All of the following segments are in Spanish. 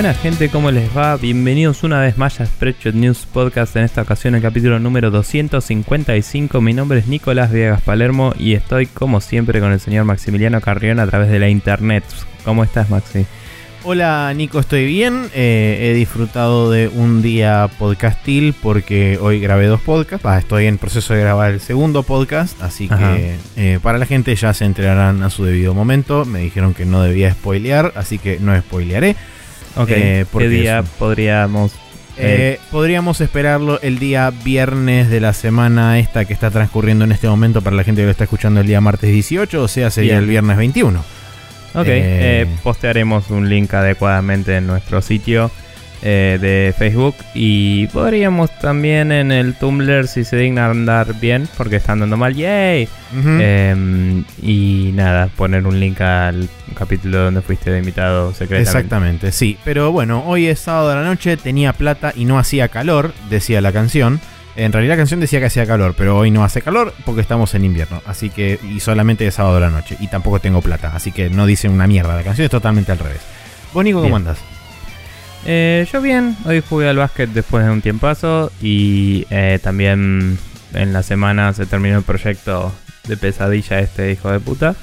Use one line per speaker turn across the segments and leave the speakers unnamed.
Buena gente, ¿cómo les va? Bienvenidos una vez más a Spreadshot News Podcast, en esta ocasión el capítulo número 255. Mi nombre es Nicolás Viegas Palermo y estoy como siempre con el señor Maximiliano Carrión a través de la internet. ¿Cómo estás Maxi?
Hola Nico, estoy bien. Eh, he disfrutado de un día podcastil porque hoy grabé dos podcasts. Ah, estoy en proceso de grabar el segundo podcast, así que eh, para la gente ya se enterarán a su debido momento. Me dijeron que no debía spoilear, así que no spoilearé.
Ok,
Eh,
¿qué día podríamos...?
Eh, podríamos esperarlo el día viernes de la semana esta que está transcurriendo en este momento para la gente que lo está escuchando el día martes 18, o sea, sería
Bien.
el viernes 21.
Ok,
eh,
eh, postearemos un link adecuadamente en nuestro sitio eh, de Facebook y podríamos también en el Tumblr si se digna andar bien porque está andando mal, ¡yay! Em, y nada, poner un link al capítulo donde fuiste de invitado secretamente.
Exactamente, sí. Pero bueno, hoy es sábado de la noche, tenía plata y no hacía calor, decía la canción. En realidad la canción decía que hacía calor, pero hoy no hace calor porque estamos en invierno. Así que, y solamente es sábado de la noche. Y tampoco tengo plata, así que no dice una mierda. La canción es totalmente al revés. Vos, Nico, ¿cómo
Bien.
andas?
Eh, yo bien, hoy jugué al básquet después de un tiempazo y eh, también en la semana se terminó el proyecto de pesadilla este hijo de puta.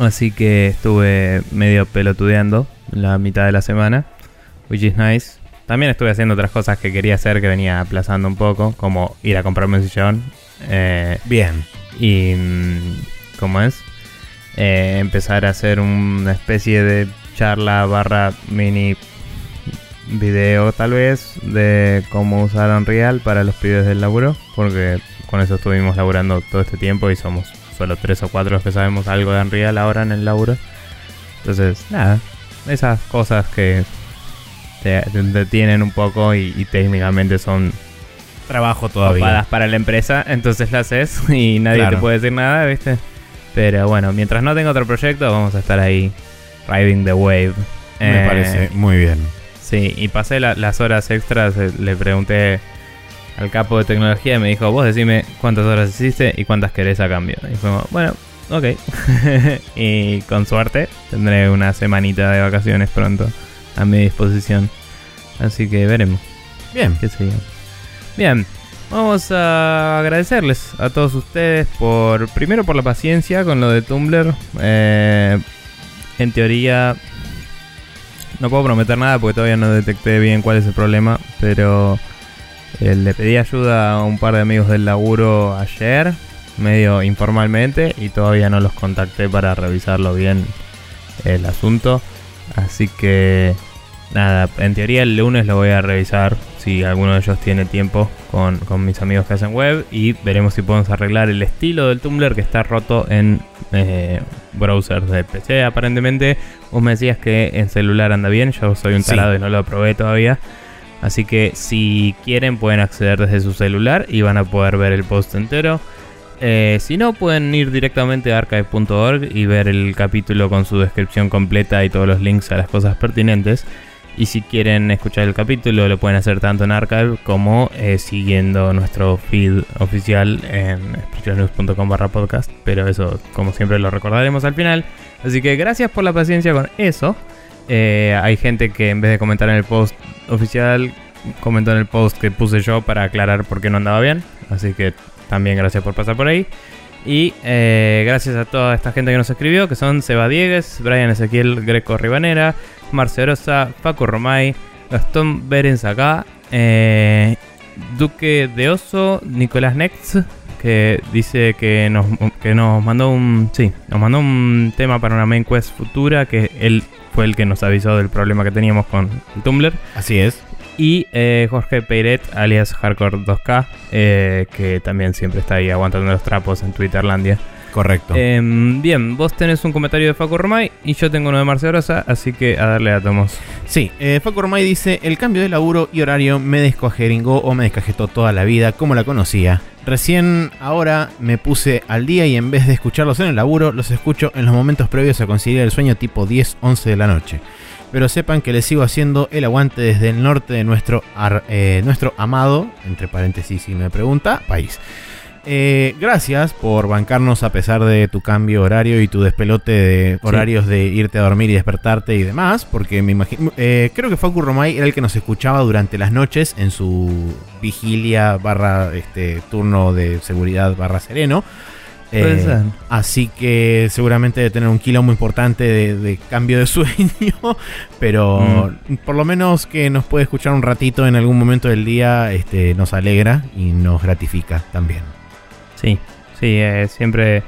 Así que estuve medio pelotudeando la mitad de la semana, which is nice. También estuve haciendo otras cosas que quería hacer que venía aplazando un poco, como ir a comprarme un sillón. eh,
Bien.
y mm, ¿cómo es? Eh, empezar a hacer una especie de charla barra mini video tal vez de cómo usar Unreal para los pibes del laburo porque con eso estuvimos laburando todo este tiempo y somos solo tres o cuatro los que sabemos algo de Unreal ahora en el laburo entonces nada esas cosas que te, te detienen un poco y, y técnicamente son
Trabajo todavía.
para la empresa, entonces la haces y nadie
Claro.
te puede decir nada, ¿viste? Pero bueno, mientras no tenga otro proyecto, vamos a estar ahí riding the wave.
Me
Eh,
parece muy bien.
Sí, y pasé la- las horas extras, eh, le pregunté al capo de tecnología y me dijo, vos decime cuántas horas hiciste y cuántas querés a cambio. Y fuimos, bueno, ok. y con suerte tendré una semanita de vacaciones pronto a mi disposición. Así que veremos
Bien.
qué sé yo. Bien, vamos a agradecerles a todos ustedes por, primero por la paciencia con lo de Tumblr. Eh, en teoría, no puedo prometer nada porque todavía no detecté bien cuál es el problema, pero eh, le pedí ayuda a un par de amigos del laburo ayer, medio informalmente, y todavía no los contacté para revisarlo bien el asunto. Así que nada, en teoría el lunes lo voy a revisar si alguno de ellos tiene tiempo con, con mis amigos que hacen web y veremos si podemos arreglar el estilo del Tumblr que está roto en eh, browsers de PC aparentemente. Vos me decías que en celular anda bien, yo soy un
Sí.
talado y no lo probé todavía. Así que si quieren pueden acceder desde su celular y van a poder ver el post entero. Eh, si no, pueden ir directamente a archive.org y ver el capítulo con su descripción completa y todos los links a las cosas pertinentes. Y si quieren escuchar el capítulo, lo pueden hacer tanto en archive como eh, siguiendo nuestro feed oficial en sprechonews.com barra podcast. Pero eso, como siempre, lo recordaremos al final. Así que gracias por la paciencia con eso. Eh, hay gente que en vez de comentar en el post oficial, comentó en el post que puse yo para aclarar por qué no andaba bien. Así que también gracias por pasar por ahí. Y eh, gracias a toda esta gente que nos escribió, que son Seba Diegues, Brian Ezequiel Greco Ribanera, Marce Orosa, Paco Romay, Gastón Berenzacá, eh, Duque de Oso, Nicolás Nex, que dice que nos, que nos mandó un. Sí, nos mandó un tema para una main quest futura, que él fue el que nos avisó del problema que teníamos con el Tumblr.
Así es.
Y eh, Jorge Peiret, alias Hardcore 2K, eh, que también siempre está ahí aguantando los trapos en Twitterlandia.
Correcto.
Em, bien, vos tenés un comentario de Facu Romay y yo tengo uno de Marce Rosa, así que a darle a tomos.
Sí, eh, Facu Romay dice: El cambio de laburo y horario me descojeringó o me descajetó toda la vida como la conocía. Recién ahora me puse al día y en vez de escucharlos en el laburo, los escucho en los momentos previos a conciliar el sueño tipo 10, 11 de la noche. Pero sepan que les sigo haciendo el aguante desde el norte de nuestro, ar- eh, nuestro amado, entre paréntesis si me pregunta, país. Eh, gracias por bancarnos a pesar de tu cambio horario y tu despelote de horarios de irte a dormir y despertarte y demás, porque me imagino, eh, creo que Facu Romay era el que nos escuchaba durante las noches en su vigilia barra este turno de seguridad barra sereno. Eh, así que seguramente debe tener un kilo muy importante de, cambio de sueño, pero mm. por lo menos que nos puede escuchar un ratito en algún momento del día, este, nos alegra y nos gratifica también.
Sí, sí, eh, siempre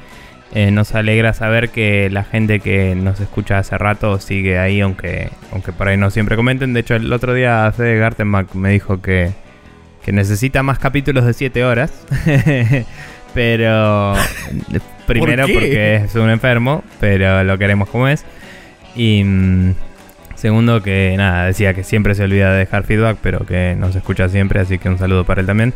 eh, nos alegra saber que la gente que nos escucha hace rato sigue ahí, aunque, aunque por ahí no siempre comenten. De hecho, el otro día Fede Gartenbach me dijo que, que necesita más capítulos de 7 horas. Pero primero porque es un enfermo, pero lo queremos como es. Y mm, segundo que nada, decía que siempre se olvida de dejar feedback, pero que nos escucha siempre, así que un saludo para él también.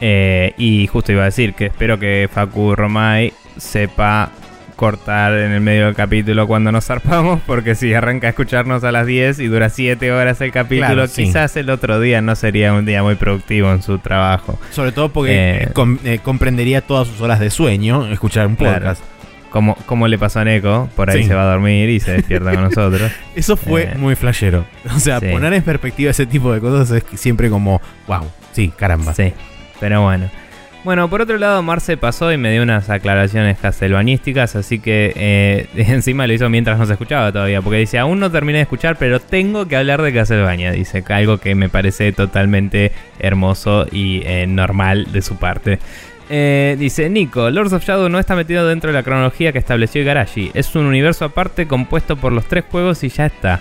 Eh, y justo iba a decir que espero que Facu Romay sepa cortar en el medio del capítulo cuando nos zarpamos, porque si arranca a escucharnos a las 10 y dura 7 horas el capítulo, quizás el otro día no sería un día muy productivo en su trabajo.
Sobre todo porque eh, eh, comprendería todas sus horas de sueño escuchar un podcast.
Como, como le pasó a Neko, por ahí se va a dormir y se despierta con nosotros.
Eso fue eh, muy flashero. O sea, poner en perspectiva ese tipo de cosas es siempre como, wow, sí, caramba.
Sí, pero bueno. Bueno, por otro lado, Marce pasó y me dio unas aclaraciones castelvanísticas, así que eh, encima lo hizo mientras no se escuchaba todavía, porque dice, aún no terminé de escuchar, pero tengo que hablar de Castlevania, dice, algo que me parece totalmente hermoso y eh, normal de su parte. Eh, dice Nico, Lords of Shadow no está metido dentro de la cronología que estableció Igarashi, es un universo aparte compuesto por los tres juegos y ya está.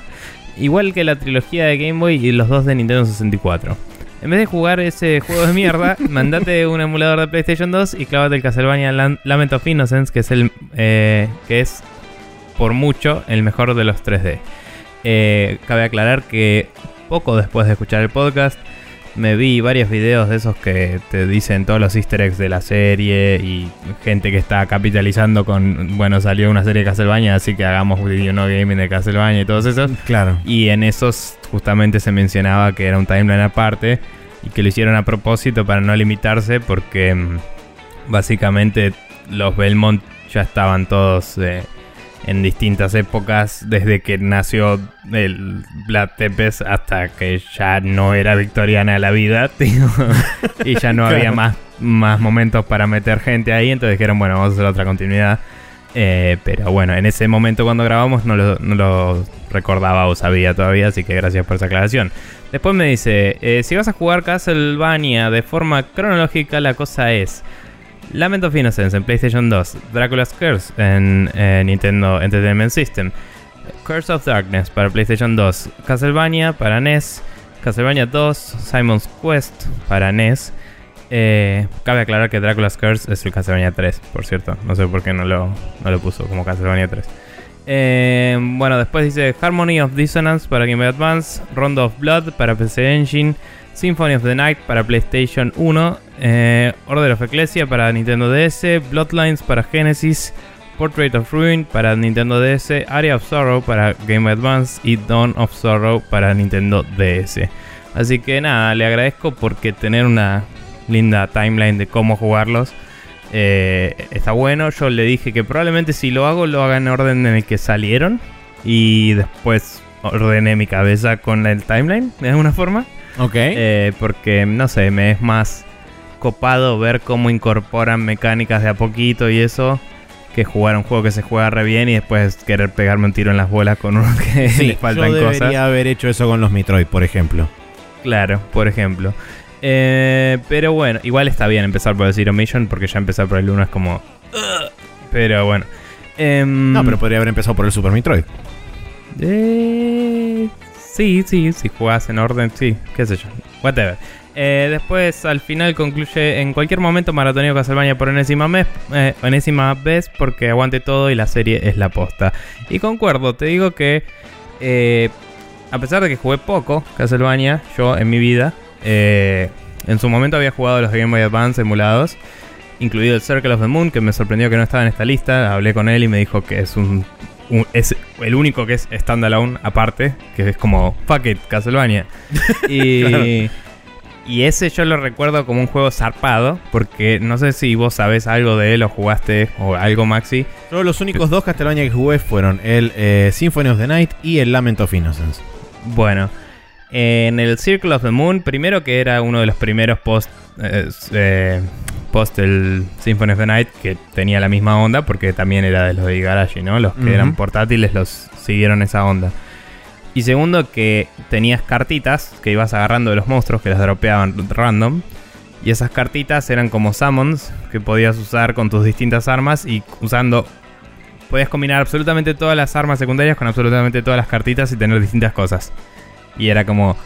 Igual que la trilogía de Game Boy y los dos de Nintendo 64. En vez de jugar ese juego de mierda, mandate un emulador de PlayStation 2 y clávate el Castlevania Lament of Innocence, que es el eh, que es por mucho el mejor de los 3D. Eh, cabe aclarar que poco después de escuchar el podcast me vi varios videos de esos que te dicen todos los easter eggs de la serie y gente que está capitalizando con, bueno, salió una serie de Castlevania, así que hagamos video no gaming de Castlevania y todos esos.
Claro.
Y en esos justamente se mencionaba que era un timeline aparte y que lo hicieron a propósito para no limitarse porque mm, básicamente los Belmont ya estaban todos... Eh, en distintas épocas, desde que nació el Vlad Tepes hasta que ya no era victoriana la vida, y ya no había más, más momentos para meter gente ahí, entonces dijeron, bueno, vamos a hacer otra continuidad. Eh, pero bueno, en ese momento cuando grabamos no lo, no lo, recordaba o sabía todavía, así que gracias por esa aclaración. Después me dice, eh, si vas a jugar Castlevania de forma cronológica, la cosa es... Lament of Innocence en PlayStation 2, Dracula's Curse en eh, Nintendo Entertainment System, Curse of Darkness para PlayStation 2, Castlevania para NES, Castlevania 2, Simon's Quest para NES. Eh, cabe aclarar que Dracula's Curse es el Castlevania 3, por cierto. No sé por qué no lo, no lo puso como Castlevania 3. Eh, bueno, después dice Harmony of Dissonance para Game Boy Advance, Rondo of Blood para PC Engine, Symphony of the Night para PlayStation 1, eh, Order of Ecclesia para Nintendo DS, Bloodlines para Genesis, Portrait of Ruin para Nintendo DS, Area of Sorrow para Game Advance y Dawn of Sorrow para Nintendo DS. Así que nada, le agradezco porque tener una linda timeline de cómo jugarlos eh, está bueno. Yo le dije que probablemente si lo hago, lo haga en orden en el que salieron y después ordené mi cabeza con el timeline de alguna forma.
Ok.
Eh, porque, no sé, me es más copado ver cómo incorporan mecánicas de a poquito y eso que jugar un juego que se juega re bien y después querer pegarme un tiro en las bolas con uno que
sí, le faltan yo debería haber hecho eso con los Metroid, por ejemplo.
Claro, por ejemplo. Eh, pero bueno, igual está bien empezar por el Zero Mission porque ya empezar por el 1 es como... pero bueno.
Em, no, pero podría haber empezado por el Super Metroid.
Eh, Sí, sí, si jugás en orden, sí, qué sé yo. Whatever. Eh, después, al final, concluye en cualquier momento Maratoneo Castlevania por enésima, mes, eh, enésima vez porque aguante todo y la serie es la posta. Y concuerdo, te digo que eh, a pesar de que jugué poco Castlevania, yo en mi vida, en su momento había jugado los Game Boy Advance emulados, incluido el Circle of the Moon, que me sorprendió que no estaba en esta lista. Hablé con él y me dijo que es un es el único que es standalone aparte, que es como fuck it, Castlevania. y, Y ese yo lo recuerdo como un juego zarpado, porque no sé si vos sabés algo de él o jugaste o algo, Maxi.
Solo los únicos dos Castlevania que jugué fueron el eh, Symphony of the Night y el Lament of Innocence.
Bueno, en el Circle of the Moon, primero que era uno de los primeros post, eh, eh, post el Symphony of the Night, que tenía la misma onda, porque también era de los de Igarashi, ¿no? Los que eran portátiles los siguieron esa onda. Y segundo, que tenías cartitas que ibas agarrando de los monstruos que las dropeaban random. Y esas cartitas eran como summons que podías usar con tus distintas armas y usando... Podías combinar absolutamente todas las armas secundarias con absolutamente todas las cartitas y tener distintas cosas. Y era como...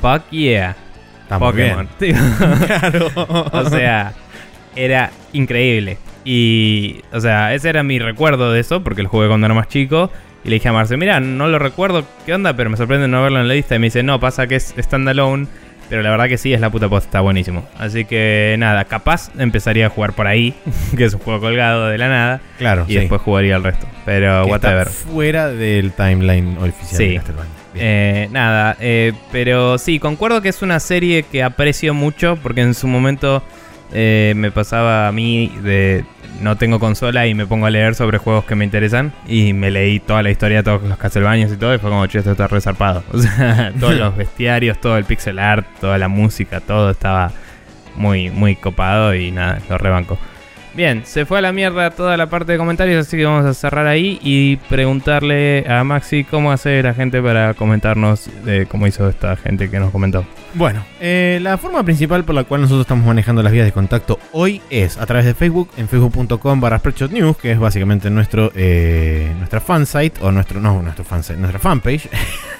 Fuck yeah.
Está muy
Pokémon.
bien. Claro.
o sea, era increíble. Y, o sea, ese era mi recuerdo de eso, porque lo jugué cuando era más chico. Y le dije a Marce, mira, no lo recuerdo, ¿qué onda? Pero me sorprende no verlo en la lista. Y me dice, no, pasa que es standalone. Pero la verdad que sí, es la puta posta, está buenísimo. Así que nada, capaz empezaría a jugar por ahí, que es un juego colgado de la nada.
claro,
Y
sí.
después jugaría el resto. Pero,
Que está
whatever.
fuera del timeline oficial
Sí.
de Castlevania.
Eh, nada, eh, pero sí, concuerdo que es una serie que aprecio mucho porque en su momento eh, me pasaba a mí de no tengo consola y me pongo a leer sobre juegos que me interesan y me leí toda la historia de todos los Castlevanias y todo y fue como, che, esto está resarpado. O sea, todos los bestiarios, todo el pixel art, toda la música, todo estaba muy, muy copado y nada, lo rebanco. Bien, se fue a la mierda toda la parte de comentarios, así que vamos a cerrar ahí y preguntarle a Maxi cómo hace la gente para comentarnos de cómo hizo esta gente que nos comentó.
Bueno, eh, la forma principal por la cual nosotros estamos manejando las vías de contacto hoy es a través de Facebook, en facebook.com barra News, que es básicamente nuestro, eh, nuestra fansite, o nuestro, no, nuestro fansite, nuestra fanpage.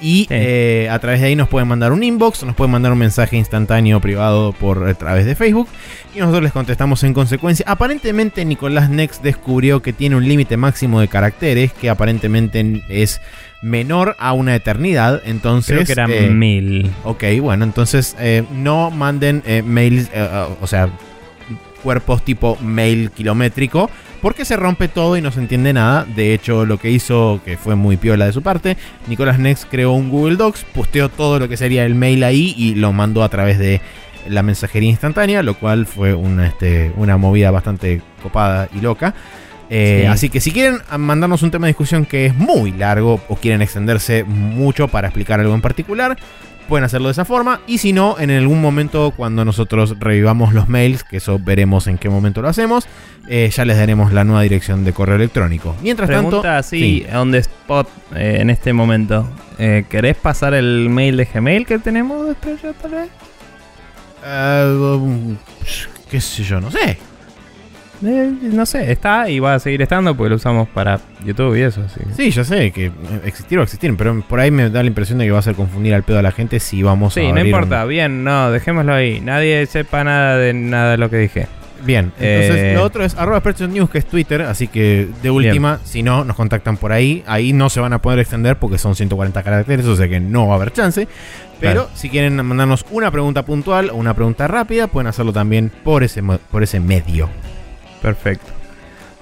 y
Sí.
eh, a través de ahí nos pueden mandar un inbox, nos pueden mandar un mensaje instantáneo privado por a través de Facebook y nosotros les contestamos en consecuencia. Aparentemente Nicolás Next descubrió que tiene un límite máximo de caracteres que aparentemente es menor a una eternidad, entonces
Creo que eran
eh,
mil.
Ok, bueno, entonces eh, no manden eh, mails, eh, o sea, cuerpos tipo mail kilométrico, porque se rompe todo y no se entiende nada. De hecho, lo que hizo, que fue muy piola de su parte, Nicolás Next creó un Google Docs, posteó todo lo que sería el mail ahí y lo mandó a través de la mensajería instantánea, lo cual fue una, este, una movida bastante copada y loca. Eh,
Sí.
Así que si quieren ah, mandarnos un tema de discusión que es muy largo o quieren extenderse mucho para explicar algo en particular, pueden hacerlo de esa forma. Y si no, en algún momento cuando nosotros revivamos los mails, que eso veremos en qué momento lo hacemos, eh, ya les daremos la nueva dirección de correo electrónico. Mientras
Pregunta
tanto...
así, on the spot, eh, en este momento. Eh, ¿Querés pasar el mail de Gmail que tenemos de Spreadshot, tal vez?
um, qué sé yo, no sé.
Eh, no sé, está y va a seguir estando porque lo usamos para YouTube y eso. Así.
Sí, ya sé que eh, existir o existir, pero por ahí me da la impresión de que va a hacer confundir al pedo a la gente si vamos a
Sí, no importa,
un-
bien, no, dejémoslo ahí. Nadie sepa nada de nada de lo que dije.
Bien, entonces
Eh,
lo otro es arroba News, que es Twitter, así que de última, si no, nos contactan por ahí. Ahí no se van a poder extender porque son 140 caracteres, o sea que no va a haber chance. Pero
Claro.
si quieren mandarnos una pregunta puntual o una pregunta rápida, pueden hacerlo también por ese, por ese medio.
Perfecto.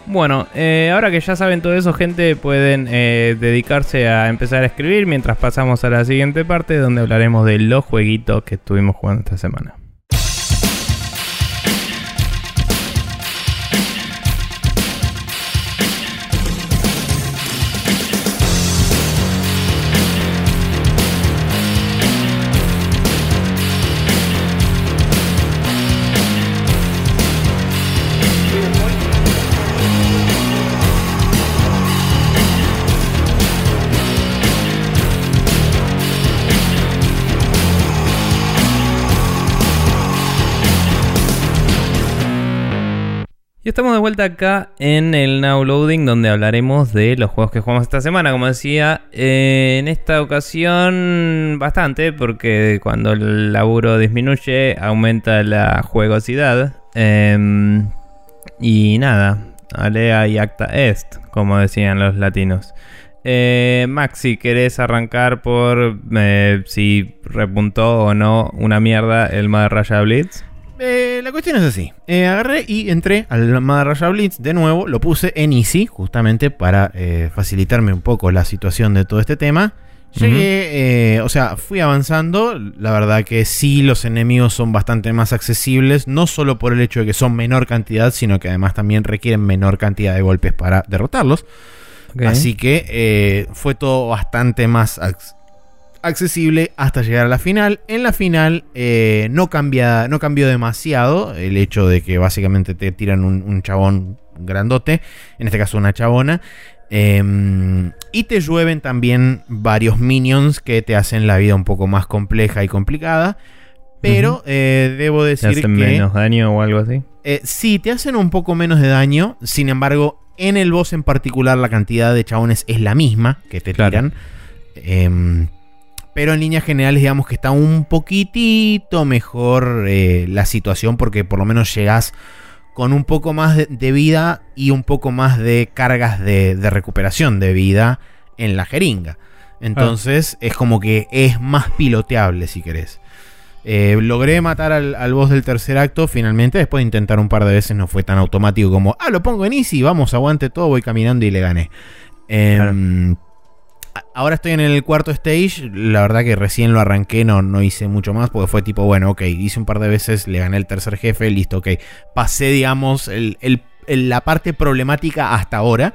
Bueno, eh, ahora que ya saben todo eso, gente, pueden eh, dedicarse a empezar a escribir mientras pasamos a la siguiente parte donde hablaremos de los jueguitos que estuvimos jugando esta semana. Estamos de vuelta acá en el Now Loading, donde hablaremos de los juegos que jugamos esta semana. Como decía, eh, en esta ocasión bastante, porque cuando el laburo disminuye, aumenta la juegosidad. Em, y nada, alea y acta est, como decían los latinos. Eh, Maxi, ¿querés arrancar por eh, si repuntó o no una mierda el Mother Raya Blitz?
Eh, la cuestión es así. Eh, agarré y entré al Russia Blitz de nuevo. Lo puse en Easy, justamente para eh, facilitarme un poco la situación de todo este tema. Llegué, o sea, fui avanzando. La verdad que sí, los enemigos son bastante más accesibles. No solo por el hecho de que son menor cantidad, sino que además también requieren menor cantidad de golpes para derrotarlos. Así que fue todo bastante más ac- accesible hasta llegar a la final. En la final eh, no, cambia, no cambió demasiado el hecho de que básicamente te tiran un, un chabón grandote, en este caso una chabona. eh, y te llueven también varios minions que te hacen la vida un poco más compleja y complicada. Pero eh, debo
¿Te
decir
hacen
que...
menos daño o algo así?
Eh, sí, te hacen un poco menos de daño. Sin embargo, en el boss en particular, la cantidad de chabones es la misma que te
Claro.
tiran. Pero en líneas generales, digamos que está un poquitito mejor eh, la situación. Porque por lo menos llegas con un poco más de, de vida y un poco más de cargas de, de recuperación de vida en la jeringa. Entonces es como que es más piloteable si querés. Eh, logré matar al, al boss del tercer acto finalmente. Después de intentar un par de veces no fue tan automático como, ah, lo pongo en easy, vamos, aguante todo, voy caminando y le gané. Em, Ahora estoy en el cuarto stage. La verdad que recién lo arranqué, no, no hice mucho más porque fue tipo, bueno, ok, hice un par de veces, le gané el tercer jefe, listo, ok. Pasé, digamos, la parte problemática hasta ahora.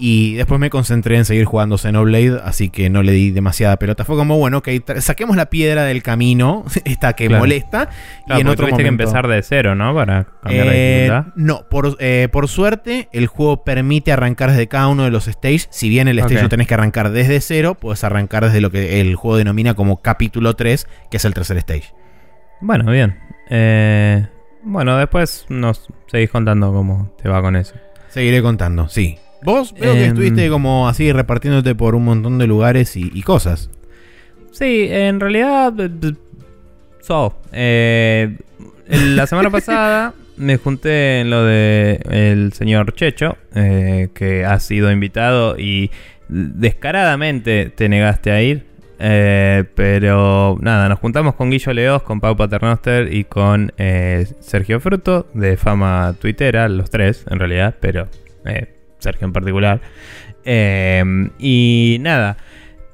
Y después me concentré en seguir jugando Xenoblade, así que no le di demasiada pelota. Fue como, bueno, ok, saquemos la piedra del camino, esta que
Claro.
molesta.
Claro,
y en otro
tuviste que empezar de cero, ¿no? Para cambiar la
Eh,
dificultad.
no, por, eh, por suerte, el juego permite arrancar desde cada uno de los stages. Si bien el stage lo tenés que arrancar desde cero, puedes arrancar desde lo que el juego denomina como capítulo 3, que es el tercer stage.
Bueno, bien. Eh, bueno, después nos seguís contando cómo te va con eso.
Seguiré contando, sí. Vos veo que
Em.
estuviste como así repartiéndote por un montón de lugares y, y cosas.
Sí, en realidad. eh, eh, So, eh, la semana pasada me junté en lo de el señor Checho, eh, que ha sido invitado y descaradamente te negaste a ir. Eh, pero nada, nos juntamos con Guillo Leos, con Pau Paternoster y con Sergio Fruto, de fama tuitera, los tres en realidad, pero Sergio en particular. Eh, y nada,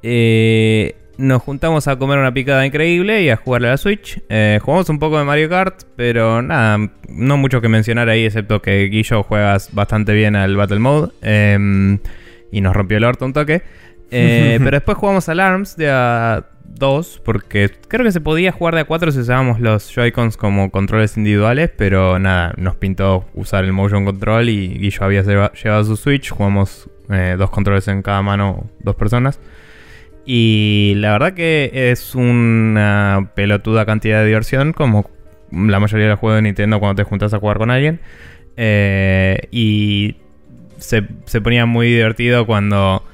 eh, nos juntamos a comer una picada increíble y a jugarle a la Switch. Eh, jugamos un poco de Mario Kart, pero nada, no mucho que mencionar ahí, excepto que Guillo juegas bastante bien al Battle Mode eh, y nos rompió el orto un toque. Eh, pero después jugamos al ARMS de a 2, porque creo que se podía jugar de a 4 si usábamos los Joy-Cons como controles individuales, pero nada, nos pintó usar el Motion Control y Guillo había lleva- llevado su Switch, jugamos eh, dos controles en cada mano, dos personas. Y la verdad que es una pelotuda cantidad de diversión, como la mayoría de los juegos de Nintendo cuando te juntas a jugar con alguien. Eh, y se, se ponía muy divertido cuando,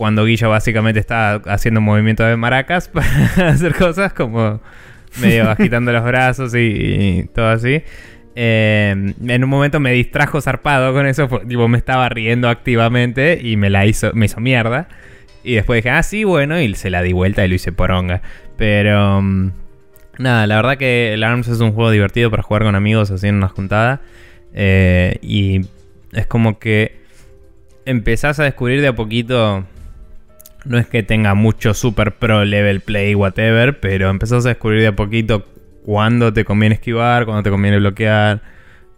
cuando Guillo básicamente estaba haciendo un movimiento de maracas para hacer cosas como medio agitando los brazos y, todo así. Eh, en un momento me distrajo zarpado con eso, tipo, me estaba riendo activamente y me la hizo, me hizo mierda. Y después dije, ah, sí, bueno, y se la di vuelta y lo hice poronga. Pero mm, nada, la verdad que el ARMS es un juego divertido para jugar con amigos así en una juntada. Eh, y es como que empezás a descubrir de a poquito. No es que tenga mucho super pro level play, whatever, pero empezás a descubrir de a poquito cuándo te conviene esquivar, cuándo te conviene bloquear,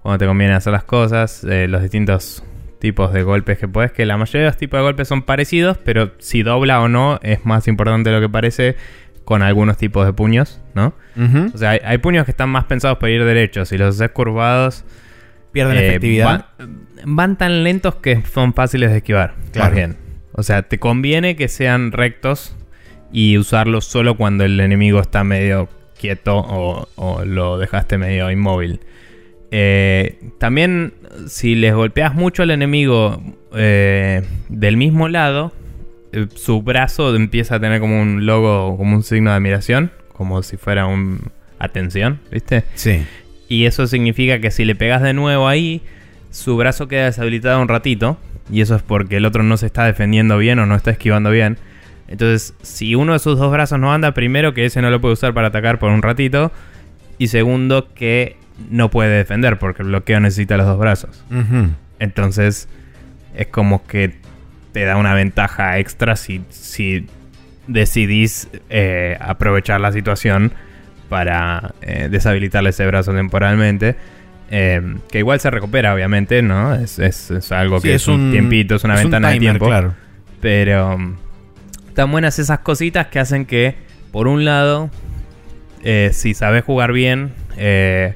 cuándo te conviene hacer las cosas, eh, los distintos tipos de golpes que puedes, que la mayoría de los tipos de golpes son parecidos, pero si dobla o no es más importante de lo que parece con algunos tipos de puños, ¿no? O sea, hay, hay puños que están más pensados para ir derechos y los haces curvados
Pierden
eh,
efectividad.
Van, van tan lentos que son fáciles de esquivar.
Claro.
Más bien. O sea, te conviene que sean rectos y usarlos solo cuando el enemigo está medio quieto o, o lo dejaste medio inmóvil. Eh, también, si les golpeas mucho al enemigo eh, del mismo lado, eh, su brazo empieza a tener como un logo, como un signo de admiración, como si fuera un atención, ¿viste?
Sí.
Y eso significa que si le pegas de nuevo ahí, su brazo queda deshabilitado un ratito. Y eso es porque el otro no se está defendiendo bien o no está esquivando bien. Entonces, si uno de sus dos brazos no anda, primero que ese no lo puede usar para atacar por un ratito. Y segundo que no puede defender porque el bloqueo necesita los dos brazos. Entonces, es como que te da una ventaja extra si, si decidís eh, aprovechar la situación para eh, deshabilitarle ese brazo temporalmente. Eh, que igual se recupera, obviamente, ¿no? Es, es- es algo
Sí,
que
es
es un
un-
tiempito, es una
un
ventana de tiempo.
claro.
Pero mm, están buenas esas cositas que hacen que, por un lado, eh, si sabes jugar bien, eh,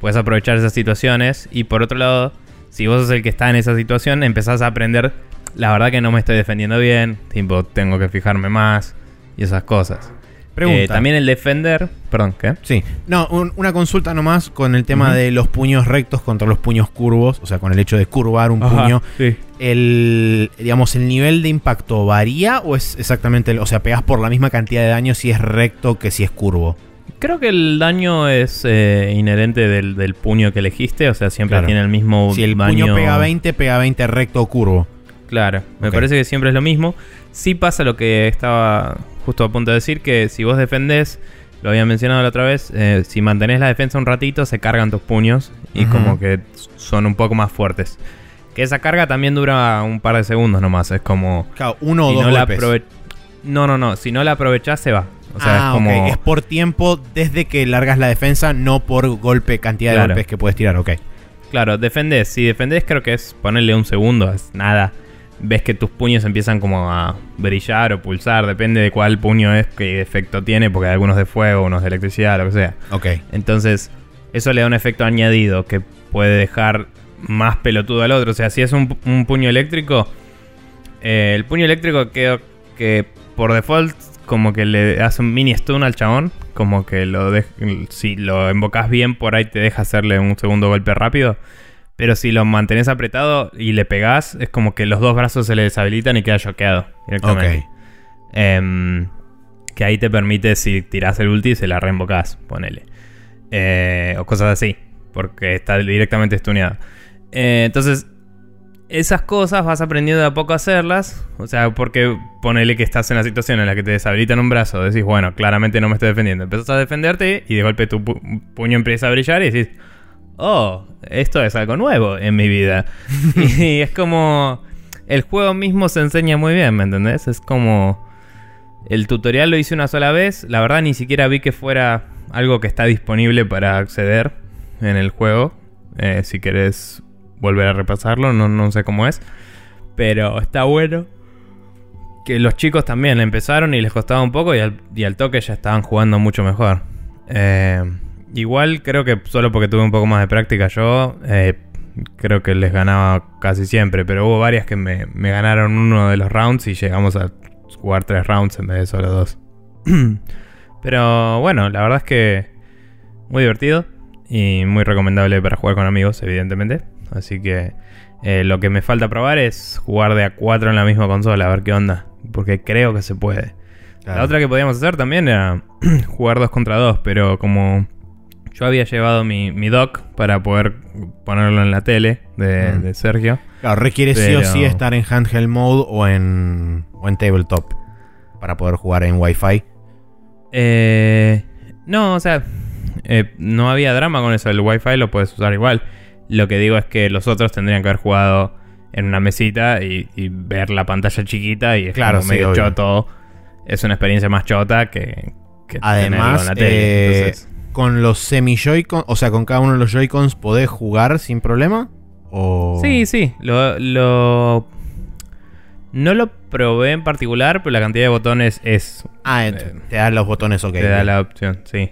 puedes aprovechar esas situaciones. Y por otro lado, si vos sos el que está en esa situación, empezás a aprender. La verdad que no me estoy defendiendo bien. Tipo, tengo que fijarme más. Y esas cosas.
Pregunta.
Eh, también el defender. Perdón, ¿qué?
Sí. No, un- una consulta nomás con el tema de los puños rectos contra los puños curvos. O sea, con el hecho de curvar un
Ajá,
puño.
sí.
El, digamos, el nivel de impacto varía o es exactamente, el- o sea, pegas por la misma cantidad de daño si es recto que si es curvo.
Creo que el daño es eh, inherente del, del puño que elegiste. O sea, siempre
Claro.
tiene el mismo
Si el
daño.
puño pega 20, pega 20 recto o curvo.
Claro, me parece que siempre es lo mismo. Sí pasa lo que estaba justo a punto de decir, que si vos defendés, lo había mencionado la otra vez, eh, si mantenés la defensa un ratito, se cargan tus puños y como que son un poco más fuertes. Que esa carga también dura un par de segundos nomás, es como...
Claro, uno o
si
dos
no
golpes.
No, no, no, si no la aprovechás se va. O sea,
ah,
es como...
ok. Es por tiempo desde que largas la defensa, no por golpe, cantidad de
Claro.
golpes que puedes tirar, ok.
Claro, defendés. Si defendés creo que es ponerle un segundo, es nada. Ves que tus puños empiezan como a brillar o pulsar, depende de cuál puño es, qué efecto tiene, porque hay algunos de fuego, unos de electricidad, lo que sea.
Ok.
Entonces, eso le da un efecto añadido que puede dejar más pelotudo al otro. O sea, si es un, un puño eléctrico, eh, el puño eléctrico creo que por default como que le hace un mini stun al chabón, como que lo dej- si lo invocas bien por ahí te deja hacerle un segundo golpe rápido. Pero si lo mantenés apretado y le pegás, es como que los dos brazos se le deshabilitan y queda choqueado directamente.
Ok.
Em, que ahí te permite, si tirás el ulti, se la reinvocás, ponele. Eh, o cosas así, porque está directamente stuneado. Eh, entonces, esas cosas vas aprendiendo de a poco a hacerlas. O sea, porque ponele que estás en la situación en la que te deshabilitan un brazo. Decís, bueno, claramente no me estoy defendiendo. Empezás a defenderte y de golpe tu pu- puño empieza a brillar y decís, oh, esto es algo nuevo en mi vida. y es como. El juego mismo se enseña muy bien, ¿me entendés? Es como. El tutorial lo hice una sola vez. La verdad, ni siquiera vi que fuera algo que está disponible para acceder en el juego. Eh, si querés volver a repasarlo, no, no sé cómo es. Pero está bueno. Que los chicos también empezaron y les costaba un poco y al, y al toque ya estaban jugando mucho mejor. Eh, igual creo que solo porque tuve un poco más de práctica yo, eh, creo que les ganaba casi siempre. Pero hubo varias que me, me ganaron uno de los rounds y llegamos a jugar tres rounds en vez de solo dos. pero bueno, la verdad es que muy divertido y muy recomendable para jugar con amigos, evidentemente. Así que eh, lo que me falta probar es jugar de a 4 en la misma consola, a ver qué onda. Porque creo que se puede. La otra que podíamos hacer también era jugar 2 contra 2, pero como yo había llevado mi, mi dock para poder ponerlo en la tele de,
Mm.
de Sergio.
Claro, requiere sí o sí estar en handheld mode o en, o en tabletop para poder jugar en Wi-Fi.
Eh, no, o sea, eh, no había drama con eso. El Wi-Fi lo puedes usar igual. Lo que digo es que los otros tendrían que haber jugado en una mesita y, y ver la pantalla chiquita y es
Claro,
como
sí,
medio
obvio.
choto. Es una experiencia más chota que, que tenerlo
Además,
en la tele.
eh,
Entonces,
con los semi Joy-Con, o sea, con cada uno de los Joy-Cons podés jugar sin problema. O...
Sí, sí. Lo, lo- No lo probé en particular, pero la cantidad de botones es.
Ah,
Eh,
te dan los botones ok.
te da la opción, sí.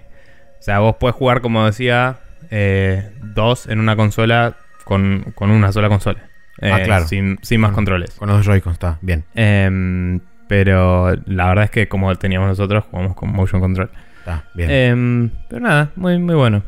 O sea, vos puedes jugar, como decía, eh, dos en una consola con, con una sola consola.
Ah,
Eh,
claro.
Sin, sin más
Con-
controles.
Con los Joy-Cons, está bien.
Em, pero la verdad es que como teníamos nosotros, jugamos con motion control.
Está bien.
Em, pero nada, muy, muy bueno.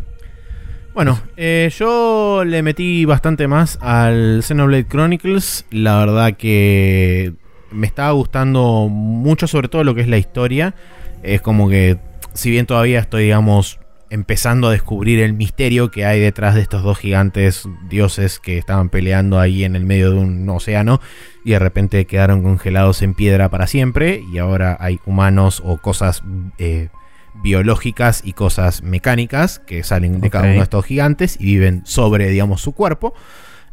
Bueno, eh, yo le metí bastante más al Xenoblade Chronicles. La verdad que me estaba gustando mucho, sobre todo lo que es la historia. Es como que, si bien todavía estoy, digamos, empezando a descubrir el misterio que hay detrás de estos dos gigantes dioses que estaban peleando ahí en el medio de un océano y de repente quedaron congelados en piedra para siempre y ahora hay humanos o cosas eh, biológicas y cosas mecánicas que salen de cada uno de estos gigantes y viven sobre, digamos, su cuerpo.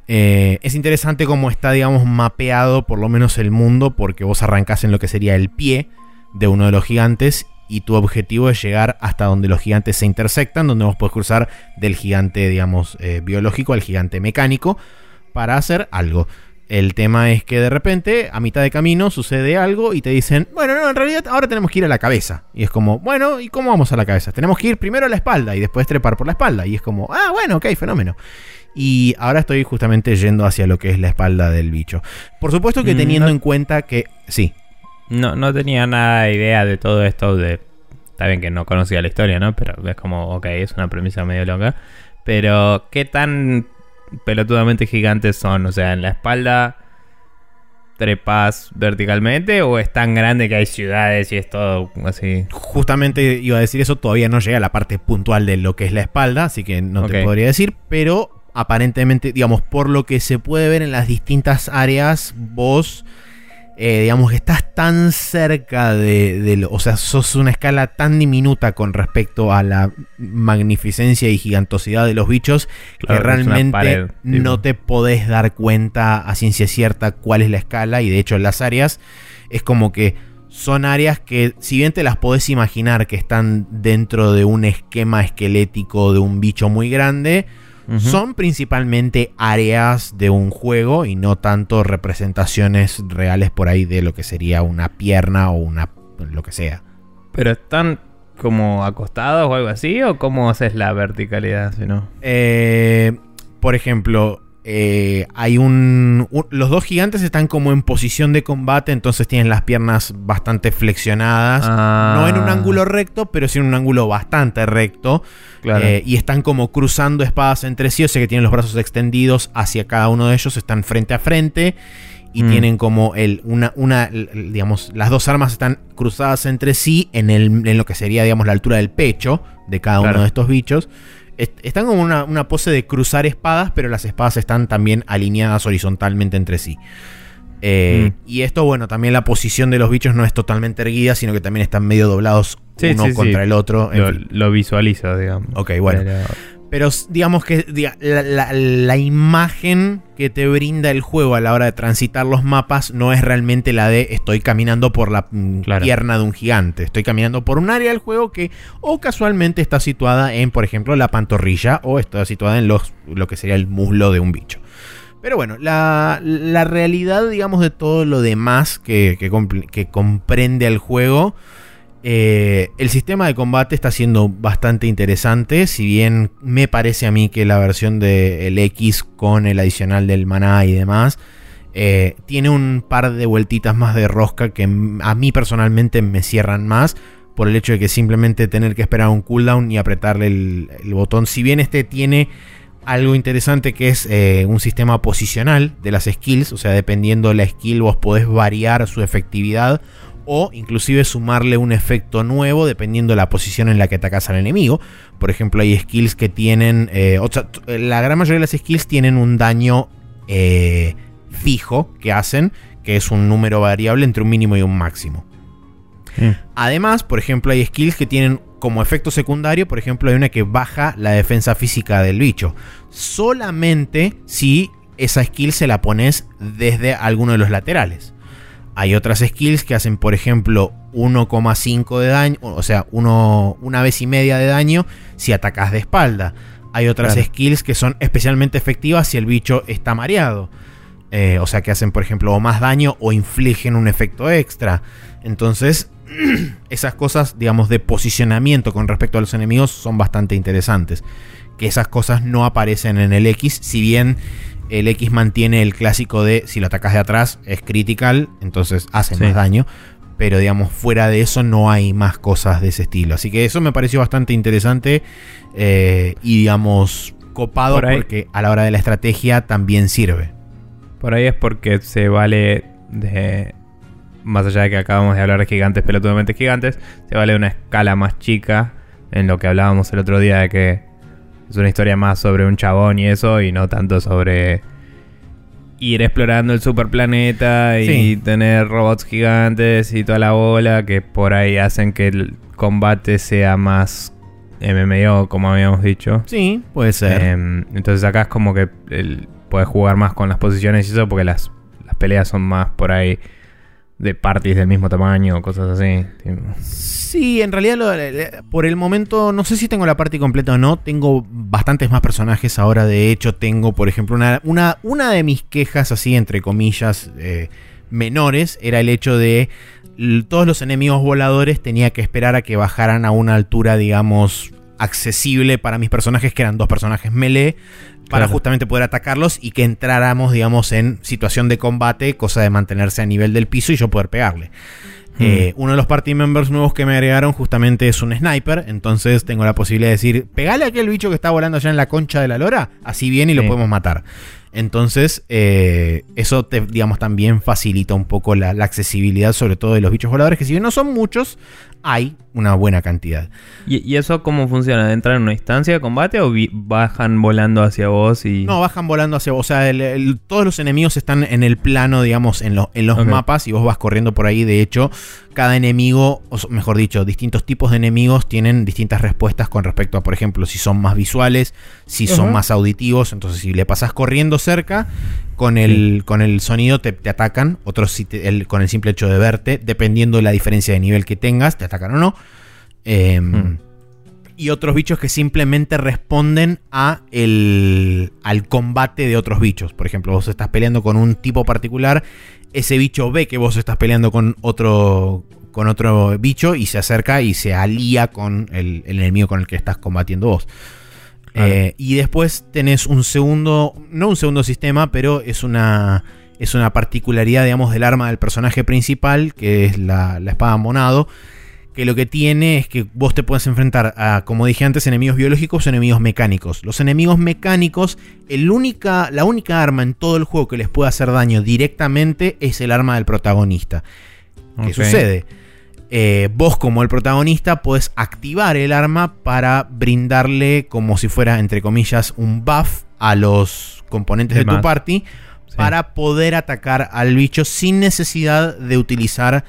Eh, es interesante cómo está, digamos, mapeado por lo menos el mundo, porque vos arrancás en lo que sería el pie de uno de los gigantes y tu objetivo es llegar hasta donde los gigantes se intersectan, donde vos podés cruzar del gigante, digamos, eh, biológico al gigante mecánico para hacer algo. El tema es que de repente, a mitad de camino, sucede algo y te dicen, bueno, no, en realidad ahora tenemos que ir a la cabeza. Y es como, bueno, ¿y cómo vamos a la cabeza? Tenemos que ir primero a la espalda y después trepar por la espalda. Y es como, ah, bueno, ok, fenómeno. Y ahora estoy justamente yendo hacia lo que es la espalda del bicho. Por supuesto que
Mm,
teniendo
no-
en cuenta que, sí,
No, no tenía nada de idea de todo esto de... Está bien que no conocía la historia, ¿no? Pero es como, ok, es una premisa medio loca. Pero, ¿qué tan pelotudamente gigantes son? O sea, en la espalda trepas verticalmente o es tan grande que hay ciudades y es todo así.
Justamente iba a decir eso, todavía no llega a la parte puntual de lo que es la espalda, así que no te podría decir, pero aparentemente, digamos, por lo que se puede ver en las distintas áreas, vos, eh, digamos, estás tan cerca de, o sea, sos una escala tan diminuta con respecto a la magnificencia y gigantosidad de los bichos
Claro,
que realmente
pared,
no te podés dar cuenta a ciencia cierta cuál es la escala y de hecho las áreas es como que son áreas que si bien te las podés imaginar que están dentro de un esquema esquelético de un bicho muy grande, Son principalmente áreas de un juego y no tanto representaciones reales por ahí de lo que sería una pierna o una lo que sea.
Pero están como acostados o algo así o cómo haces la verticalidad, si no?
Eh, por ejemplo, eh, hay un, un- Los dos gigantes están como en posición de combate, entonces tienen las piernas bastante flexionadas.
Ah.
No en un ángulo recto, pero sí en un ángulo bastante recto.
Claro.
Eh, y están como cruzando espadas entre sí, o sea que tienen los brazos extendidos hacia cada uno de ellos, están frente a frente. Y
Mm.
tienen como el, una, una, digamos, las dos armas están cruzadas entre sí en, el, en lo que sería, digamos, la altura del pecho de cada
Claro.
uno de estos bichos. Est- Están como una, una pose de cruzar espadas, pero las espadas están también alineadas horizontalmente entre sí. Eh,
Mm.
Y esto, bueno, también la posición de los bichos no es totalmente erguida, sino que también están medio doblados
Sí,
uno
sí, sí.
contra el otro. en
lo,
fin.
lo visualizo, digamos.
Ok, bueno.
Pero-
Pero digamos que diga, la, la- la imagen que te brinda el juego a la hora de transitar los mapas no es realmente la de estoy caminando por la mm,
Claro.
pierna de un gigante. Estoy caminando por un área del juego que o casualmente está situada en, por ejemplo, la pantorrilla o está situada en los, lo que sería el muslo de un bicho. Pero bueno, la, la realidad, digamos, de todo lo demás que, que comprende el juego, eh, el sistema de combate está siendo bastante interesante. Si bien me parece a mí que la versión del X con el adicional del maná y demás, eh, tiene un par de vueltitas más de rosca que a mí personalmente me cierran más. Por el hecho de que simplemente tener que esperar un cooldown y apretarle el, el botón. Si bien este tiene algo interesante que es eh, un sistema posicional de las skills, o sea, dependiendo de la skill vos podés variar su efectividad o inclusive sumarle un efecto nuevo dependiendo de la posición en la que atacas al enemigo. Por ejemplo, hay skills que tienen, eh, o sea, t- la gran mayoría de las skills tienen un daño eh, fijo que hacen, que es un número variable entre un mínimo y un máximo.
Mm.
Además, por ejemplo, hay skills que tienen como efecto secundario, por ejemplo, hay una que baja la defensa física del bicho. Solamente si esa skill se la pones desde alguno de los laterales. Hay otras skills que hacen, por ejemplo, 1,5 de daño, o sea, uno, una vez y media de daño si atacas de espalda. Hay otras
Claro.
skills que son especialmente efectivas si el bicho está mareado. Eh, o sea, que hacen, por ejemplo, o más daño o infligen un efecto extra. Entonces, esas cosas, digamos, de posicionamiento con respecto a los enemigos son bastante interesantes. Que esas cosas no aparecen en el X, si bien el X mantiene el clásico de si lo atacas de atrás es critical, entonces hace
Sí.
más daño. Pero digamos, fuera de eso no hay más cosas de ese estilo. Así que eso me pareció bastante interesante eh, y digamos copado
Por
porque a la hora de la estrategia también sirve.
Por ahí es porque se vale de. Más allá de que acabamos de hablar de gigantes, pelotudamente gigantes, se vale de una escala más chica en lo que hablábamos el otro día de que es una historia más sobre un chabón y eso, y no tanto sobre ir explorando el superplaneta y
Sí.
tener robots gigantes y toda la bola que por ahí hacen que el combate sea más MMO, como habíamos dicho.
Sí, puede ser.
Em, entonces acá es como que el- puedes jugar más con las posiciones y eso porque las, las peleas son más por ahí de parties del mismo tamaño o cosas así.
Sí, en realidad por el momento no sé si tengo la party completa o no. Tengo bastantes más personajes ahora. De hecho, tengo, por ejemplo, una, una, una de mis quejas así, entre comillas, eh, menores, era el hecho de todos los enemigos voladores tenía que esperar a que bajaran a una altura, digamos, accesible para mis personajes, que eran dos personajes melee, para justamente poder atacarlos y que entráramos, digamos, en situación de combate, cosa de mantenerse a nivel del piso y yo poder pegarle. Hmm. Eh, uno de los party members nuevos que me agregaron justamente es un sniper, entonces tengo la posibilidad de decir, pegale a aquel bicho que está volando allá en la concha de la lora, así viene y lo podemos matar. Entonces, eh, eso te, digamos, también facilita un poco la, la, accesibilidad, sobre todo de los bichos voladores, que si bien no son muchos, hay una buena cantidad.
¿Y, eso cómo funciona? ¿Entran en una instancia de combate o bajan volando hacia vos? y
No, bajan volando hacia vos. O sea, todos los enemigos están en el plano, digamos, en, en los mapas y vos vas corriendo por ahí. De hecho, cada enemigo, o mejor dicho, distintos tipos de enemigos tienen distintas respuestas con respecto a, por ejemplo, si son más visuales, si son más auditivos. Entonces, si le pasas corriendo cerca, con el, con el sonido te, atacan, otros con el simple hecho de verte, dependiendo de la diferencia de nivel que tengas, te atacan o no. Em, hmm. Y otros bichos que simplemente responden a el, al combate de otros bichos. Por ejemplo, vos estás peleando con un tipo particular, ese bicho ve que vos estás peleando con otro, con otro bicho y se acerca y se alía con el, el enemigo con el que estás combatiendo vos. Eh, y después tenés un segundo, no un segundo sistema, pero es una, es una particularidad, digamos, del arma del personaje principal, que es la, espada monado, que lo que tiene es que vos te puedes enfrentar a, como dije antes, enemigos biológicos o enemigos mecánicos. Los enemigos mecánicos, el única, la única arma en todo el juego que les puede hacer daño directamente es el arma del protagonista. ¿Qué sucede? Eh, vos como el protagonista puedes activar el arma para brindarle como si fuera, entre comillas, un buff a los componentes de, tu party para poder atacar al bicho sin necesidad de utilizar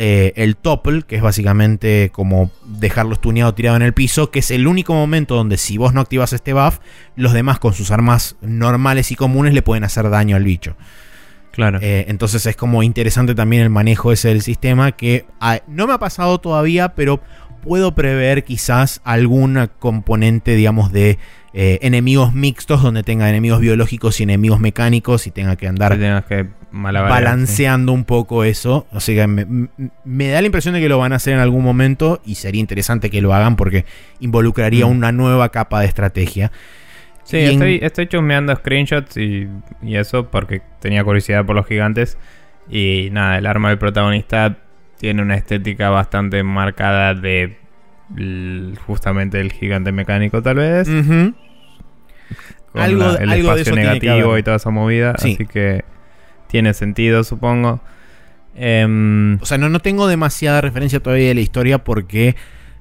eh, el topple, que es básicamente como dejarlo estuneado tirado en el piso, que es el único momento donde si vos no activas este buff, los demás con sus armas normales y comunes le pueden hacer daño al bicho.
Claro.
Eh, entonces es como interesante también el manejo ese del sistema que ah, no me ha pasado todavía, pero puedo prever quizás algún componente, digamos, de eh, enemigos mixtos donde tenga enemigos biológicos y enemigos mecánicos y tenga que andar
que
balanceando un poco eso. O sea, me, me, da la impresión de que lo van a hacer en algún momento y sería interesante que lo hagan porque involucraría mm. una nueva capa de estrategia.
Sí, estoy, estoy chusmeando screenshots y, eso porque tenía curiosidad por los gigantes. Y nada, el arma del protagonista tiene una estética bastante marcada de justamente el gigante mecánico, tal vez.
algo,
el espacio negativo y toda esa movida. Así que tiene sentido, supongo.
Em, o sea, no, no tengo demasiada referencia todavía de la historia porque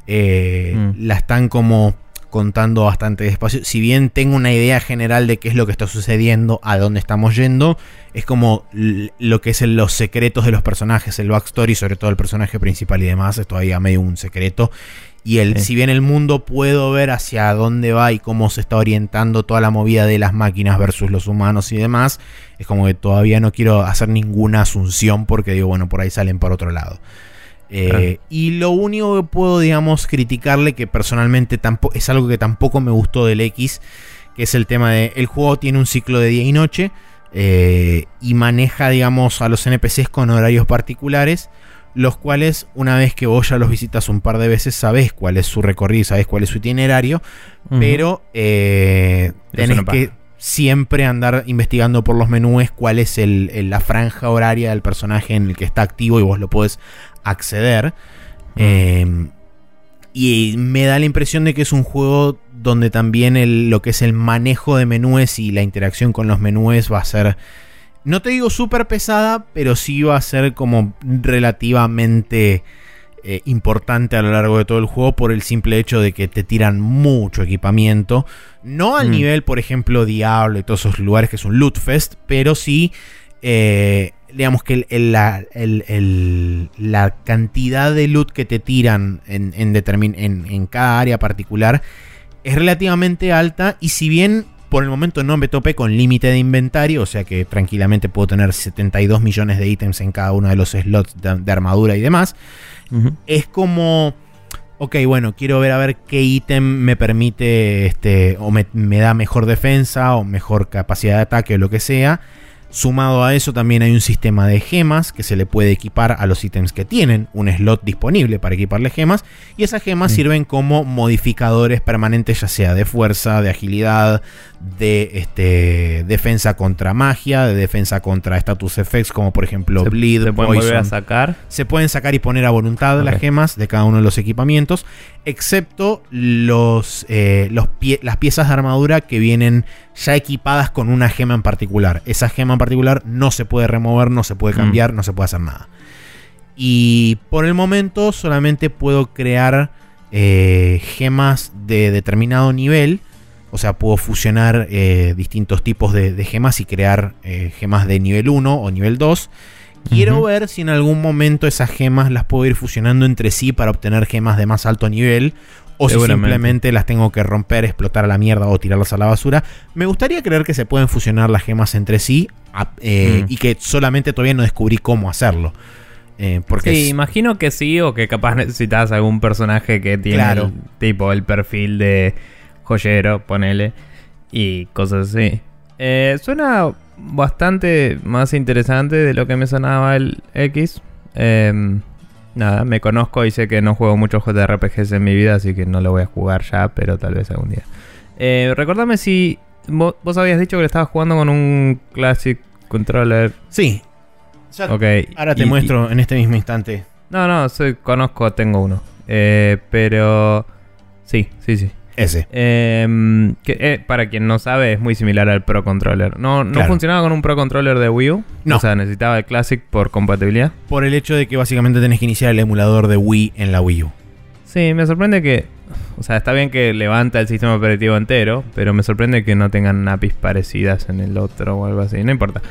eh, mm. la están como contando bastante despacio. Si bien tengo una idea general de qué es lo que está sucediendo, a dónde estamos yendo, es como lo que es los secretos de los personajes, el backstory, sobre todo el personaje principal y demás, es todavía medio un secreto. Y el, si bien el mundo puedo ver hacia dónde va y cómo se está orientando toda la movida de las máquinas versus los humanos y demás, es como que todavía no quiero hacer ninguna asunción porque digo, bueno, por ahí salen por otro lado. Eh, y lo único que puedo, digamos, criticarle, que personalmente tampoco, es algo que tampoco me gustó del X, que es el tema de, el juego tiene un ciclo de día y noche eh, y maneja, digamos, a los NPCs con horarios particulares, los cuales una vez que vos ya los visitas un par de veces, sabes cuál es su recorrido, sabes cuál es su itinerario, pero eh, tenés que siempre andar investigando por los menús cuál es la franja horaria del personaje en el que está activo y vos lo podés acceder. Em, y me da la impresión de que es un juego donde también lo que es el manejo de menúes y la interacción con los menúes va a ser, no te digo súper pesada, pero sí va a ser como relativamente eh, importante a lo largo de todo el juego por el simple hecho de que te tiran mucho equipamiento. No al mm. nivel, por ejemplo, Diablo y todos esos lugares que es un loot fest, pero sí eh, digamos que el, la cantidad de loot que te tiran en, en, en, cada área particular es relativamente alta y si bien Por el momento no me topé con límite de inventario, o sea que tranquilamente puedo tener 72 millones de ítems en cada uno de los slots de, armadura y demás. Es como ok, bueno, quiero ver a ver qué ítem me permite, este, o me, da mejor defensa o mejor capacidad de ataque o lo que sea. Sumado a eso también hay un sistema de gemas que se le puede equipar a los ítems que tienen un slot disponible para equiparle gemas y esas gemas sirven como modificadores permanentes ya sea de fuerza, de agilidad, de este, defensa contra magia, de defensa contra status effects como por ejemplo bleed,
se pueden sacar.
Se pueden sacar y poner a voluntad las gemas de cada uno de los equipamientos, excepto los, eh, los las piezas de armadura que vienen ya equipadas con una gema en particular. Esa gema en particular no se puede remover, no se puede mm. cambiar, no se puede hacer nada. Y por el momento solamente puedo crear eh, gemas de determinado nivel o sea, puedo fusionar eh, distintos tipos de, gemas y crear gemas de nivel 1 o nivel 2. Quiero ver si en algún momento esas gemas las puedo ir fusionando entre sí para obtener gemas de más alto nivel. O si simplemente las tengo que romper, explotar a la mierda o tirarlas a la basura. Me gustaría creer que se pueden fusionar las gemas entre sí eh, mm. y que solamente todavía no descubrí cómo hacerlo. porque
sí, imagino que sí, o que capaz necesitas algún personaje que tiene tipo el perfil de joyero, ponele, y cosas así. Eh, suena bastante más interesante de lo que me sonaba el X. Em, nada, me conozco y sé que no juego muchos JRPGs en mi vida, así que no lo voy a jugar ya, pero tal vez algún día. Eh, recordame si vos, habías dicho que le estabas jugando con un Classic Controller.
Sí. Ahora te muestro en este mismo instante.
No, no, soy, conozco, tengo uno. Eh, pero... Sí, sí, sí.
Ese.
Em, que, eh, para quien no sabe, es muy similar al Pro Controller. ¿No, no funcionaba con un Pro Controller de Wii U?
No.
O sea, necesitaba el Classic por compatibilidad.
Por el hecho de que básicamente tenés que iniciar el emulador de Wii en la Wii U.
Sí, me sorprende que. O sea, está bien que levanta el sistema operativo entero, pero me sorprende que no tengan APIs parecidas en el otro o algo así. No importa.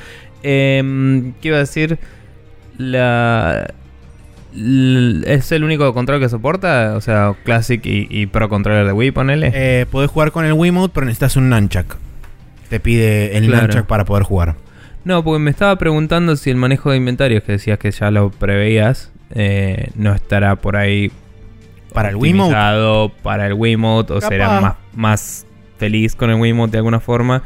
Eh, ¿Qué iba a decir? La, ¿Es el único control que soporta? O sea, Classic y, Pro Controller de Wii, ponele.
Eh, podés jugar con el Wiimote, pero necesitas un Nunchuck. Te pide el Nunchuck para poder jugar.
No, porque me estaba preguntando si el manejo de inventarios, que decías que ya lo preveías, eh, no estará por ahí
para el Wiimote.
Para el Wiimote, o será más, más feliz con el Wiimote de alguna forma.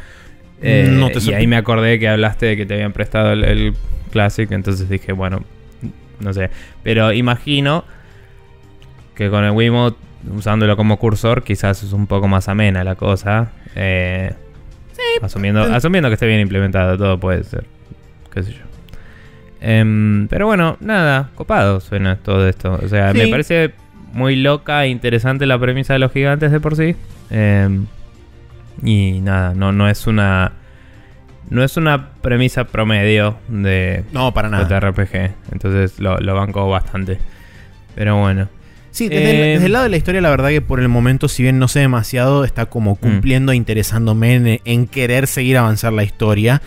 Eh, y ahí me acordé que hablaste de que te habían prestado el Classic, entonces dije, bueno, no sé. Pero imagino que con el Wiimote, usándolo como cursor, quizás es un poco más amena la cosa. Eh, sí, asumiendo, asumiendo que esté bien implementado, todo puede ser. Qué sé yo. Em, pero bueno, nada, copado suena todo esto. O sea, me parece muy loca e interesante la premisa de los gigantes de por sí. Em, y nada, no, no es una no es una premisa promedio de
no, para nada.
RPG. Entonces lo, banco bastante. Pero bueno.
Sí, desde, el, eh, lado de la historia, la verdad que por el momento, si bien no sé demasiado, está como mm. cumpliendo, e interesándome en, querer seguir avanzar la historia.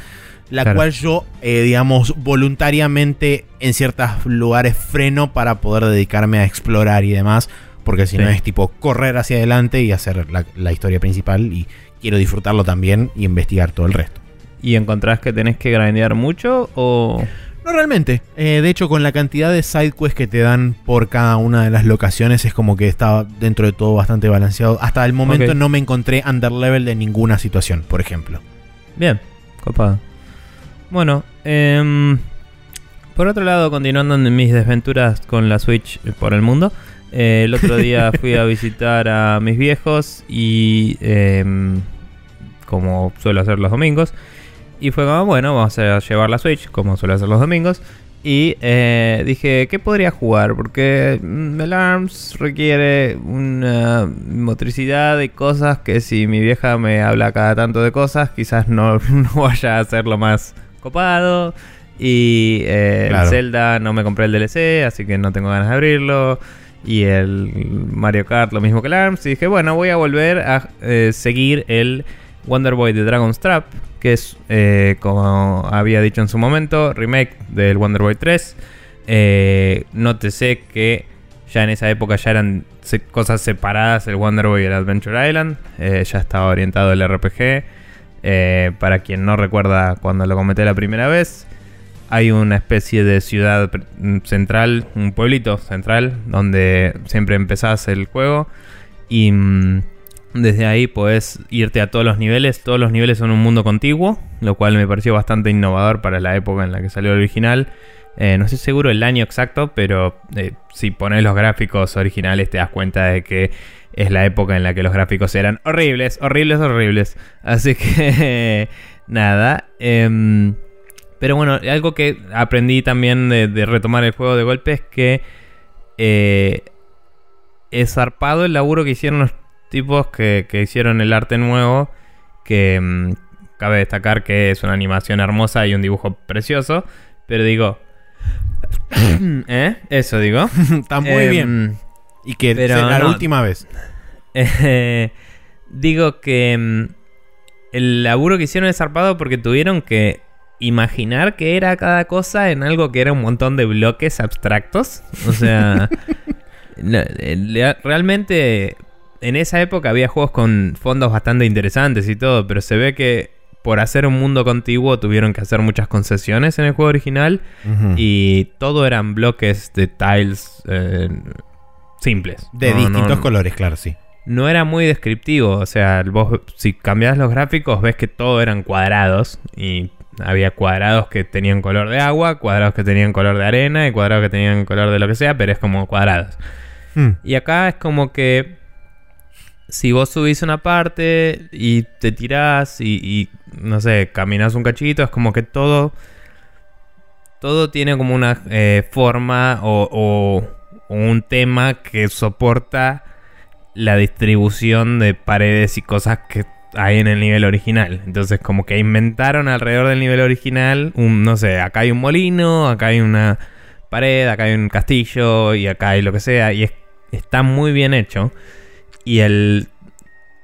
La cual yo, eh, digamos, voluntariamente en ciertos lugares freno para poder dedicarme a explorar y demás. Porque si no es tipo correr hacia adelante y hacer la, la historia principal. Y quiero disfrutarlo también y investigar todo el resto.
¿Y encontrás que tenés que grandear mucho o...?
No realmente. Eh, de hecho, con la cantidad de sidequests que te dan por cada una de las locaciones, es como que está dentro de todo bastante balanceado. Hasta el momento no me encontré underlevel de ninguna situación, por ejemplo.
Bien, copado. Bueno, em, por otro lado, continuando en mis desventuras con la Switch por el mundo, eh, el otro día fui a visitar a mis viejos y, em, como suelo hacer los domingos, y fue como, bueno, vamos a llevar la Switch, como suele hacer los domingos. Y eh, dije, ¿qué podría jugar? Porque mm, el ARMS requiere una motricidad de cosas que si mi vieja me habla cada tanto de cosas, quizás no, vaya a ser lo más copado. Y eh, el Zelda no me compré el DLC, así que no tengo ganas de abrirlo. Y el Mario Kart lo mismo que el ARMS. Y dije, bueno, voy a volver a eh, seguir el Wonder Boy de Dragon's Trap, que es, eh, como había dicho en su momento, remake del Wonder Boy 3. Eh, nótese que ya en esa época ya eran cosas separadas el Wonder Boy y el Adventure Island. Eh, ya estaba orientado el RPG. Eh, para quien no recuerda cuando lo comenté la primera vez, hay una especie de ciudad central, un pueblito central, donde siempre empezás el juego. Y mm, desde ahí podés irte a todos los niveles. Todos los niveles son un mundo contiguo, lo cual me pareció bastante innovador para la época en la que salió el original. Eh, no estoy seguro el año exacto, pero eh, si pones los gráficos originales te das cuenta de que es la época en la que los gráficos eran horribles, horribles, horribles. Así que nada. em, pero bueno, algo que aprendí también de, retomar el juego de golpe es que eh, es zarpado el laburo que hicieron los tipos que, que hicieron el arte nuevo. Que mm, cabe destacar que es una animación hermosa y un dibujo precioso. Pero digo. ¿Eh? Eso digo.
Está muy
Em,
bien. Y que
pero
sea la
no.
última vez.
Eh, digo que mm, el laburo que hicieron es zarpado porque tuvieron que imaginar qué era cada cosa en algo que era un montón de bloques abstractos. O sea, eh, realmente en esa época había juegos con fondos bastante interesantes y todo, pero se ve que por hacer un mundo contiguo tuvieron que hacer muchas concesiones en el juego original y todo eran bloques de tiles eh, simples.
de
No,
distintos
no-
colores, claro, sí.
no era muy descriptivo. O sea, vos si cambiás los gráficos ves que todo eran cuadrados. Y había cuadrados que tenían color de agua, cuadrados que tenían color de arena y cuadrados que tenían color de lo que sea, pero es como cuadrados.
Hmm.
Y acá es como que si vos subís una parte y te tirás y, no sé, caminás un cachito, es como que todo... Todo tiene como una eh, forma o, o- o un tema que soporta la distribución de paredes y cosas que hay en el nivel original. Entonces como que inventaron alrededor del nivel original un, no sé, acá hay un molino, acá hay una pared, acá hay un castillo y acá hay lo que sea. Y es- está muy bien hecho. Y el...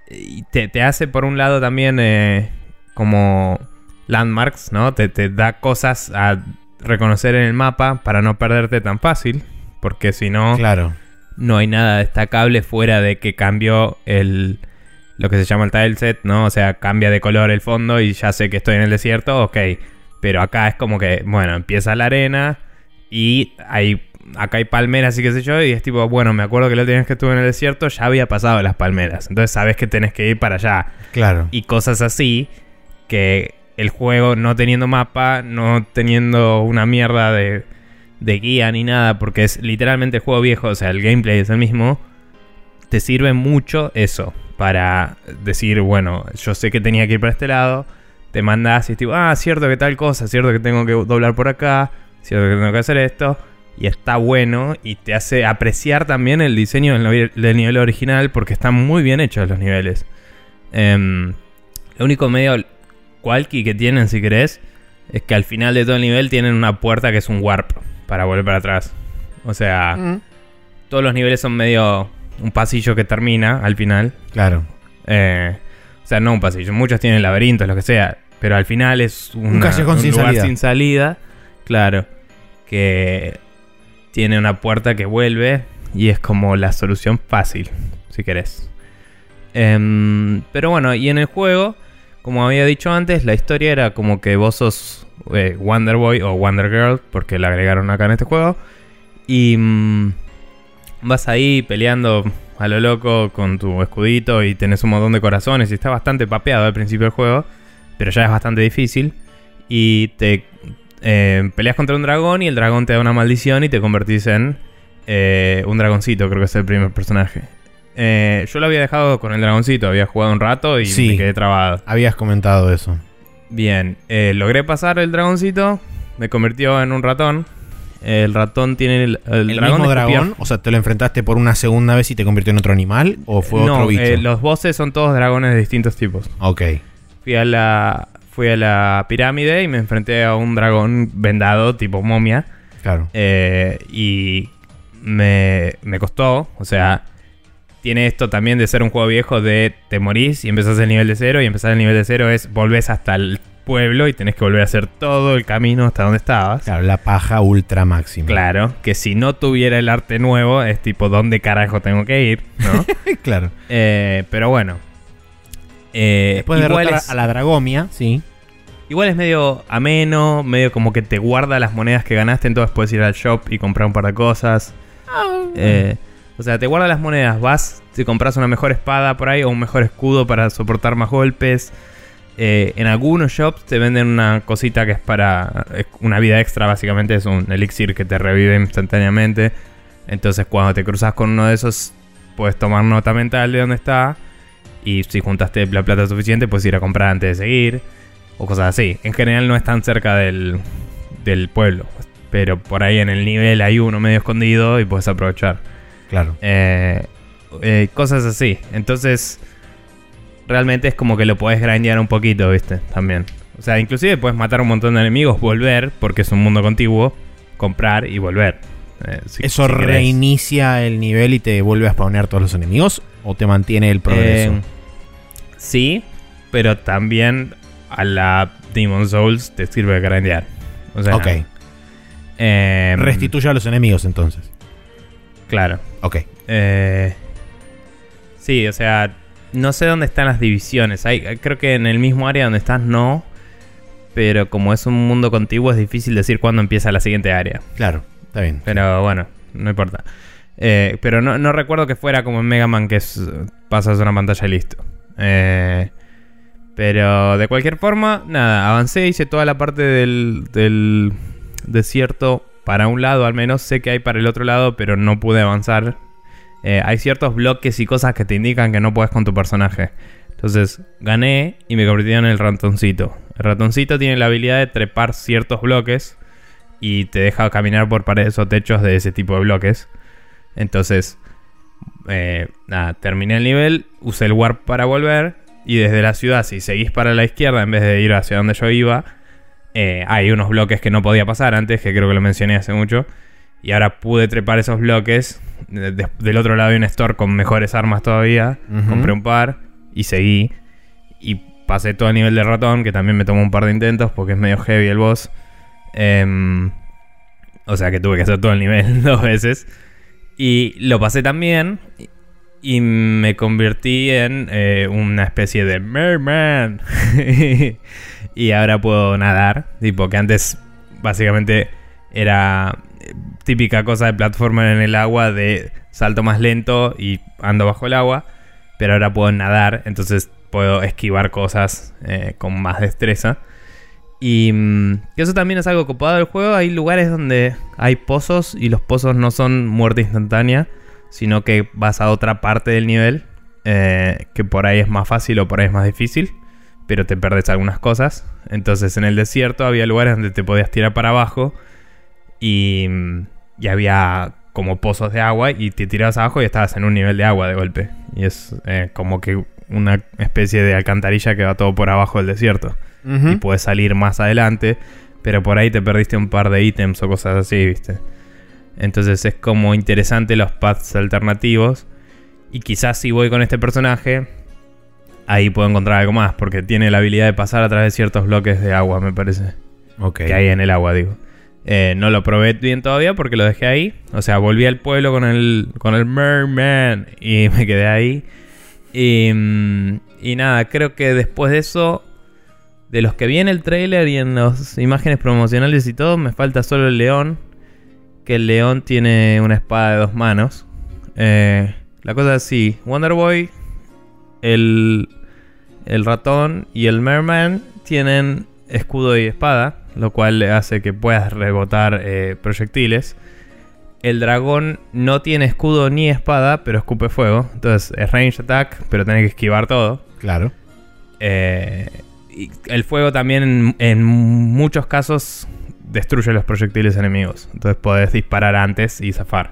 y te, te hace por un lado también eh, como landmarks, ¿no? Te, te da cosas a reconocer en el mapa para no perderte tan fácil. Porque si no
Claro.
no hay nada destacable fuera de que cambió el lo que se llama el tileset, ¿no? O sea, cambia de color el fondo y ya sé que estoy en el desierto, ok. Pero acá es como que, bueno, empieza la arena y hay acá hay palmeras y qué sé yo, y es tipo, bueno, me acuerdo que la última vez que estuve en el desierto ya había pasado las palmeras. Entonces sabes que tenés que ir para allá
Claro.
y cosas así que el juego no teniendo mapa, no teniendo una mierda de, de guía ni nada, porque es literalmente el juego viejo, o sea, el gameplay es el mismo, te sirve mucho eso para decir, bueno, yo sé que tenía que ir para este lado, te mandas y es tipo, ah, cierto que tal cosa, cierto que tengo que doblar por acá, cierto que tengo que hacer esto. Y está bueno y te hace apreciar también el diseño del, nivel original porque están muy bien hechos los niveles. Em, lo único medio qualky que tienen, si querés, es que al final de todo el nivel tienen una puerta que es un warp para volver para atrás. O sea,
Mm.
todos los niveles son medio un pasillo que termina al final.
Claro.
Eh, o sea, no un pasillo. Muchos tienen laberintos, lo que sea. Pero al final es una-
callejón sin
lugar
salida.
sin salida. Claro. Que tiene una puerta que vuelve. Y es como la solución fácil, si querés. Em, pero bueno, y en el juego, como había dicho antes, la historia era como que vos sos eh, Wonder Boy o Wonder Girl, porque la agregaron acá en este juego. Y mm, vas ahí peleando a lo loco con tu escudito y tenés un montón de corazones y está bastante papeado al principio del juego, pero ya es bastante difícil. Y te eh, peleas contra un dragón y el dragón te da una maldición y te convertís en eh, un dragoncito, creo que es el primer personaje. Eh, yo lo había dejado con el dragoncito, había jugado un rato y
Sí.
me quedé trabado.
Habías comentado eso.
Bien, logré pasar el dragoncito, me convirtió en un ratón. El ratón tiene el, el
¿El
dragón
mismo dragón? O sea, ¿te lo enfrentaste por una segunda vez y te convirtió en otro animal? ¿O fue
no,
otro bicho?
los bosses son todos dragones de distintos tipos.
Ok.
Fui a la fui a la pirámide y me enfrenté a un dragón vendado tipo momia
Claro.
eh, y me, me costó, o sea, tiene esto también de ser un juego viejo de te morís y empezás el nivel de cero y empezar el nivel de cero es volvés hasta el pueblo y tenés que volver a hacer todo el camino hasta donde estabas.
Claro, la paja ultra máxima.
Claro, que si no tuviera el arte nuevo es tipo, ¿dónde carajo tengo que ir? ¿No?
claro.
Eh, pero bueno. Eh,
Después de
igual
derrotar
es-
a la Dragomia, sí.
Igual es medio ameno, medio como que te guarda las monedas que ganaste, entonces puedes ir al shop y comprar un par de cosas. Eh, o sea, te guarda las monedas, vas, te compras una mejor espada por ahí o un mejor escudo para soportar más golpes. Eh, en algunos shops te venden una cosita que es para una vida extra, básicamente es un elixir que te revive instantáneamente. Entonces cuando te cruzas con uno de esos, puedes tomar nota mental de dónde está. Y si juntaste la plata suficiente, puedes ir a comprar antes de seguir. O cosas así. En general no es tan cerca del, del pueblo. Pero por ahí en el nivel hay uno medio escondido y puedes aprovechar.
Claro.
Eh, eh, cosas así. Entonces, realmente es como que lo podés grindear un poquito, ¿viste? También. O sea, inclusive puedes matar un montón de enemigos, volver, porque es un mundo contiguo, comprar y volver. Eh, si-
¿Eso
si
reinicia el nivel y te vuelve a spawnear todos los enemigos? ¿O te mantiene el progreso?
Eh, sí, pero también a la Demon Souls te sirve de grindear. O sea,
ok.
eh,
Restituye a los enemigos entonces.
Claro.
Ok.
Eh, sí, o sea, no sé dónde están las divisiones. Hay, creo que en el mismo área donde estás no. Pero como es un mundo contiguo es difícil decir cuándo empieza la siguiente área.
Claro, está bien.
Pero bueno, no importa. Eh, pero no, recuerdo que fuera como en Mega Man que es, pasas una pantalla y listo. Eh, pero de cualquier forma, nada, avancé, hice toda la parte del, del desierto para un lado al menos. Sé que hay para el otro lado, pero no pude avanzar. Eh, hay ciertos bloques y cosas que te indican que no puedes con tu personaje. Entonces gané y me convertí en el ratoncito. El ratoncito tiene la habilidad de trepar ciertos bloques y te deja caminar por paredes o techos de ese tipo de bloques. Entonces, eh, nada, terminé el nivel, usé el warp para volver y desde la ciudad, si seguís para la izquierda en vez de ir hacia donde yo iba, eh, hay unos bloques que no podía pasar antes, que creo que lo mencioné hace mucho. Y ahora pude trepar esos bloques. De- de- del otro lado hay un store con mejores armas todavía. Compré un par y seguí. Y pasé todo el nivel de ratón, que también me tomó un par de intentos porque es medio heavy el boss. Em, o sea que tuve que hacer todo el nivel dos veces. Y lo pasé también. Y me convertí en eh, una especie de merman. y ahora puedo nadar. Tipo que antes básicamente era eh, típica cosa de plataforma en el agua de salto más lento y ando bajo el agua. Pero ahora puedo nadar. Entonces puedo esquivar cosas eh, con más destreza. Y mm, eso también es algo copado del juego. Hay lugares donde hay pozos y los pozos no son muerte instantánea, sino que vas a otra parte del nivel, eh, que por ahí es más fácil o por ahí es más difícil, pero te perdes algunas cosas. Entonces en el desierto había lugares donde te podías tirar para abajo y, mm, y había como pozos de agua y te tirabas abajo y estabas en un nivel de agua de golpe. Y es eh, como que una especie de alcantarilla que va todo por abajo del desierto Y puedes salir más adelante, pero por ahí te perdiste un par de ítems o cosas así, ¿viste? Entonces es como interesante los paths alternativos. Y quizás si voy con este personaje, ahí puedo encontrar algo más, porque tiene la habilidad de pasar a través de ciertos bloques de agua, me parece.
Ok.
Que hay en el agua, digo. Eh, no lo probé bien todavía porque lo dejé ahí. O sea, volví al pueblo con el, con el Merman y me quedé ahí. Y, mm, y nada, creo que después de eso, de los que vi en el trailer y en las imágenes promocionales y todo, me falta solo el león. Que el león tiene una espada de dos manos. Eh, la cosa es así: Wonder Boy, el, el ratón y el Merman tienen escudo y espada, lo cual le hace que puedas rebotar eh, proyectiles. El dragón no tiene escudo ni espada, pero escupe fuego. Entonces es range attack, pero tenés que esquivar todo.
Claro.
Eh, el fuego también en, muchos casos destruye los proyectiles enemigos. Entonces podés disparar antes y zafar.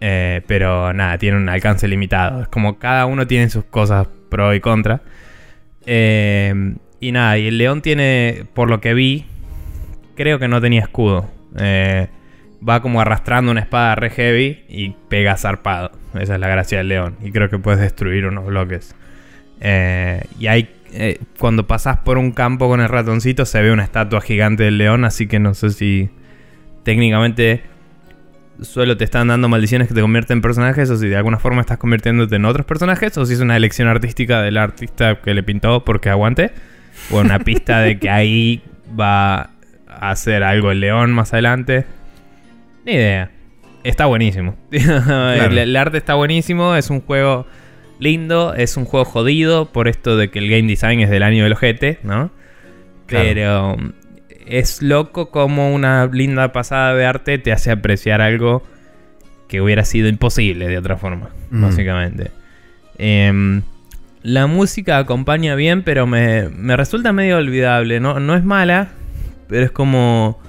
Eh, pero nada, tiene un alcance limitado. Es como cada uno tiene sus cosas pro y contra. Eh, y nada, y el león tiene, por lo que vi, creo que no tenía escudo. Eh, va como arrastrando una espada re heavy y pega zarpado. Esa es la gracia del león. Y creo que puedes destruir unos bloques. Y hay. Eh, cuando pasas por un campo con el ratoncito se ve una estatua gigante del león, así que no sé si técnicamente solo te están dando maldiciones que te convierten en personajes o si de alguna forma estás convirtiéndote en otros personajes o si es una elección artística del artista que le pintó porque aguante o una pista de que ahí va a hacer algo el león más adelante. Ni idea. Está buenísimo. el, el arte está buenísimo, es un juego lindo, es un juego jodido por esto de que el game design es del año del ojete, ¿no? Pero es loco como una linda pasada de arte te hace apreciar algo que hubiera sido imposible de otra forma,
Mm.
básicamente. Em, la música acompaña bien, pero me, me resulta medio olvidable. No, no es mala, pero es como...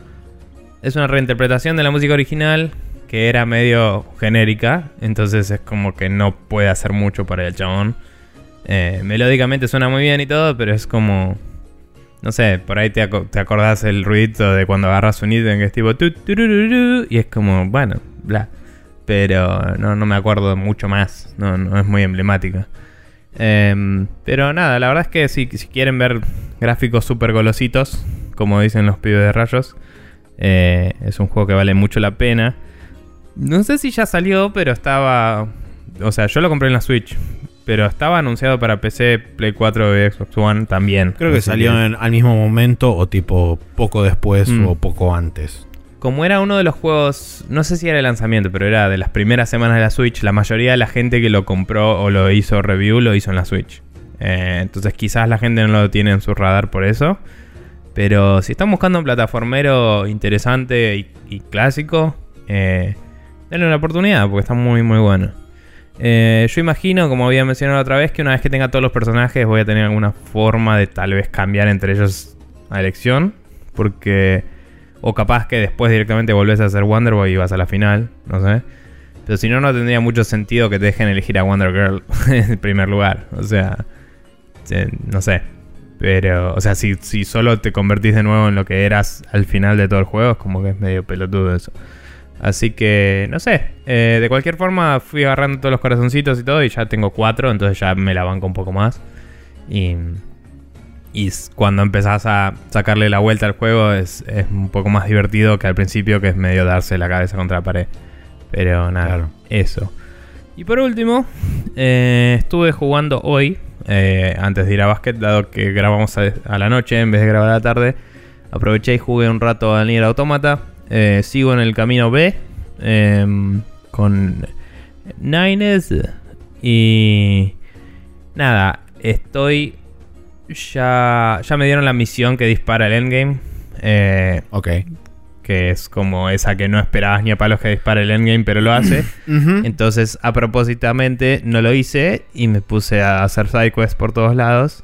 Es una reinterpretación de la música original que era medio genérica, entonces es como que no puede hacer mucho para el chabón. Eh, melódicamente suena muy bien y todo, pero es como... No sé, por ahí te, te acordás el ruidito de cuando agarras un ítem que es tipo... tu, turururu, y es como, bueno, bla. Pero no, no me acuerdo mucho más, no, no es muy emblemática. Em, pero nada, la verdad es que si, si quieren ver gráficos súper golositos, como dicen los pibes de rayos, eh, es un juego que vale mucho la pena. No sé si ya salió, pero estaba... O sea, yo lo compré en la Switch. Pero estaba anunciado para PC, Play 4 y Xbox One también.
Creo que salió en- al mismo momento o tipo poco después
Mm.
o poco antes.
Como era uno de los juegos, no sé si era el lanzamiento, pero era de las primeras semanas de la Switch, la mayoría de la gente que lo compró o lo hizo review lo hizo en la Switch. Eh, entonces quizás la gente no lo tiene en su radar por eso. Pero si están buscando un plataformero interesante y, y clásico, eh, denle una oportunidad porque está muy muy bueno. Eh, yo imagino, como había mencionado otra vez, que una vez que tenga todos los personajes voy a tener alguna forma de tal vez cambiar entre ellos a elección. Porque... O capaz que después directamente volvés a hacer Wonder Boy y vas a la final, no sé. Pero si no, no tendría mucho sentido que te dejen elegir a Wonder Girl en primer lugar. O sea, se- no sé. Pero, o sea, si, si solo te convertís de nuevo en lo que eras al final de todo el juego, es como que es medio pelotudo eso. Así que, no sé. Eh, de cualquier forma, fui agarrando todos los corazoncitos y todo, y ya tengo cuatro, entonces ya me la banco un poco más. Y, y cuando empezás a sacarle la vuelta al juego, es, es un poco más divertido que al principio, que es medio darse la cabeza contra la pared. Pero nada,
Claro.
eso. Y por último, eh, estuve jugando hoy, eh, antes de ir a básquet, dado que grabamos a, a la noche en vez de grabar a la tarde. Aproveché y jugué un rato al Nier Automata. Eh, sigo en el camino B em, con Nines. Y nada, estoy. Ya, ya me dieron la misión que dispara el endgame. Eh,
Ok.
que es como esa que no esperabas ni a palos que dispara el endgame, pero lo hace. Entonces, a propósitamente, no lo hice y me puse a hacer sidequests por todos lados.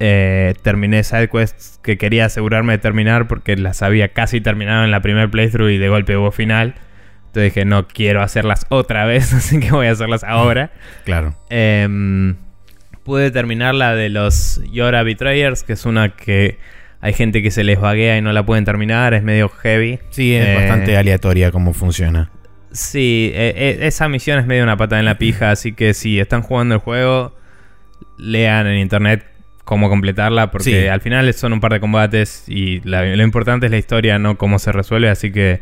Eh, terminé sidequests que quería asegurarme de terminar porque las había casi terminado en la primer playthrough y de golpe hubo final. Entonces dije, no quiero hacerlas otra vez, así que voy a hacerlas ahora.
Claro.
Em, pude terminar la de los Yora Betrayers, que es una que hay gente que se les vaguea y no la pueden terminar, es medio heavy.
Sí, es
Eh,
bastante aleatoria cómo funciona.
Sí, eh, eh, esa misión es medio una patada en la pija, así que si están jugando el juego, lean en internet cómo completarla, porque
Sí.
al final son un par de combates y la- lo importante es la historia, no cómo se resuelve, así que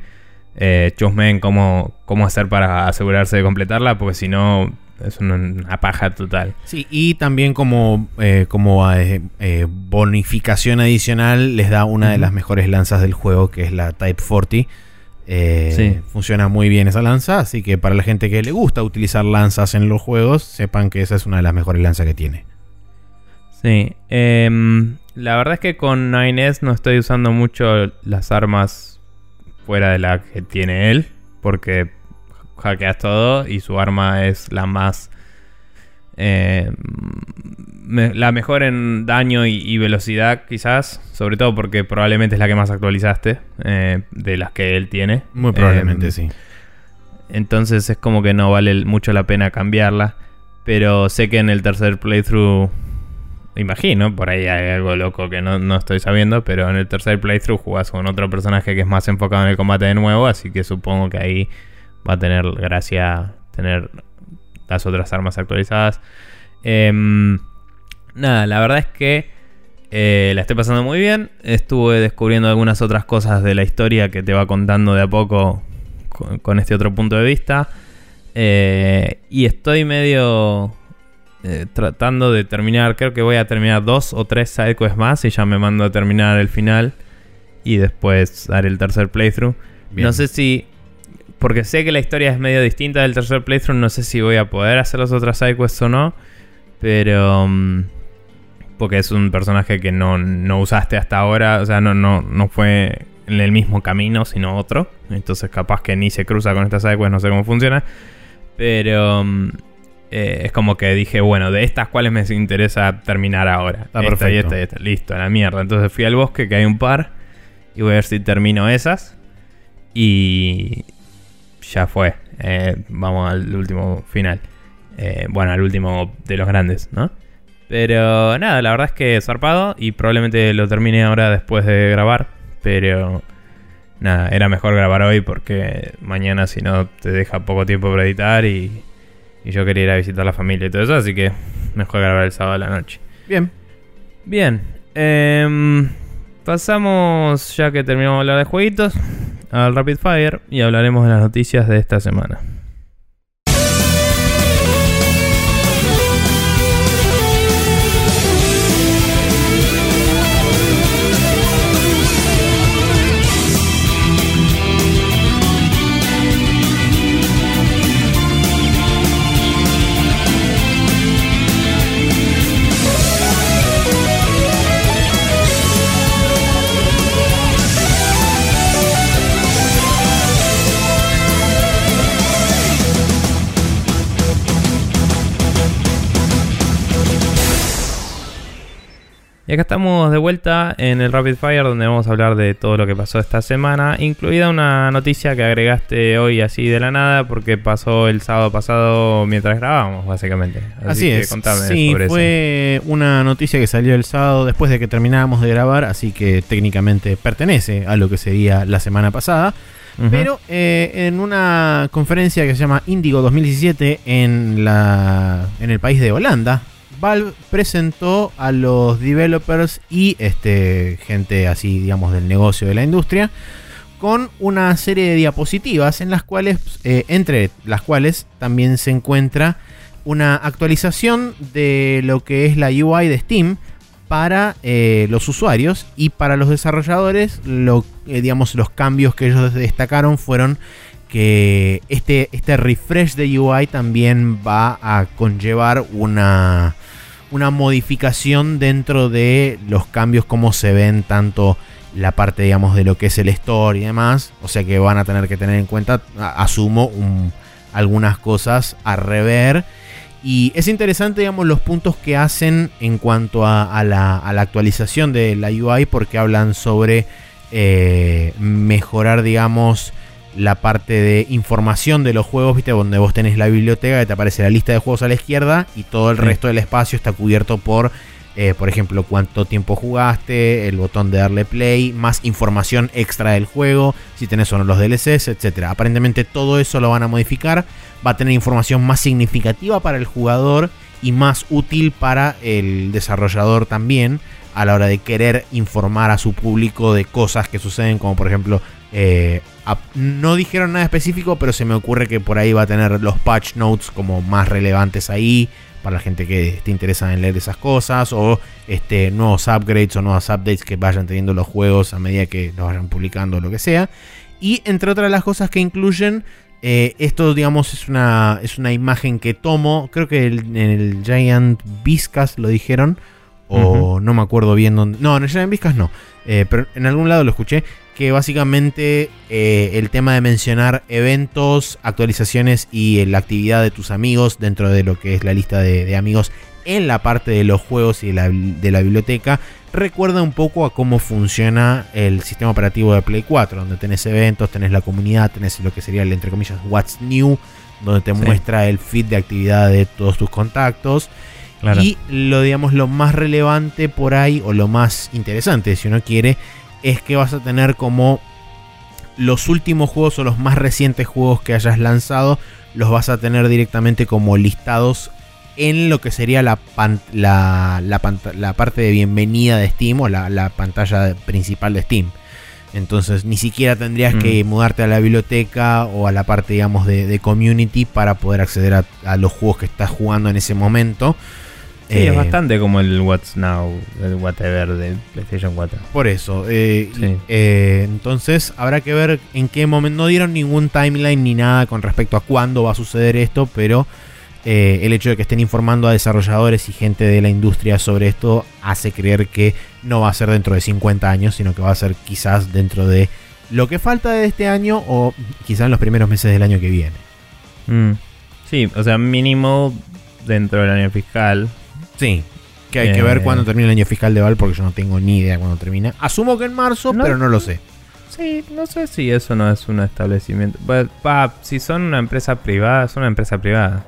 eh, chusmen cómo, cómo hacer para asegurarse de completarla, porque si no es una, una paja total.
Sí, y también como, eh, como eh, eh, bonificación adicional les da una de las mejores lanzas del juego, que es la Type 40. Eh,
Sí.
Funciona muy bien esa lanza, así que para la gente que le gusta utilizar lanzas en los juegos, sepan que esa es una de las mejores lanzas que tiene.
Sí, em, la verdad es que con 9S no estoy usando mucho las armas fuera de la que tiene él, porque hackeas todo y su arma es la más... eh, me- la mejor en daño y, y velocidad quizás, sobre todo porque probablemente es la que más actualizaste eh, de las que él tiene.
Muy probablemente
Em,
sí.
entonces es como que no vale mucho la pena cambiarla. Pero sé que en el tercer playthrough, imagino, por ahí hay algo loco que no, no estoy sabiendo, pero en el tercer playthrough jugás con otro personaje que es más enfocado en el combate de nuevo, así que supongo que ahí va a tener gracia tener las otras armas actualizadas. Em, nada, la verdad es que eh, la estoy pasando muy bien. Estuve descubriendo algunas otras cosas de la historia que te va contando de a poco con, este otro punto de vista. Eh, y estoy medio eh, tratando de terminar. Creo que voy a terminar dos o tres sidequests más y ya me mando a terminar el final. Y después haré el tercer playthrough.
Bien.
No sé si. Porque sé que la historia es medio distinta del tercer playthrough. No sé si voy a poder hacer las otras sidequests o no. Pero. mm, porque es un personaje que no, no usaste hasta ahora. O sea, no, no, no fue en el mismo camino, sino otro. Entonces, capaz que ni se cruza con esta sidequest. No sé cómo funciona. Pero. mm, eh, es como que dije, bueno, de estas cuáles me interesa terminar ahora.
Está
esta y
perfecto.
esta y esta. Listo, a la mierda. Entonces fui al bosque, que hay un par. Y voy a ver si termino esas. Y ya fue. Eh, vamos al último final. Eh, bueno, al último de los grandes, ¿no? Pero nada, la verdad es que zarpado. Y probablemente lo termine ahora después de grabar. Pero nada, era mejor grabar hoy porque mañana si no te deja poco tiempo para editar. Y, y yo quería ir a visitar a la familia y todo eso. Así que mejor grabar el sábado a la noche.
Bien.
Bien. em, pasamos, ya que terminamos de hablar de jueguitos, al Rapid Fire y hablaremos de las noticias de esta semana. Y acá estamos de vuelta en el Rapid Fire donde vamos a hablar de todo lo que pasó esta semana, incluida una noticia que agregaste hoy así de la nada porque pasó el sábado pasado mientras grabábamos, básicamente.
Así,
que
es.
contame
sí,
sobre eso.
fue una noticia que salió el sábado después de que terminábamos de grabar, así que técnicamente pertenece a lo que sería la semana pasada. Pero eh, en una conferencia que se llama Indigo 2017 en, la, en el país de Holanda, Valve presentó a los developers y este, gente así, digamos, del negocio de la industria con una serie de diapositivas en las cuales, eh, entre las cuales también se encuentra una actualización de lo que es la UI de Steam para eh, los usuarios y para los desarrolladores, eh, digamos, los cambios que ellos destacaron fueron que este, este refresh de UI también va a conllevar una, una modificación dentro de los cambios como se ven tanto la parte digamos de lo que es el store y demás. O sea que van a tener que tener en cuenta asumo un- algunas cosas a rever. Y es interesante digamos los puntos que hacen en cuanto a, a la, a la actualización de la UI porque hablan sobre eh, mejorar digamos la parte de información de los juegos, ¿viste? Donde vos tenés la biblioteca que te aparece la lista de juegos a la izquierda y todo el
Sí.
resto del espacio está cubierto por, eh, por ejemplo, cuánto tiempo jugaste, el botón de darle play, más información extra del juego, si tenés o no los DLCs, etc. Aparentemente todo eso lo van a modificar, va a tener información más significativa para el jugador y más útil para el desarrollador también a la hora de querer informar a su público de cosas que suceden, como por ejemplo eh, no dijeron nada específico, pero se me ocurre que por ahí va a tener los patch notes como más relevantes ahí. Para la gente que esté interesada en leer esas cosas. O este, nuevos upgrades o nuevos updates que vayan teniendo los juegos a medida que los vayan publicando o lo que sea. Y entre otras las cosas que incluyen. eh, esto, digamos, es una, es una imagen que tomo. Creo que en el Giant Viscas lo dijeron. O no me acuerdo bien dónde. No, en el Giant Viscas no. eh, pero en algún lado lo escuché que básicamente eh, el tema de mencionar eventos, actualizaciones y eh, la actividad de tus amigos dentro de lo que es la lista de, de amigos en la parte de los juegos y de la, de la biblioteca recuerda un poco a cómo funciona el sistema operativo de Play 4, donde tenés eventos, tenés la comunidad, tenés lo que sería el entre comillas What's New, donde te
Sí.
muestra el feed de actividad de todos tus contactos.
Claro.
Y lo, digamos, lo más relevante por ahí, o lo más interesante, si uno quiere, es que vas a tener como los últimos juegos o los más recientes juegos que hayas lanzado, los vas a tener directamente como listados en lo que sería la, pan- la, la parte de bienvenida de Steam o la, la pantalla principal de Steam. Entonces ni siquiera tendrías que mudarte a la biblioteca o a la parte, digamos, de, de community para poder acceder a, a los juegos que estás jugando en ese momento.
Sí, es eh, bastante como el What's Now, el Whatever de PlayStation 4.
Por eso. Eh, eh, entonces, habrá que ver en qué momento. No dieron ningún timeline ni nada con respecto a cuándo va a suceder esto, pero el hecho de que estén informando a desarrolladores y gente de la industria sobre esto hace creer que no va a ser dentro de 50 años, sino que va a ser quizás dentro de lo que falta de este año o quizás en los primeros meses del año que viene.
Mm. Sí, o sea, mínimo dentro del año fiscal
Sí. Que hay que ver eh. cuándo termina el año fiscal de Val porque yo no tengo ni idea cuándo termina. Asumo que en marzo, pero no lo sé.
Sí, no sé si eso no es un establecimiento. si son una empresa privada, son una empresa privada.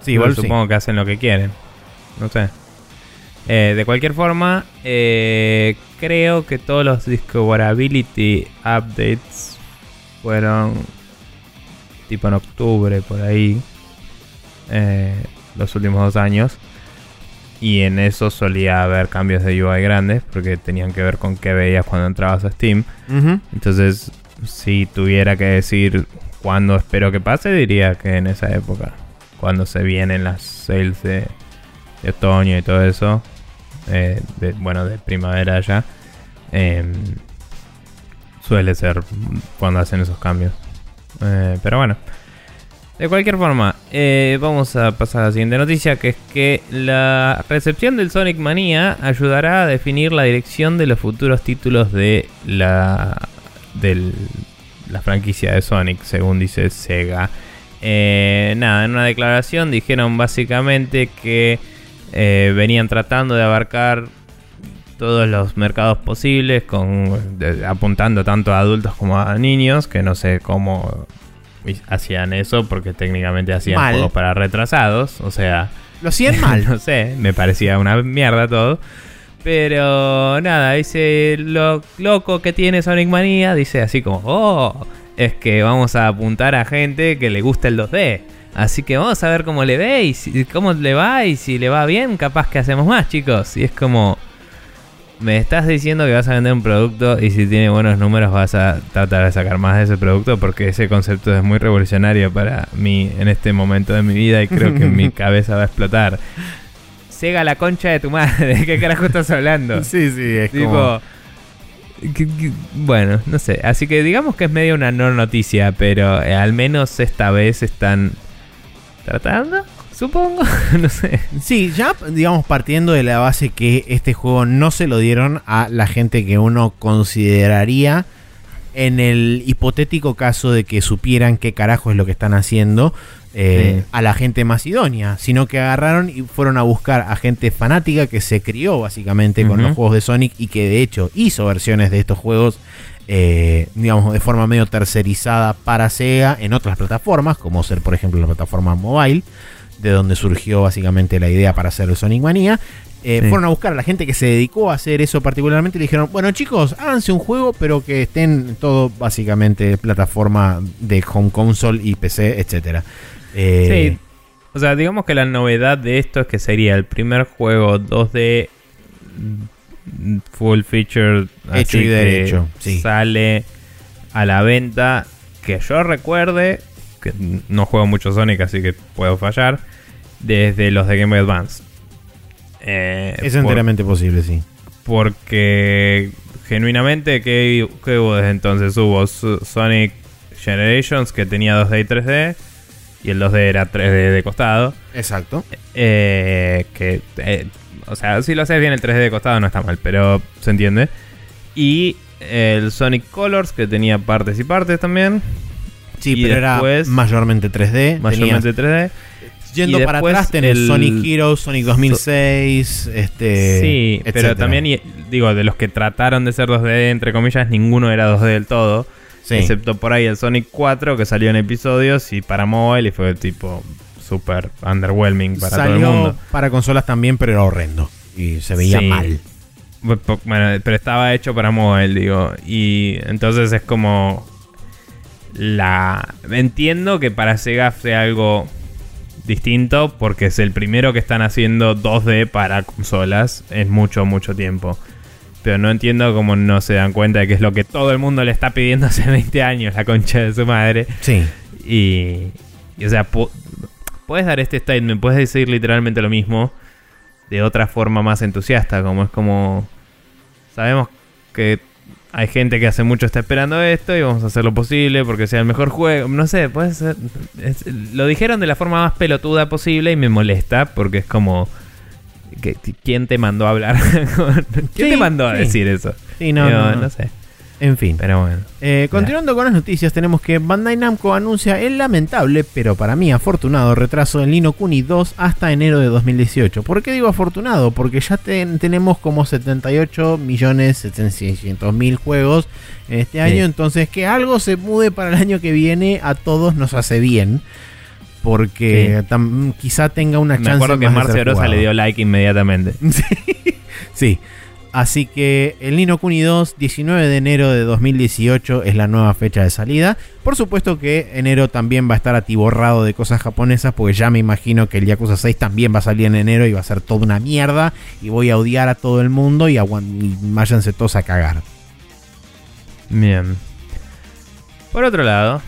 Sí, igual, supongo que hacen lo que quieren. No sé. Eh, de cualquier forma, eh, creo que todos los Discoverability updates fueron tipo en octubre, por ahí. los últimos dos años. Y en eso solía haber cambios de UI grandes porque tenían que ver con qué veías cuando entrabas a Steam. Entonces, si tuviera que decir cuándo espero que pase, diría que en esa época. Cuando se vienen las sales de, otoño y todo eso. Eh, bueno, de primavera ya. Em, suele ser cuando hacen esos cambios. Eh, pero bueno. De cualquier forma, eh, vamos a pasar a la siguiente noticia, que es que la recepción del Sonic Mania ayudará a definir la dirección de los futuros títulos de la, de la franquicia de Sonic, según dice Sega. Eh, nada, en una declaración dijeron básicamente que eh, venían tratando de abarcar todos los mercados posibles, con, apuntando tanto a adultos como a niños, que no sé cómo hacían eso porque técnicamente hacían juegos para retrasados. O sea.
Lo hacían mal.
no sé, me parecía una mierda todo. Pero nada, dice lo loco que tiene Sonic Mania. Dice así como, oh, es que vamos a apuntar a gente que le gusta el 2D. Así que vamos a ver cómo le ve y cómo le va y si le va bien, capaz que hacemos más, chicos. Y es como, me estás diciendo que vas a vender un producto y si tiene buenos números vas a tratar de sacar más de ese producto porque ese concepto es muy revolucionario para mí en este momento de mi vida y creo que mi cabeza va a explotar. Sega la concha de tu madre, ¿de qué carajo estás hablando?
Sí, sí, es tipo...
bueno, no sé. Así que digamos que es medio una no noticia, pero eh, al menos esta vez están tratando Supongo, no sé.
Sí, ya digamos partiendo de la base que este juego no se lo dieron a la gente que uno consideraría en el hipotético caso de que supieran qué carajo es lo que están haciendo eh, a la gente más idónea, sino que agarraron y fueron a buscar a gente fanática que se crió básicamente con los juegos de Sonic y que de hecho hizo versiones de estos juegos eh, digamos, de forma medio tercerizada para Sega en otras plataformas, como ser, por ejemplo, la plataforma mobile de donde surgió básicamente la idea para hacer el Sonic Mania. Eh, fueron a buscar a la gente que se dedicó a hacer eso particularmente y le dijeron, bueno chicos, háganse un juego pero que estén todo básicamente plataforma de home console y PC, etcétera.
Eh, sí. O sea, digamos que la novedad de esto es que sería el primer juego 2D full feature
hecho y derecho.
Sale a la venta que yo recuerde que no juego mucho Sonic, así que puedo fallar, desde los de Game Boy Advance.
Eh, es enteramente posible, sí.
Porque genuinamente, ¿qué, hubo desde entonces? Hubo Sonic Generations que tenía 2D y 3D. Y el 2D era 3D de costado.
Exacto.
Eh, que, eh, o sea, si lo haces bien el 3D de costado no está mal, pero se entiende. Y el Sonic Colors que tenía partes y partes también.
Sí, pero era mayormente 3D.
Mayormente 3D.
Yendo para atrás tenés el... Sonic Heroes, Sonic 2006, este...
Sí, pero también, digo, de los que trataron de ser 2D, entre comillas, ninguno era 2D del todo. Excepto por ahí el Sonic 4 que salió en episodios y para mobile y fue tipo super underwhelming para todo el mundo.
para consolas también, pero era horrendo y se veía mal.
Bueno, pero estaba hecho para mobile, digo. Y entonces es como la entiendo que para Sega sea algo distinto porque es el primero que están haciendo 2D para consolas en mucho, mucho tiempo. pero no entiendo cómo no se dan cuenta de que es lo que todo el mundo le está pidiendo hace 20 años, la concha de su madre.
Sí.
Y, y, o sea, pu- puedes dar este statement, puedes decir literalmente lo mismo de otra forma más entusiasta, como es como sabemos que hay gente que hace mucho está esperando esto y vamos a hacer lo posible porque sea el mejor juego. No sé, puede ser. es- lo dijeron de la forma más pelotuda posible y me molesta porque es como. ¿Quién te mandó a hablar? ¿Quién
Sí,
te mandó a
sí.
decir eso?
Sí, no, no.
sé.
En fin.
Pero bueno.
Eh, continuando con las noticias, tenemos que Bandai Namco anuncia el lamentable, pero para mí afortunado, retraso del Nino Kuni 2 hasta enero de 2018. ¿Por qué digo afortunado? Porque ya ten- tenemos como 78 millones 700 mil juegos en este año, entonces que algo se mude para el año que viene a todos nos hace bien. Porque quizá tenga una
Me
chance
acuerdo que Marcia
jugado.
le dio like inmediatamente.
Sí. Así que el Nino Kuni 2, 19 de enero de 2018 es la nueva fecha de salida. Por supuesto que enero también va a estar atiborrado de cosas japonesas, porque ya me imagino que el Yakuza 6 también va a salir en enero y va a ser toda una mierda. Y voy a odiar a todo el mundo y, y váyanse todos a cagar.
Bien. Por otro lado,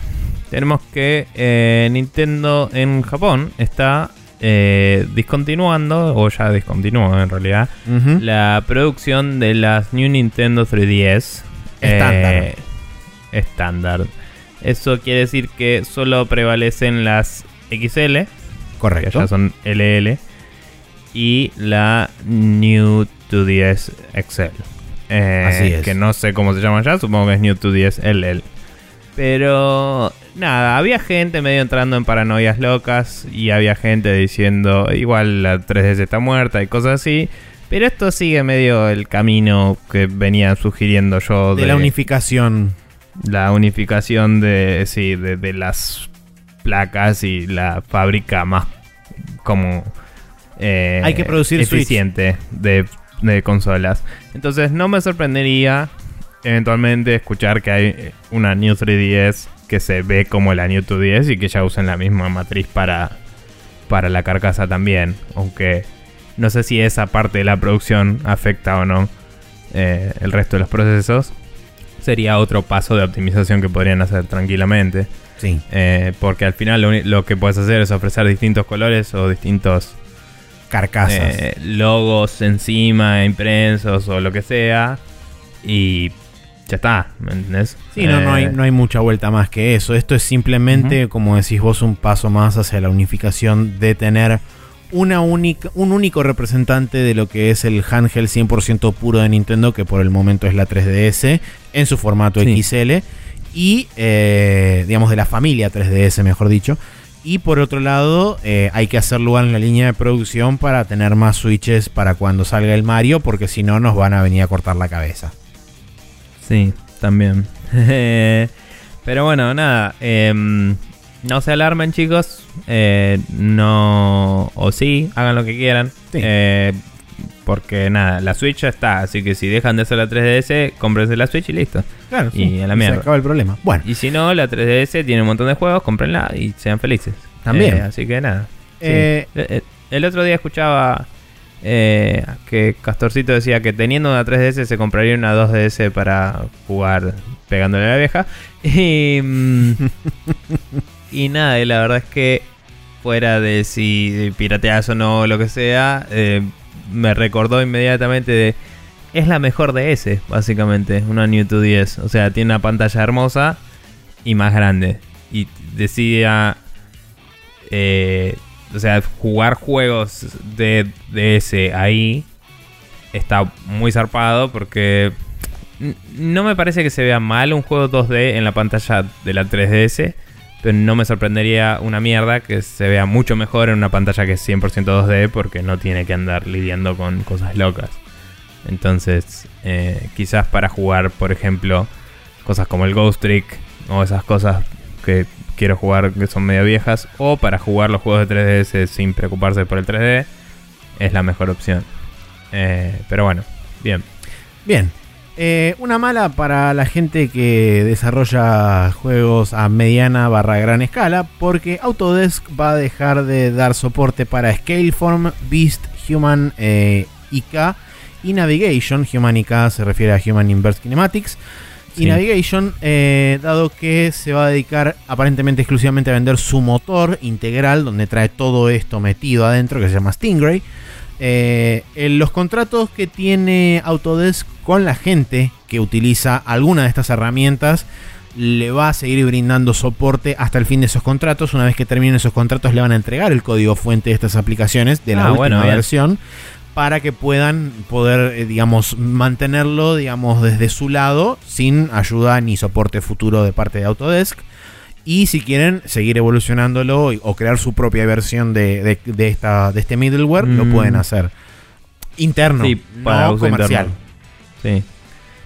tenemos que eh, Nintendo en Japón está eh, discontinuando, o ya discontinuó en realidad, la producción de las New Nintendo 3DS.
Estándar.
eh, estándar. Eso quiere decir que solo prevalecen las XL, que
Correcto.
ya son LL, y la New 2DS XL. Eh,
Así es.
Que no sé cómo se llama ya, supongo que es New 2DS LL. Pero nada, había gente medio entrando en paranoias locas y había gente diciendo igual la 3DS está muerta y cosas así. Pero esto sigue medio el camino que venía sugiriendo yo
de la unificación.
la unificación de, sí, de, de las placas y la fábrica más como eh,
Hay que producir
eficiente de, de consolas. Entonces no me sorprendería eventualmente escuchar que hay una New 3DS que se ve como la New 2DS y que ya usan la misma matriz para, para la carcasa también. Aunque no sé si esa parte de la producción afecta o no eh, el resto de los procesos sería otro paso de optimización que podrían hacer tranquilamente.
Sí.
Eh, porque al final lo, lo que puedes hacer es ofrecer distintos colores o distintos
Carcasas.
eh, logos encima, impresos o lo que sea. Y ya está, ¿me entendés?
Sí, no, no, hay,
Eh,
no hay mucha vuelta más que eso. Esto es simplemente, como decís vos, un paso más hacia la unificación de tener una única, un único representante de lo que es el handheld 100% puro de Nintendo, que por el momento es la 3DS, en su formato
Sí.
XL, y, eh, digamos, de la familia 3DS, mejor dicho. Y por otro lado, eh, hay que hacer lugar en la línea de producción para tener más switches para cuando salga el Mario, porque si no nos van a venir a cortar la cabeza.
Sí, también. Pero bueno, nada. em, no se alarmen, chicos. Eh, no. O sí, hagan lo que quieran.
Sí.
Eh, porque nada, la Switch ya está. Así que si dejan de ser la 3DS, cómprense la Switch y listo.
Claro,
Y a la mierda.
Se acaba el problema. Bueno,
Y si no, la 3DS tiene un montón de juegos, cómprenla y sean felices.
También.
Eh, así que nada. Sí.
Eh,
eh, El otro día escuchaba eh, que Castorcito decía que teniendo una 3DS se compraría una 2DS para jugar pegándole a la vieja. Y, mm, y nada, y la verdad es que fuera de si pirateas o no, lo que sea, eh, me recordó inmediatamente de... Es la mejor DS, básicamente, una New 2DS. O sea, tiene una pantalla hermosa y más grande. Y decía... eh, o sea, jugar juegos de DS ahí está muy zarpado porque no me parece que se vea mal un juego 2D en la pantalla de la 3DS, pero no me sorprendería una mierda que se vea mucho mejor en una pantalla que es 100% 2D porque no tiene que andar lidiando con cosas locas. Entonces, eh, quizás para jugar, por ejemplo, cosas como el Ghost Trick o esas cosas que quiero jugar que son medio viejas, o para jugar los juegos de 3DS sin preocuparse por el 3D, es la mejor opción. Eh, pero bueno, bien.
Bien. Eh, una mala para la gente que desarrolla juegos a mediana barra gran escala, porque Autodesk va a dejar de dar soporte para Scaleform, Beast, Human eh, IK y Navigation. Humanica se refiere a Human Inverse Kinematics. Y. Navigation, eh, dado que se va a dedicar aparentemente exclusivamente a vender su motor integral, donde trae todo esto metido adentro, que se llama Stingray. eh, en los contratos que tiene Autodesk con la gente que utiliza alguna de estas herramientas, le va a seguir brindando soporte hasta el fin de esos contratos. Una vez que terminen esos contratos, le van a entregar el código fuente de estas aplicaciones de la
Ah,
última
bueno,
versión para que puedan poder, eh, digamos, mantenerlo, digamos, desde su lado sin ayuda ni soporte futuro de parte de Autodesk. Y si quieren seguir evolucionándolo o crear su propia versión de, de- de esta, de este middleware, lo
Mm.
pueden hacer. Interno,
Sí, para
no
uso
comercial.
interno. Sí.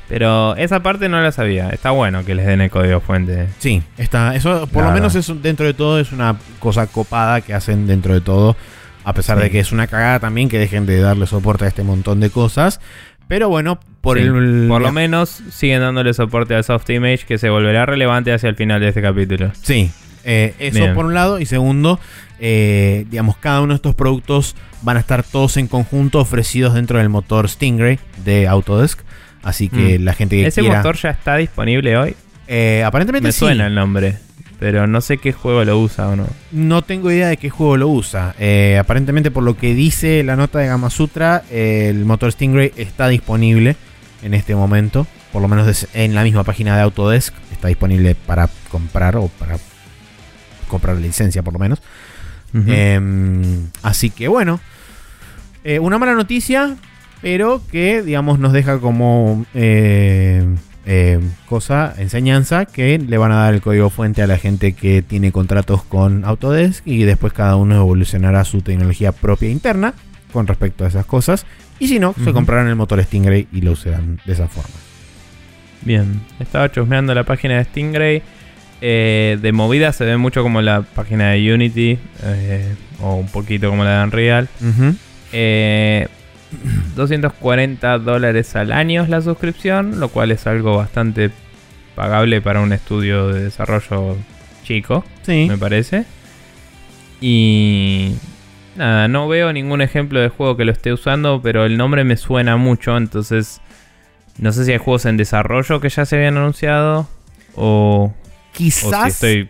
Pero esa parte no la sabía. Está bueno que les den el código fuente.
Sí, está, eso por lo menos es, dentro de todo es una cosa copada que hacen dentro de todo. A pesar
Sí.
de que es una cagada también que dejen de darle soporte a este montón de cosas. Pero bueno, por
Sí,
el.
Por lo menos siguen dándole soporte al soft image que se volverá relevante hacia el final de este capítulo.
Sí, eh, eso
Bien.
por un lado. Y segundo, eh, digamos, cada uno de estos productos van a estar todos en conjunto ofrecidos dentro del motor Stingray de Autodesk. Así que
Mm.
la gente que
¿Ese
quiera.
motor ya está disponible hoy?
eh, aparentemente
Me
sí.
suena el nombre. Pero no sé qué juego lo usa o no.
No tengo idea de qué juego lo usa. Eh, aparentemente, por lo que dice la nota de Gama Sutra, eh, el motor Stingray está disponible en este momento. Por lo menos en la misma página de Autodesk. Está disponible para comprar o para comprar la licencia, por lo menos. Em, así que bueno, eh, una mala noticia, pero que digamos nos deja como eh, cosa, enseñanza, que le van a dar el código fuente a la gente que tiene contratos con Autodesk y después cada uno evolucionará su tecnología propia interna con respecto a esas cosas. Y si no, se comprarán el motor Stingray y lo usarán de esa forma.
Bien, estaba chusmeando la página de Stingray. Eh, de movida se ve mucho como la página de Unity. eh, o un poquito como la de Unreal. Eh, 240 dólares al año es la suscripción, lo cual es algo bastante pagable para un estudio de desarrollo chico,
Sí.
me parece. Y nada, no veo ningún ejemplo de juego que lo esté usando, pero el nombre me suena mucho, entonces no sé si hay juegos en desarrollo que ya se habían anunciado o, o si
Quizás
estoy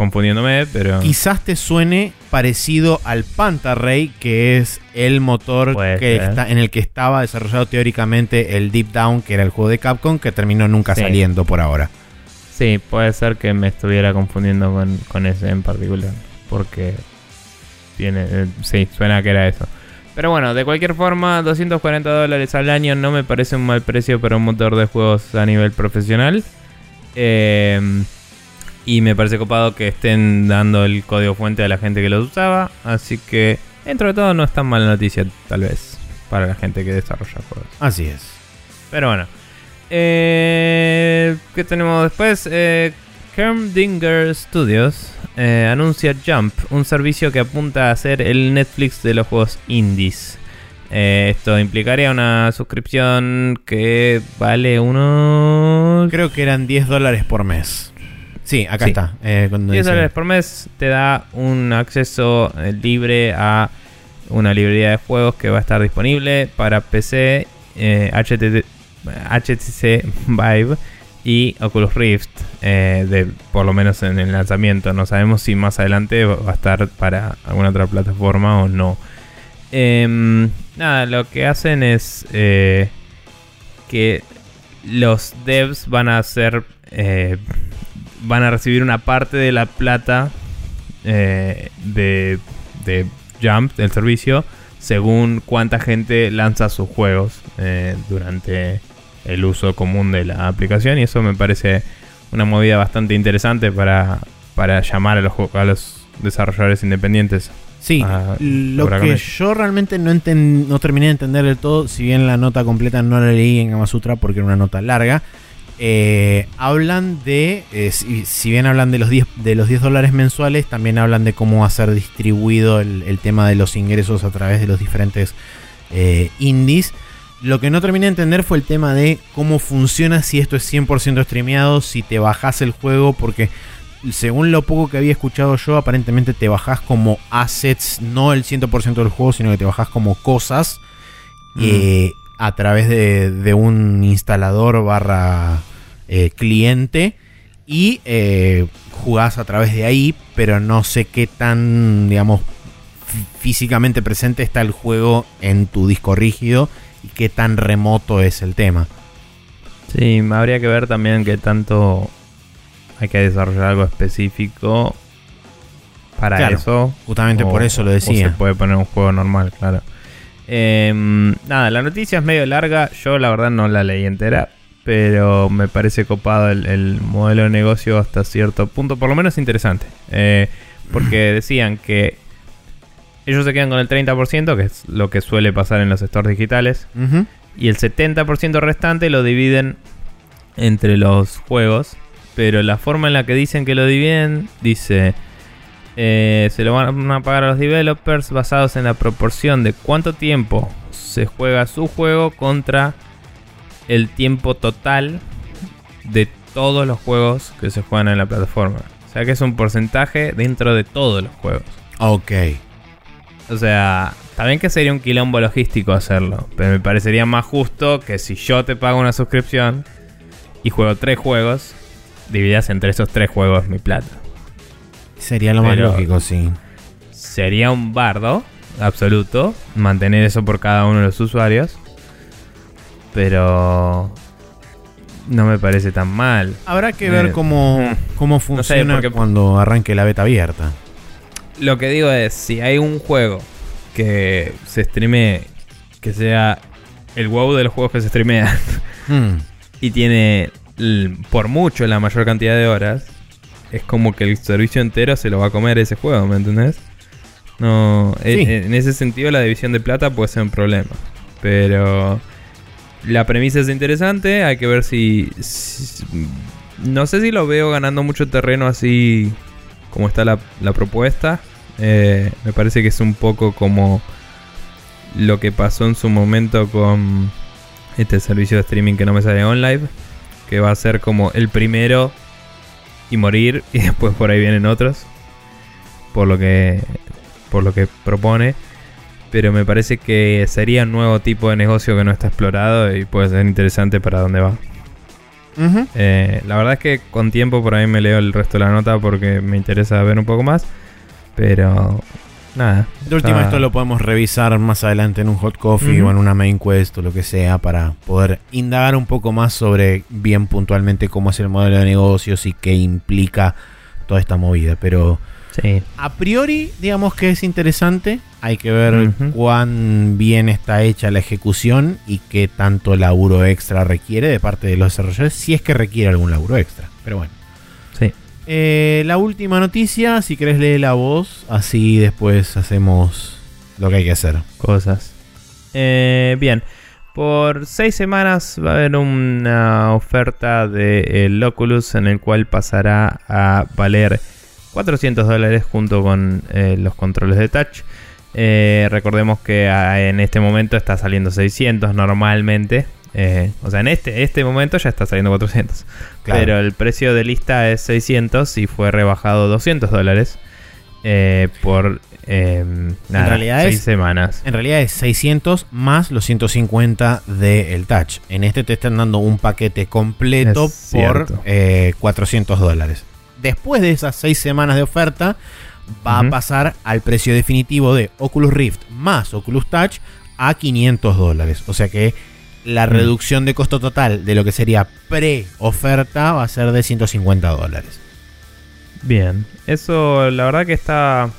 confundiéndome, pero
Quizás te suene parecido al Pantarray, que es el motor que está, en el que estaba desarrollado teóricamente el Deep Down, que era el juego de Capcom, que terminó nunca
Sí.
saliendo por ahora.
Sí, puede ser que me estuviera confundiendo con, con ese en particular. Porque tiene. eh, sí, suena que era eso. Pero bueno, de cualquier forma, 240 dólares al año no me parece un mal precio para un motor de juegos a nivel profesional. Eh, y me parece copado que estén dando el código fuente a la gente que los usaba. Así que, dentro de todo, no es tan mala noticia, tal vez, para la gente que desarrolla juegos.
Así es.
Pero bueno. Eh, ¿Qué tenemos después? Eh, Kermdinger Studios eh, anuncia Jump, un servicio que apunta a ser el Netflix de los juegos indies. Eh, esto implicaría una suscripción que vale unos...
Creo que eran 10 dólares por mes. Sí, acá
Sí.
está. eh, cuando
10
dice-
dólares por mes te da un acceso eh, libre a una librería de juegos que va a estar disponible para PC, eh, HTC Vive y Oculus Rift, eh, de, por lo menos en el lanzamiento. No sabemos si más adelante va a estar para alguna otra plataforma o no. Em, nada, lo que hacen es eh, que los devs van a hacer eh, van a recibir una parte de la plata eh, de, de Jump, del servicio, según cuánta gente lanza sus juegos eh, durante el uso común de la aplicación. Y eso me parece una movida bastante interesante para, para llamar a los, a los desarrolladores independientes.
Sí,
a
lo que yo realmente no, enten- no terminé de entender del todo, si bien la nota completa no la leí en Gamasutra porque era una nota larga, eh, hablan de, eh, si, si bien hablan de los 10 de los 10 dólares mensuales, también hablan de cómo va a ser distribuido el, el tema de los ingresos a través de los diferentes eh, indies. Lo que no terminé de entender fue el tema de cómo funciona si esto es 100% streameado, si te bajas el juego, porque según lo poco que había escuchado yo, aparentemente te bajás como assets, no el 100% del juego, sino que te bajás como cosas.
Mm.
Eh, a través de, de un instalador barra eh, cliente y eh, jugás a través de ahí, pero no sé qué tan, digamos, fí- físicamente presente está el juego en tu disco rígido y qué tan remoto es el tema.
Sí, habría que ver también qué tanto hay que desarrollar algo específico para
Claro,
eso.
Justamente
O-
por eso lo
o se
decía.
puede poner un juego normal, claro. Em, nada, la noticia es medio larga. Yo la verdad no la leí entera. Pero me parece copado el, el modelo de negocio hasta cierto punto. Por lo menos interesante. Eh, porque decían que ellos se quedan con el 30%, que es lo que suele pasar en los stores digitales. Y el 70% restante lo dividen entre los juegos. Pero la forma en la que dicen que lo dividen, dice, eh, se lo van a pagar a los developers basados en la proporción de cuánto tiempo se juega su juego contra el tiempo total de todos los juegos que se juegan en la plataforma. O sea que es un porcentaje dentro de todos los juegos.
Ok.
O sea, también que sería un quilombo logístico hacerlo. Pero me parecería más justo que si yo te pago una suscripción y juego tres juegos, dividas entre esos tres juegos mi plata.
Sería lo más lógico, sí.
Sería un bardo absoluto mantener eso por cada uno de los usuarios. Pero no me parece tan mal.
Habrá que
Eh,
ver cómo,
mm.
cómo
sé,
funciona cuando arranque la beta abierta.
Lo que digo es, si hay un juego que se streamee, que sea el wow de los juegos que se streamean,
Mm.
y tiene por mucho la mayor cantidad de horas, es como que el servicio entero se lo va a comer ese juego, ¿me entendés? No, en ese sentido la división de plata puede ser un problema. Pero la premisa es interesante, hay que ver si, no sé si lo veo ganando mucho terreno así como está la, la propuesta. Eh, me parece que es un poco como lo que pasó en su momento con este servicio de streaming que no me sale online, que va a ser como el primero y morir y después por ahí vienen otros, por lo que por lo que propone, pero me parece que sería un nuevo tipo de negocio que no está explorado y puede ser interesante para dónde va. Eh, la verdad es que con tiempo por ahí me leo el resto de la nota porque me interesa ver un poco más, pero nada.
De última,
está-
esto lo podemos revisar más adelante en un hot coffee o en una main quest o lo que sea para poder indagar un poco más sobre bien puntualmente cómo es el modelo de negocios y qué implica toda esta movida. Pero
Sí.
a priori, digamos que es interesante. Hay que ver cuán bien está hecha la ejecución y qué tanto laburo extra requiere de parte de los desarrolladores, si es que requiere algún laburo extra. Pero bueno.
Sí.
Eh, la última noticia, si querés leer la voz, así después hacemos lo que hay que hacer.
cosas. Eh, bien, por seis semanas va a haber una oferta de el Oculus en el cual pasará a valer 400 dólares junto con eh, los controles de touch. Eh, recordemos que ah, en este momento está saliendo 600 normalmente. Eh, o sea, en este, este momento ya está saliendo 400.
Claro.
Pero el precio de lista es 600 y fue rebajado 200 dólares eh, por eh, nada,
realidad
seis
es-
semanas.
En realidad es 600 más los 150 del Touch. En este te están dando un paquete completo
Es
por eh, 400 dólares. Después de esas 6 semanas de oferta, va a pasar al precio definitivo de Oculus Rift más Oculus Touch a 500 dólares. O sea que la
Mm.
reducción de costo total de lo que sería pre-oferta va a ser de 150 dólares.
Bien, eso la verdad que está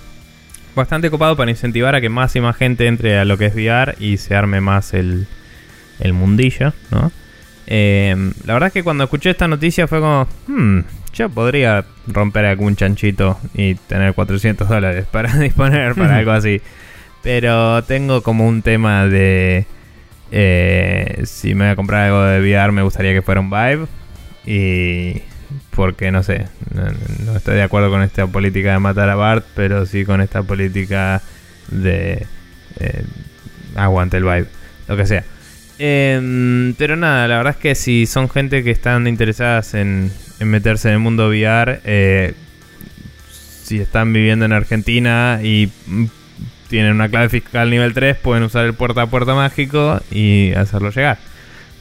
bastante copado para incentivar a que más y más gente entre a lo que es VR y se arme más el, el mundillo, ¿no? Eh, la verdad es que cuando escuché esta noticia fue como, hmm, yo podría romper algún chanchito y tener 400 dólares para disponer para algo así. Pero tengo como un tema de... eh, si me voy a comprar algo de VR me gustaría que fuera un Vive. Y... Porque no sé, no, estoy de acuerdo con esta política de matar a Bart, pero sí con esta política de... eh, aguante el Vive, lo que sea. Em, pero nada, la verdad es que si son gente que están interesadas en meterse en el mundo VR, eh, si están viviendo en Argentina y tienen una clave fiscal nivel 3, pueden usar el puerta a puerta mágico y hacerlo llegar.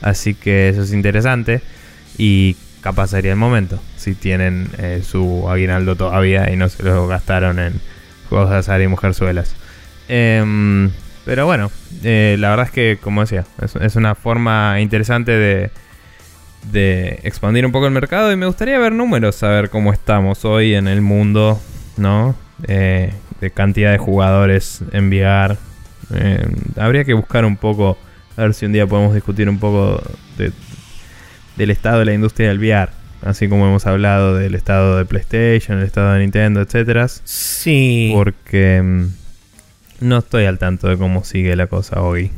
Así que eso es interesante. Y capaz sería el momento. Si tienen eh, su aguinaldo todavía y no se lo gastaron en juegos de azar y mujerzuelas. Em, pero bueno, eh, la verdad es que, como decía, es una forma interesante de, de expandir un poco el mercado. Y me gustaría ver números, saber cómo estamos hoy en el mundo, ¿no? Eh, de cantidad de jugadores en VR. Eh, habría que buscar un poco, a ver si un día podemos discutir un poco de- del estado de la industria del VR. Así como hemos hablado del estado de PlayStation, el estado de Nintendo, etcétera.
Sí.
Porque mm, no estoy al tanto de cómo sigue la cosa hoy.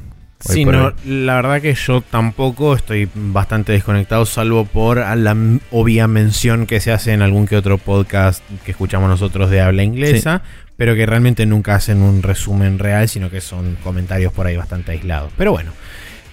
Sí, no, la verdad que yo tampoco estoy bastante desconectado, salvo por la obvia mención que se hace en algún que otro podcast que escuchamos nosotros de habla inglesa, pero que realmente nunca hacen un resumen real, sino que son comentarios por ahí bastante aislados. Pero bueno,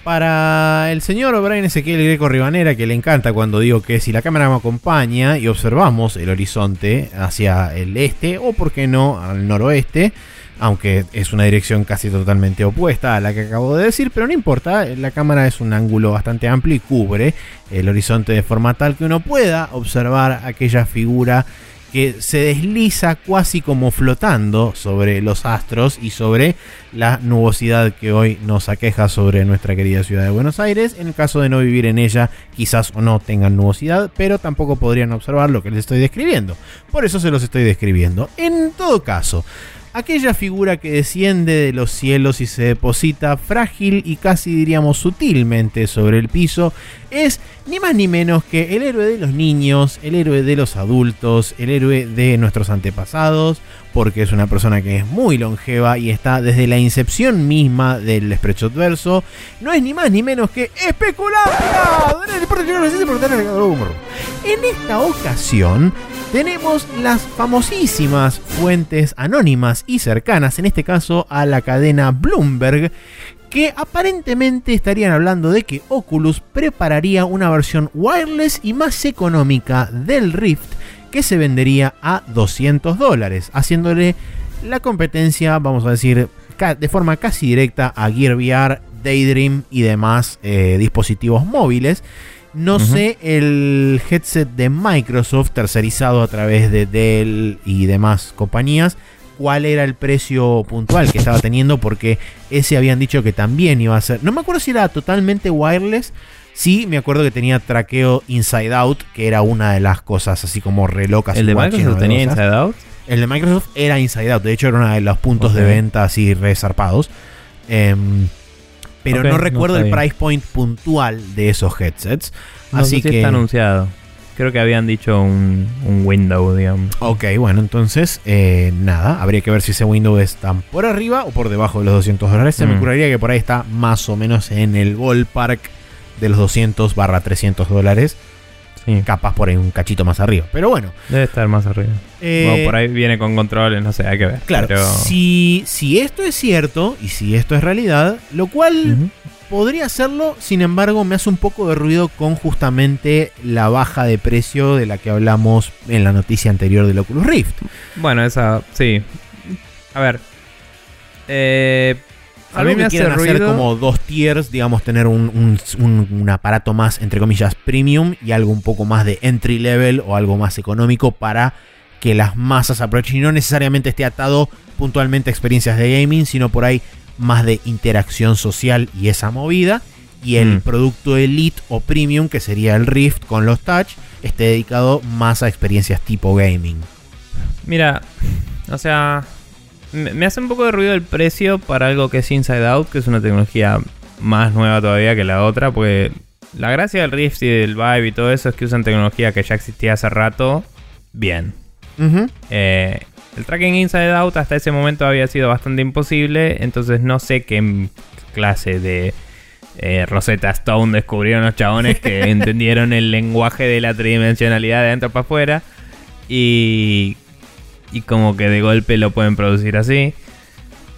para el señor Brian Ezequiel Greco Ribanera, que le encanta cuando digo que si la cámara me acompaña y observamos el horizonte hacia el este, o por qué no al noroeste, aunque es una dirección casi totalmente opuesta a la que acabo de decir, pero no importa, la cámara es un ángulo bastante amplio y cubre el horizonte de forma tal que uno pueda observar aquella figura que se desliza casi como flotando sobre los astros y sobre la nubosidad que hoy nos aqueja sobre nuestra querida ciudad de Buenos Aires. En el caso de no vivir en ella, quizás o no tengan nubosidad, pero tampoco podrían observar lo que les estoy describiendo. Por eso se los estoy describiendo. En todo caso, aquella figura que desciende de los cielos y se deposita frágil y casi diríamos sutilmente sobre el piso es ni más ni menos que el héroe de los niños, el héroe de los adultos, el héroe de nuestros antepasados, porque es una persona que es muy longeva y está desde la incepción misma del Spreadshot verso, no es ni más ni menos que especulado. En esta ocasión tenemos las famosísimas fuentes anónimas y cercanas, en este caso a la cadena Bloomberg, que aparentemente estarían hablando de que Oculus prepararía una versión wireless y más económica del Rift que se vendería a 200 dólares, haciéndole la competencia, vamos a decir, de forma casi directa a Gear VR, Daydream y demás eh, dispositivos móviles. No sé el headset de Microsoft tercerizado a través de Dell y demás compañías cuál era el precio puntual que estaba teniendo porque ese habían dicho que también iba a ser. No me acuerdo si era totalmente wireless. Sí, me acuerdo que tenía traqueo inside out, que era una de las cosas así como re locas.
¿El de Microsoft tenía. Inside Out?
El de Microsoft era Inside Out, de hecho era uno de los puntos de venta así resarpados. Em, pero no
no
recuerdo el price point puntual de esos headsets.
No
así
sé si
que.
está anunciado. Creo que habían dicho un, un window, digamos.
Ok, bueno, entonces eh, nada, habría que ver si ese window está por arriba o por debajo de los 200 dólares. Se me
Mm.
ocurriría que por ahí está más o menos en el ballpark de los 200 barra 300 dólares.
Sí,
Capaz por ahí un cachito más arriba. Pero bueno.
debe estar más arriba.
eh,
o por ahí viene con controles, no sé, hay que ver.
Claro,
Pero...
si, si esto es cierto y si esto es realidad, lo cual podría hacerlo, sin embargo, me hace un poco de ruido con justamente la baja de precio de la que hablamos en la noticia anterior del Oculus Rift.
Bueno, esa, sí. A ver. Eh, a mí me hace
hacer como dos tiers, digamos, tener un, un- un- un aparato más, entre comillas, premium y algo un poco más de entry level o algo más económico para que las masas aprovechen y no necesariamente esté atado puntualmente a experiencias de gaming, sino por ahí más de interacción social y esa movida. Y el
Mm.
producto elite o premium, que sería el Rift con los touch, esté dedicado más a experiencias tipo gaming.
Mira, o sea, me, hace un poco de ruido el precio para algo que es Inside Out, que es una tecnología más nueva todavía que la otra, porque la gracia del Rift y del Vive y todo eso es que usan tecnología que ya existía hace rato, bien. Eh, el tracking Inside Out hasta ese momento había sido bastante imposible, entonces no sé qué clase de eh, Rosetta Stone descubrieron los chabones que entendieron el lenguaje de la tridimensionalidad de adentro para afuera y, y como que de golpe lo pueden producir así.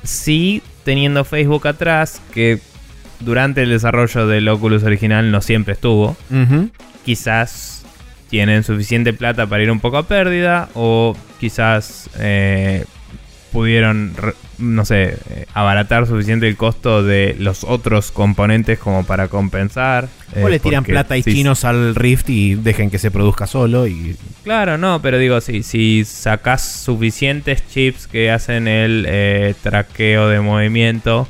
Sí, teniendo Facebook atrás, que durante el desarrollo del Oculus original no siempre estuvo quizás tienen suficiente plata para ir un poco a pérdida o quizás eh, pudieron, no sé, eh, abaratar suficiente el costo de los otros componentes como para compensar.
O
eh,
le tiran
porque
plata y chinos al Rift y dejen que se produzca solo y
Claro, no, pero digo, si, si sacas suficientes chips que hacen el eh, traqueo de movimiento,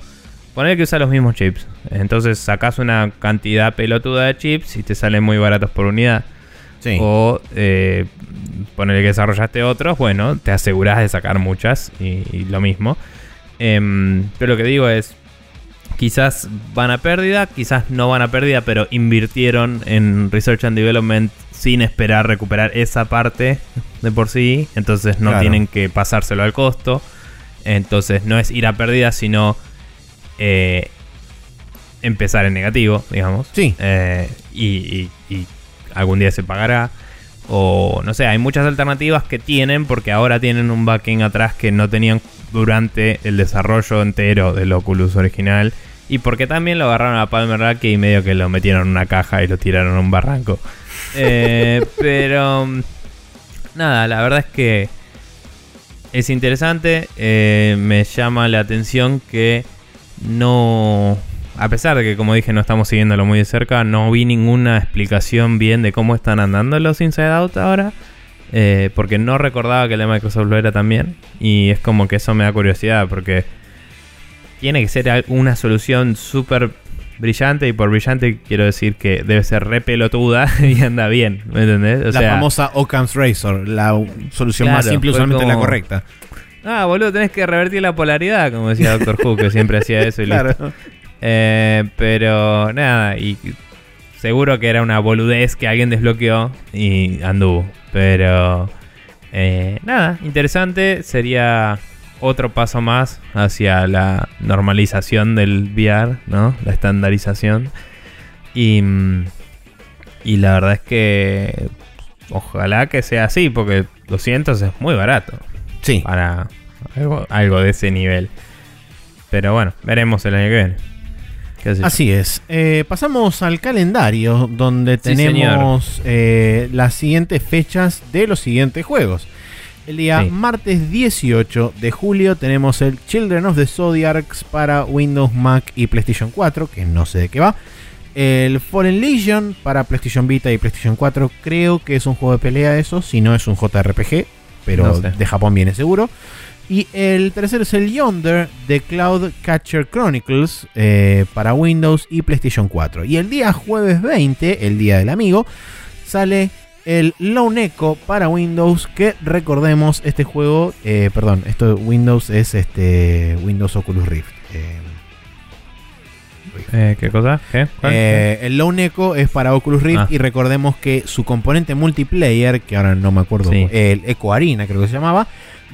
poner que usa los mismos chips. Entonces sacas una cantidad pelotuda de chips y te salen muy baratos por unidad.
Sí.
O eh, ponerle que desarrollaste otros, bueno, te aseguras de sacar muchas y, y lo mismo. Em, pero lo que digo es, quizás van a pérdida, quizás no van a pérdida, pero invirtieron en Research and Development sin esperar recuperar esa parte de por sí. Entonces no
Claro.
tienen que pasárselo al costo. Entonces no es ir a pérdida, sino eh, empezar en negativo, digamos.
Sí.
Eh, y, y- y algún día se pagará. O no sé, hay muchas alternativas que tienen porque ahora tienen un backing atrás que no tenían durante el desarrollo entero del Oculus original. Y porque también lo agarraron a Palmer Luckey y medio que lo metieron en una caja y lo tiraron a un barranco. Eh, pero nada, la verdad es que es interesante. eh, me llama la atención que no. A pesar de que, como dije, no estamos siguiéndolo muy de cerca, no vi ninguna explicación bien de cómo están andando los Inside Out ahora. eh, porque no recordaba que el de Microsoft lo era también. Y es como que eso me da curiosidad. Porque tiene que ser una solución súper brillante. Y por brillante quiero decir que debe ser re pelotuda y anda bien. ¿Me entendés? O
la
sea,
famosa Occam's Razor, la solución más
Claro,
simple usualmente la correcta.
Ah, boludo, tenés que revertir la polaridad, como decía Doctor Who, que siempre hacía eso y listo. Eh, pero nada, y seguro que era una boludez que alguien desbloqueó y anduvo. Pero eh, nada, interesante. Sería otro paso más hacia la normalización del VR, ¿no? La estandarización. Y, mm, y la verdad es que ojalá que sea así, porque 200 es muy barato
Sí.
para algo, algo de ese nivel. Pero bueno, veremos el año que viene.
Así es. Eh, pasamos al calendario donde
Sí,
tenemos eh, las siguientes fechas de los siguientes juegos. El día
Sí.
martes 18 de julio tenemos el Children of the Zodiacs para Windows, Mac y PlayStation 4, que no sé de qué va. El Fallen Legion para PlayStation Vita y PlayStation 4, creo que es un juego de pelea eso, si no es un JRPG, pero
No sé.
de Japón viene seguro. Y el tercero es el Yonder de Cloud Catcher Chronicles eh, para Windows y PlayStation 4. Y el día jueves 20, el día del amigo, sale el Lone Echo para Windows. Que recordemos, este juego, eh, perdón, esto de Windows es este Windows Oculus Rift. eh,
Eh, ¿Qué cosa?
Eh, el Lone Echo es para Oculus Rift
Ah.
y recordemos que su componente multiplayer, que ahora no me acuerdo,
Sí.
el Echo Arena creo que se llamaba,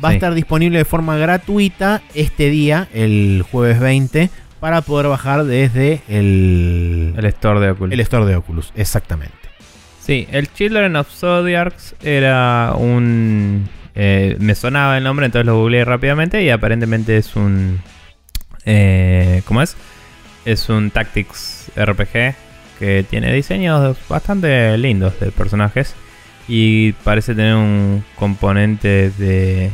va a estar disponible de forma gratuita este día, el jueves 20, para poder bajar desde el,
el store de Oculus.
el store de Oculus. Exactamente.
Sí, el Children of Zodiacs era un... eh, me sonaba el nombre, entonces lo googleé rápidamente y aparentemente es un... eh, ¿Cómo es? Es un Tactics RPG que tiene diseños bastante lindos de personajes y parece tener un componente de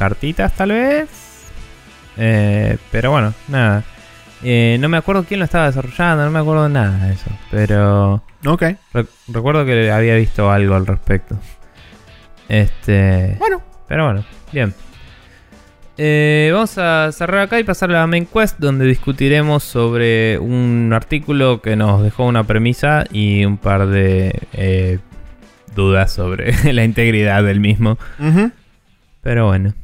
cartitas tal vez. Eh, pero bueno, nada. Eh, no me acuerdo quién lo estaba desarrollando, no me acuerdo nada de eso. Pero...
Ok.
Re- recuerdo que había visto algo al respecto. Este.
Bueno,
Pero bueno, bien. Eh, vamos a cerrar acá y pasar a la main quest, donde discutiremos sobre un artículo que nos dejó una premisa y un par de eh, dudas sobre la integridad del mismo. Pero bueno.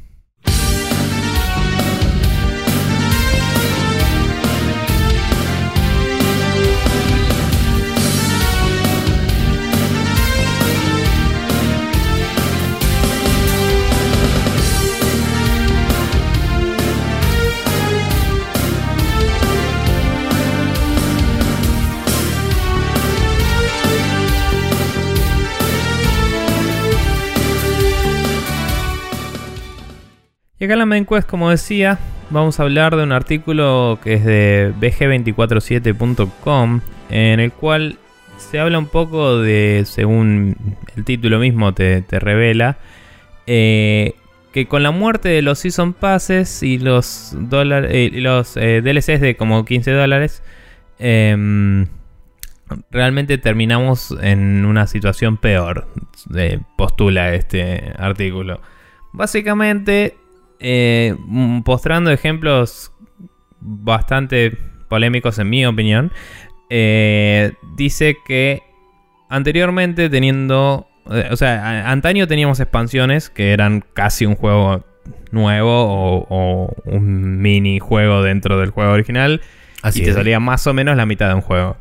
Y acá en la main quest, como decía, vamos a hablar de un artículo que es de bg247.com, en el cual se habla un poco de, según el título mismo te, revela, eh, que con la muerte de los Season Passes y los, dólares, los eh, DLCs de como 15 dólares, em, realmente terminamos en una situación peor, postula este artículo. Básicamente, eh, postrando ejemplos bastante polémicos en mi opinión, eh, dice que anteriormente teniendo, eh, o sea, antaño teníamos expansiones que eran casi un juego nuevo o, un mini juego dentro del juego original Así y te salía más o menos la mitad de un juego.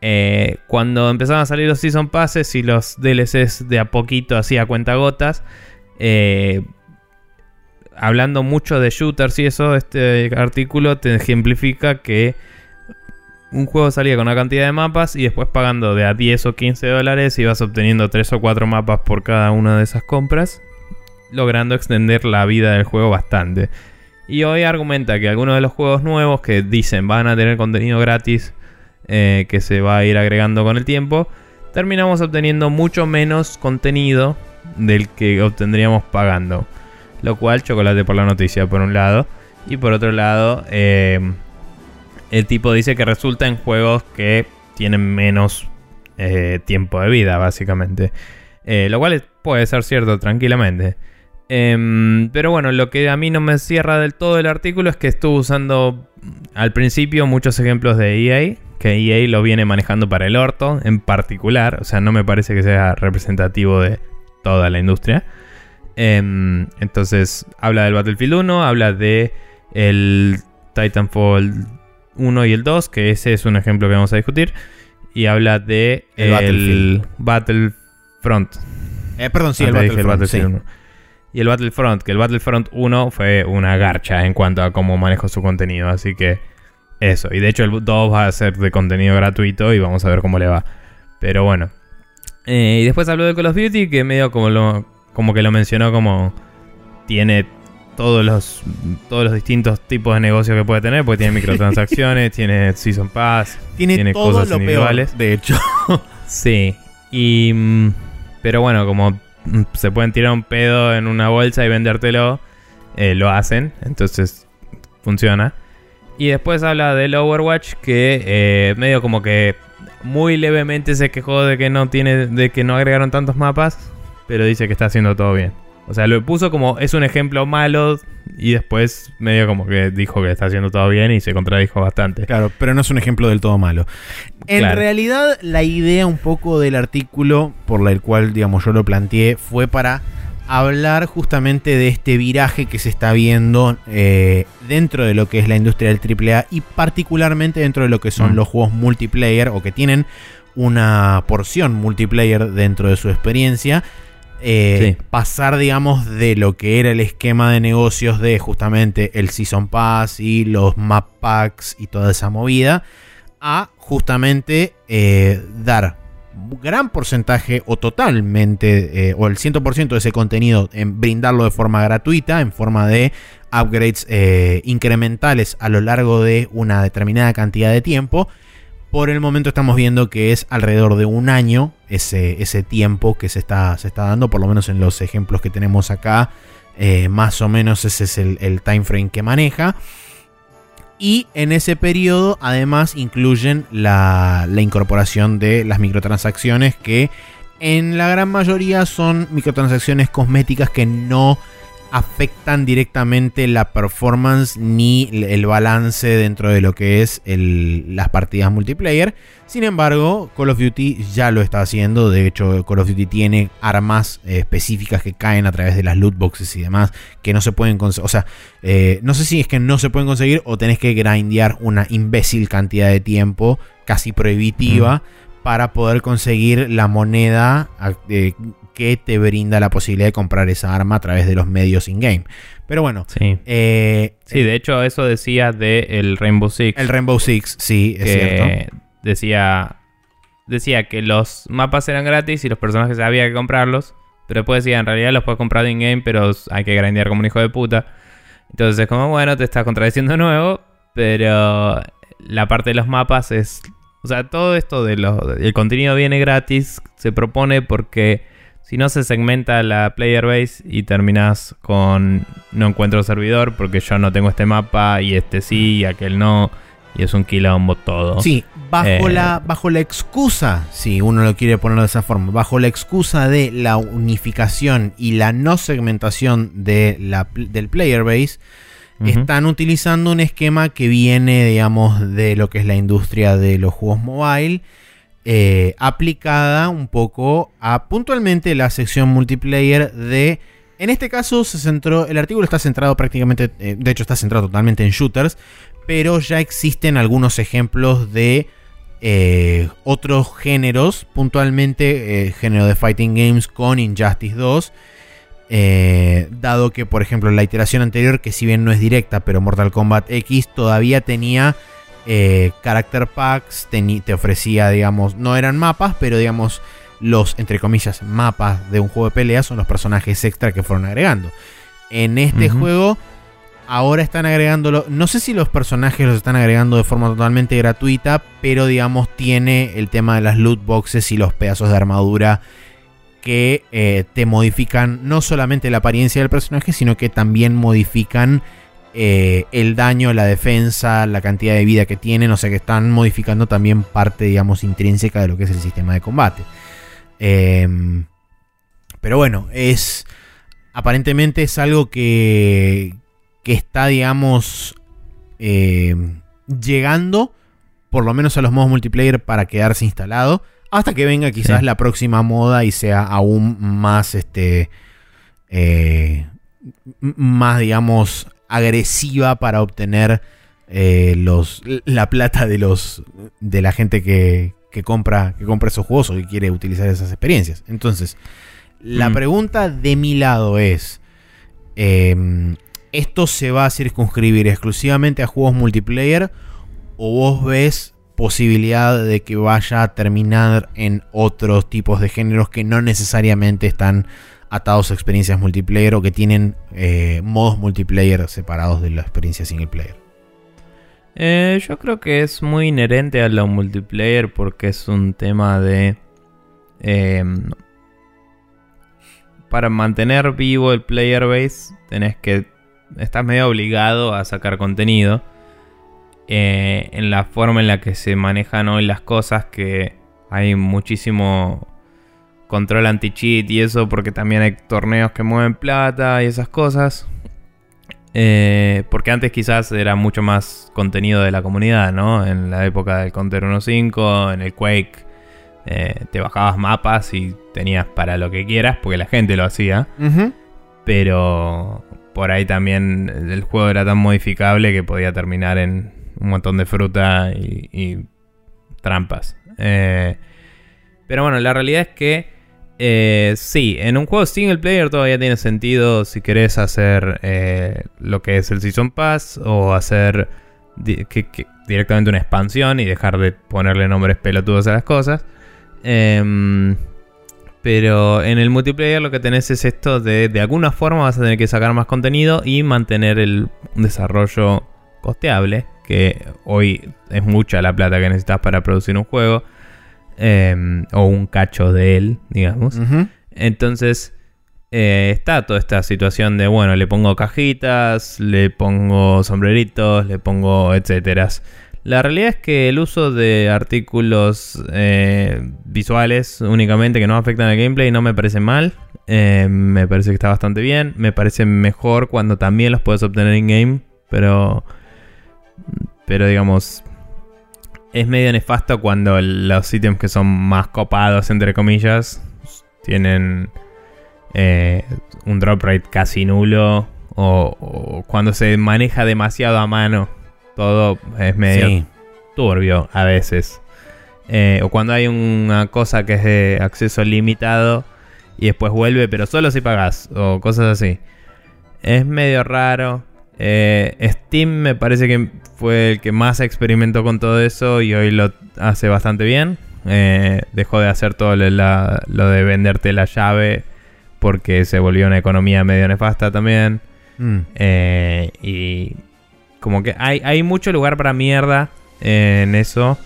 Eh, cuando empezaban a salir los Season Passes y los DLCs de a poquito hacía cuentagotas, eh, hablando mucho de shooters y eso, este artículo te ejemplifica que un juego salía con una cantidad de mapas y después pagando de a 10 o 15 dólares ibas obteniendo 3 o 4 mapas por cada una de esas compras, logrando extender la vida del juego bastante. Y hoy argumenta que algunos de los juegos nuevos que dicen van a tener contenido gratis eh, que se va a ir agregando con el tiempo, terminamos obteniendo mucho menos contenido del que obtendríamos pagando. Lo cual, chocolate por la noticia por un lado. Y por otro lado, eh, el tipo dice que resulta en juegos que tienen menos eh, tiempo de vida, básicamente. lo cual puede ser cierto tranquilamente. Em, pero bueno, lo que a mí no me cierra del todo el artículo es que estuvo usando al principio muchos ejemplos de EA, que EA lo viene manejando para el orto en particular, o sea, no me parece que sea representativo de toda la industria. Em, entonces, habla del Battlefield 1, habla de el Titanfall 1 y el 2, que ese es un ejemplo que vamos a discutir, y habla de el, Battlefront.
Eh, perdón, sí, el Battlefront.
Y el Battlefront, que el Battlefront 1 fue una garcha en cuanto a cómo manejo su contenido, así que eso, y de hecho el 2 va a ser de contenido gratuito y vamos a ver cómo le va. Pero bueno. Eh, y después habló de Call of Duty, que medio como, lo, como que lo mencionó como tiene todos los, todos los distintos tipos de negocios que puede tener, porque tiene microtransacciones, tiene Season Pass,
tiene, cosas individuales. de hecho.
sí. Y... Mm, pero bueno, como mm, se pueden tirar un pedo en una bolsa y vendértelo, eh, lo hacen, entonces funciona. Y después habla del Overwatch que eh, medio como que muy levemente se quejó de que no tiene, de que no agregaron tantos mapas, pero dice que está haciendo todo bien. O sea, lo puso como es un ejemplo malo y después medio como que dijo que está haciendo todo bien y se contradijo bastante.
Claro, pero no es un ejemplo del todo malo. En realidad, la idea un poco del artículo por la cual, digamos, yo lo planteé fue para hablar justamente de este viraje que se está viendo eh, dentro de lo que es la industria del AAA y particularmente dentro de lo que son mm. los juegos multiplayer o que tienen una porción multiplayer dentro de su experiencia. Eh, pasar, digamos, de lo que era el esquema de negocios de justamente el Season Pass y los Map Packs y toda esa movida, a justamente eh, dar gran porcentaje o totalmente eh, o el 100% de ese contenido en brindarlo de forma gratuita, en forma de upgrades incrementales a lo largo de una determinada cantidad de tiempo. Por el momento estamos viendo que es alrededor de un año ese, ese tiempo que se está, se está dando, por lo menos en los ejemplos que tenemos acá, eh, más o menos ese es el, time frame que maneja. Y en ese periodo además incluyen la, incorporación de las microtransacciones que en la gran mayoría son microtransacciones cosméticas que no afectan directamente la performance ni el balance dentro de lo que es las partidas multiplayer. Sin embargo, Call of Duty ya lo está haciendo. De hecho, Call of Duty tiene armas eh, específicas que caen a través de las loot boxes y demás que no se pueden conseguir. O sea, eh, no sé si es que no se pueden conseguir o tenés que grindear una imbécil cantidad de tiempo, casi prohibitiva. para poder conseguir la moneda eh, que te brinda la posibilidad de comprar esa arma a través de los medios in-game. Pero bueno.
Sí. Eh, sí, de hecho, eso decía de el Rainbow Six.
El Rainbow Six, sí, es cierto.
Decía, decía que los mapas eran gratis y los personajes había que comprarlos. Pero después decía, en realidad los puedes comprar in-game, pero hay que grandear como un hijo de puta. Entonces es como, bueno, te estás contradiciendo de nuevo. Pero la parte de los mapas es... O sea, todo esto de lo, el contenido viene gratis se propone porque Si no se segmenta la player base y terminas con no encuentro servidor porque yo no tengo este mapa y este sí y aquel no. Y es un quilombo todo.
Sí, bajo,
Eh.
la, bajo la excusa, si uno lo quiere poner de esa forma, bajo la excusa de la unificación y la no segmentación de la, del player base, están utilizando un esquema que viene, digamos, de lo que es la industria de los juegos mobile, eh, aplicada un poco a puntualmente la sección multiplayer de... En este caso se centró, el artículo está centrado prácticamente, eh, de hecho está centrado totalmente en shooters, pero ya existen algunos ejemplos de eh, otros géneros, puntualmente género de fighting games con Injustice 2. eh, dado que, por ejemplo, la iteración anterior, que si bien no es directa, pero Mortal Kombat X todavía tenía eh, character packs, te ofrecía, digamos, no eran mapas, pero digamos, los, entre comillas, mapas de un juego de pelea son los personajes extra que fueron agregando. En este juego ahora están agregándolo. No sé si los personajes los están agregando de forma totalmente gratuita, pero digamos tiene el tema de las loot boxes y los pedazos de armadura que eh, te modifican no solamente la apariencia del personaje, sino que también modifican eh, el daño, la defensa, la cantidad de vida que tienen. O sea que están modificando también parte, digamos, intrínseca de lo que es el sistema de combate. Em, pero bueno, es. Aparentemente es algo que. que está, digamos. eh, llegando. Por lo menos a los modos multiplayer para quedarse instalado. Hasta que venga quizás
Sí.
la próxima moda y sea aún más. Este. eh, más, digamos. Agresiva para obtener. eh, los, la plata de los. de la gente que. que compra. que compra esos juegos o que quiere utilizar esas experiencias. Entonces. La
Mm.
pregunta de mi lado es: eh, ¿esto se va a circunscribir exclusivamente a juegos multiplayer? ¿O vos ves posibilidad de que vaya a terminar en otros tipos de géneros que no necesariamente están atados a experiencias multiplayer o que tienen eh, modos multiplayer separados de la experiencia single player?
Eh, yo creo que es muy inherente a lo multiplayer porque es un tema de... eh, para mantener vivo el player base tenés que... Estás medio obligado a sacar contenido. eh, en la forma en la que se manejan hoy las cosas que hay muchísimo control anti-cheat y eso porque también hay torneos que mueven plata y esas cosas. Eh, porque antes quizás era mucho más contenido de la comunidad, ¿no? En la época del Counter 1.5, en el Quake, eh, te bajabas mapas y tenías para lo que quieras, porque la gente lo hacía. Pero por ahí también el juego era tan modificable que podía terminar en un montón de fruta y, y trampas. Eh, pero bueno, la realidad es que eh, sí, en un juego single player todavía tiene sentido si querés hacer eh, lo que es el Season Pass o hacer directamente una expansión y dejar de ponerle nombres pelotudos a las cosas. Em, pero en el multiplayer lo que tenés es esto de de alguna forma vas a tener que sacar más contenido y mantener el desarrollo costeable, que hoy es mucha la plata que necesitas para producir un juego. Em, o un cacho de él, digamos. Entonces, eh, está toda esta situación de, bueno, le pongo cajitas, le pongo sombreritos, le pongo etcétera. La realidad es que el uso de artículos eh, visuales únicamente que no afectan al gameplay no me parece mal. Eh, me parece que está bastante bien. Me parece mejor cuando también los puedes obtener in-game. Pero, pero digamos, es medio nefasto cuando los ítems que son más copados, entre comillas, tienen eh, un drop rate casi nulo. O, o cuando se maneja demasiado a mano, todo es medio
Sí.
turbio a veces. Eh, o cuando hay una cosa que es de acceso limitado y después vuelve, pero solo si pagas. O cosas así. Es medio raro. Eh, Steam me parece que fue el que más experimentó con todo eso y hoy lo hace bastante bien. Eh, dejó de hacer todo lo, la- lo de venderte la llave porque se volvió una economía medio nefasta también.
Mm.
Eh, y como que hay, hay mucho lugar para mierda en eso.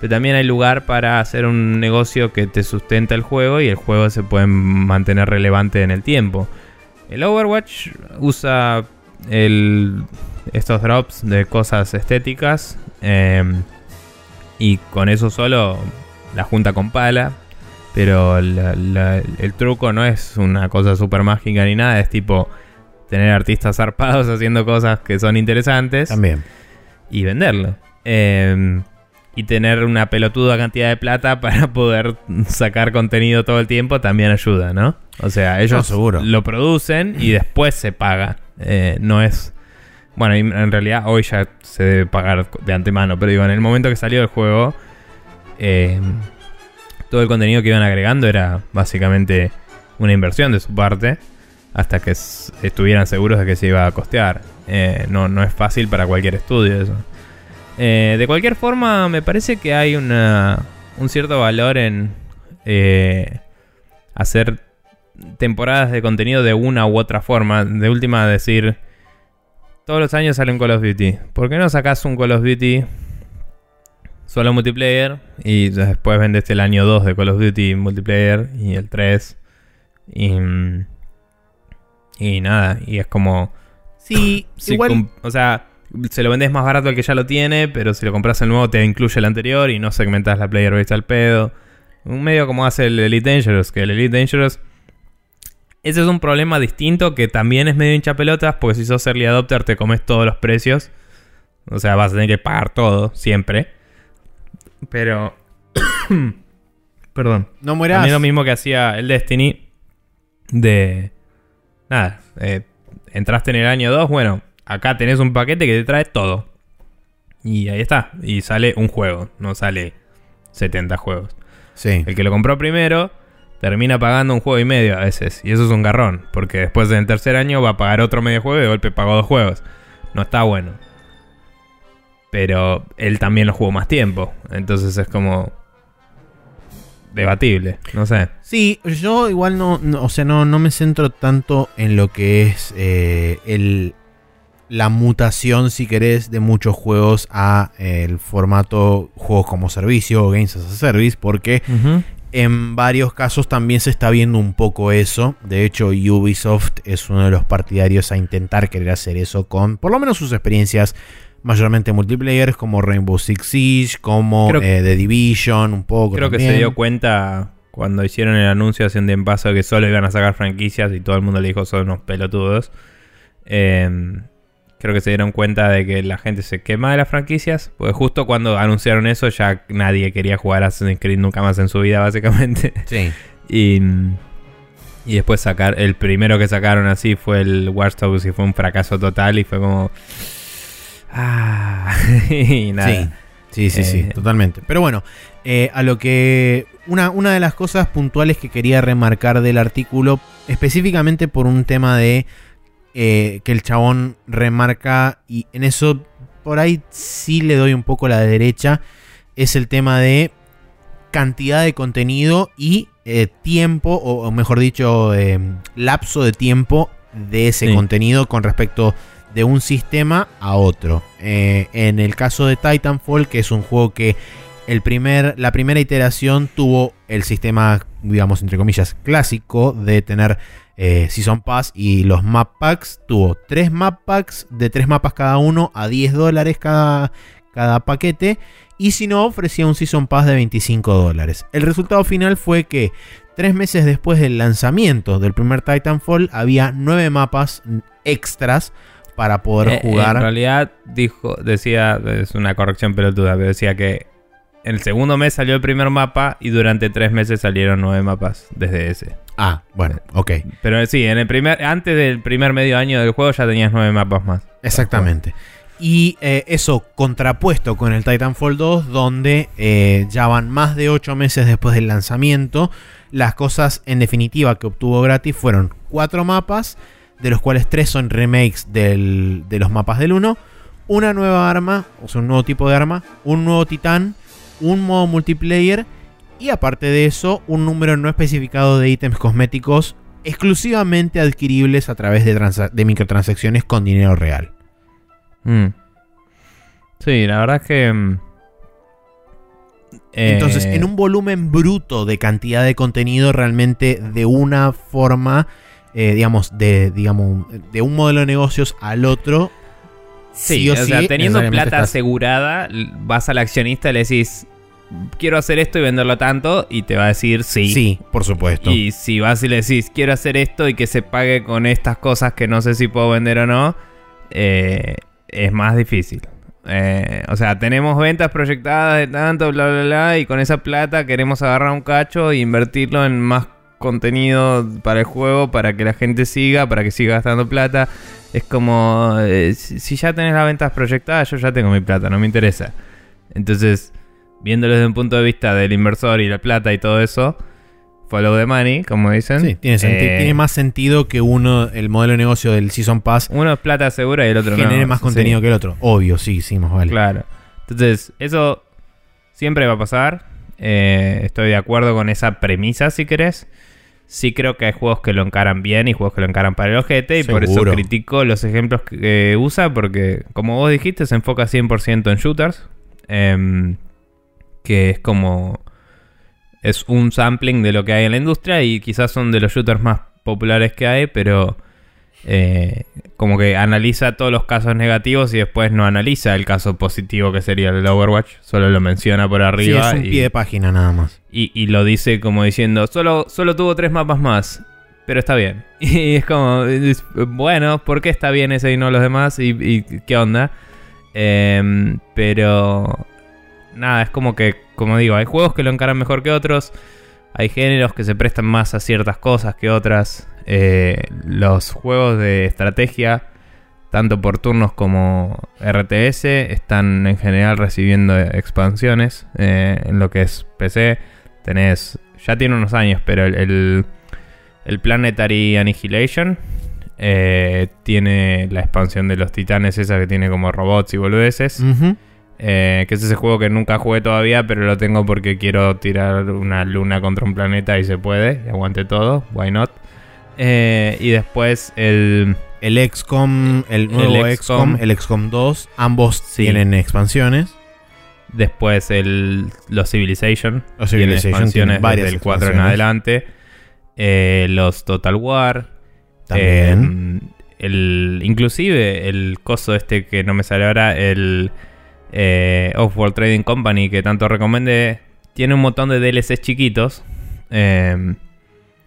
pero también hay lugar para hacer un negocio que te sustenta el juego y el juego se puede mantener relevante en el tiempo. El Overwatch usa estos drops de cosas estéticas em, y con eso solo la junta con pala. Pero el truco no es una cosa super mágica ni nada, es tipo tener artistas zarpados haciendo cosas que son interesantes.
También.
Y venderlo. Eh, y tener una pelotuda cantidad de plata para poder sacar contenido todo el tiempo también ayuda, ¿no? O sea, ellos lo producen y después se paga. Eh, no es. Bueno, en realidad hoy ya se debe pagar de antemano, pero digo, en el momento que salió el juego, eh, todo el contenido que iban agregando era básicamente una inversión de su parte hasta que estuvieran seguros de que se iba a costear. Eh, no, no es fácil para cualquier estudio eso. De cualquier forma, me parece que hay una, un cierto valor en hacer temporadas de contenido de una u otra forma. De última, decir, todos los años sale un Call of Duty. ¿Por qué no sacas un Call of Duty solo multiplayer y después vendes el año 2 de Call of Duty multiplayer y el 3? Y, y nada, y es como...
Sí, igual...
O sea se lo vendes más barato al que ya lo tiene, pero si lo compras el nuevo te incluye el anterior y no segmentas la player base al pedo. Un medio como hace el Elite Dangerous, que el Elite Dangerous. Ese es un problema distinto que también es medio hincha pelotas, porque si sos early adopter te comes todos los precios. O sea, vas a tener que pagar todo, siempre. Pero. Perdón.
No mueras.
A lo mismo que hacía el Destiny. De. Nada. Eh, entraste en el año 2, bueno, acá tenés un paquete que te trae todo. Y ahí está. Y sale un juego, no sale 70 juegos.
Sí.
El que lo compró primero termina pagando un juego y medio a veces. Y eso es un garrón. Porque después del tercer año va a pagar otro medio juego y de golpe pagó dos juegos. No está bueno. Pero él también lo jugó más tiempo. Entonces es como. Debatible, no sé.
Sí, yo igual no, o sea, no, no me centro tanto en lo que es eh, el, la mutación, si querés, de muchos juegos a el formato juegos como servicio o games as a service, porque en varios casos también se está viendo un poco eso. De hecho, Ubisoft es uno de los partidarios a intentar querer hacer eso con, por lo menos, sus experiencias mayormente multiplayer, como Rainbow Six Siege, como eh, The Division, un poco.
Creo que se dio cuenta cuando hicieron el anuncio haciendo en paso que solo iban a sacar franquicias y todo el mundo le dijo son unos pelotudos. Eh, creo que se dieron cuenta de que la gente se quema de las franquicias. Porque justo cuando anunciaron eso ya nadie quería jugar Assassin's Creed nunca más en su vida, básicamente.
Sí.
y, y después sacar, el primero que sacaron así fue el Watch Dogs y fue un fracaso total y fue como... Ah, y nada.
Sí, sí, sí, sí, eh, totalmente. Pero bueno, eh, a lo que... Una, una de las cosas puntuales que quería remarcar del artículo, específicamente por un tema de eh, que el chabón remarca, y en eso por ahí sí le doy un poco la derecha, es el tema de cantidad de contenido y eh, tiempo, o, mejor dicho, eh, lapso de tiempo de ese contenido con respecto de un sistema a otro. en el caso de Titanfall, que es un juego que el primer, la primera iteración tuvo el sistema, digamos, entre comillas, clásico de tener eh, Season Pass y los Map Packs. Tuvo tres Map Packs de tres mapas cada uno a 10 dólares cada, cada paquete. Y si no, ofrecía un Season Pass de 25 dólares. El resultado final fue que tres meses después del lanzamiento del primer Titanfall había nueve mapas extras para poder eh, jugar.
En realidad dijo, decía, es una corrección pelotuda, pero decía que en el segundo mes salió el primer mapa y durante tres meses salieron nueve mapas desde ese.
Ah, bueno, ok.
Pero sí, en el primer, antes del primer medio año del juego ya tenías nueve mapas más.
Exactamente. Y eh, eso contrapuesto con el Titanfall 2, donde eh, ya van más de ocho meses después del lanzamiento. Las cosas en definitiva que obtuvo gratis fueron cuatro mapas, de los cuales tres son remakes de los mapas del 1, una nueva arma, o sea, un nuevo tipo de arma, un nuevo titán, un modo multiplayer y aparte de eso, un número no especificado de ítems cosméticos exclusivamente adquiribles a través de, microtransacciones con dinero real.
Mm. Sí, la verdad es que... Mm,
Entonces,
Eh,
en un volumen bruto de cantidad de contenido, realmente de una forma, eh, digamos, de, digamos, de un modelo de negocios al otro,
Sí,
sí o
o, sea,
sí,
teniendo plata
estás-
asegurada, vas al accionista y le decís, quiero hacer esto y venderlo tanto, y te va a decir sí.
sí, por supuesto.
Y si vas y le decís, quiero hacer esto y que se pague con estas cosas que no sé si puedo vender o no, eh, es más difícil. Eh, o sea, tenemos ventas proyectadas de tanto, bla, bla, bla, y con esa plata queremos agarrar un cacho e invertirlo en más contenido para el juego, para que la gente siga, para que siga gastando plata. Es como, eh, si ya tenés las ventas proyectadas, yo ya tengo mi plata, no me interesa. Entonces, viéndolo desde un punto de vista del inversor y la plata y todo eso, follow the money, como dicen.
Sí, tiene,
Eh,
tiene más sentido que uno, el modelo de negocio del Season Pass,
Uno es plata segura y el otro no.
genere más
Sí,
contenido que el otro. Obvio, sí, sí, más vale.
Claro. Entonces, eso siempre va a pasar. Eh, estoy de acuerdo con esa premisa, si querés. Sí creo que hay juegos que lo encaran bien y juegos que lo encaran para el ojete. Y por eso
Seguro.
critico los ejemplos que eh, usa. Porque, como vos dijiste, se enfoca 100% en shooters. Em, que es como... Es un sampling de lo que hay en la industria. Y quizás son de los shooters más populares que hay. Pero... eh, como que analiza todos los casos negativos y después no analiza el caso positivo que sería el Overwatch. Solo lo menciona por
Sí,
arriba.
es un
y-
pie de página nada más.
y, y lo dice como diciendo, solo, solo tuvo tres mapas más, pero está bien. Y es como, es- bueno, ¿por qué está bien ese y no los demás? ¿Y, y qué onda? Em, pero, nada, es como que, como digo, hay juegos que lo encaran mejor que otros. Hay géneros que se prestan más a ciertas cosas que otras. Eh, los juegos de estrategia, tanto por turnos como RTS, están en general recibiendo expansiones eh, en lo que es PC. Tenés, ya tiene unos años, pero el, el, Planetary Annihilation eh, tiene la expansión de los titanes, esa que tiene como robots y boludeces.
Ujú.
Eh, que es ese juego que nunca jugué todavía, pero lo tengo porque quiero tirar una luna contra un planeta y se puede. Y aguante todo, why not? Eh, y después el.
El XCOM, el nuevo
XCOM.
XCOM, el XCOM 2, ambos
Sí.
tienen expansiones.
Después el. Los Civilization.
Los Civilization
expansiones
varias
desde el 4 en adelante. Eh, los Total War.
También.
Eh, el, inclusive el coso este que no me sale ahora, el eh, Off-World Trading Company que tanto recomendé, tiene un montón de DLCs chiquitos. Eh,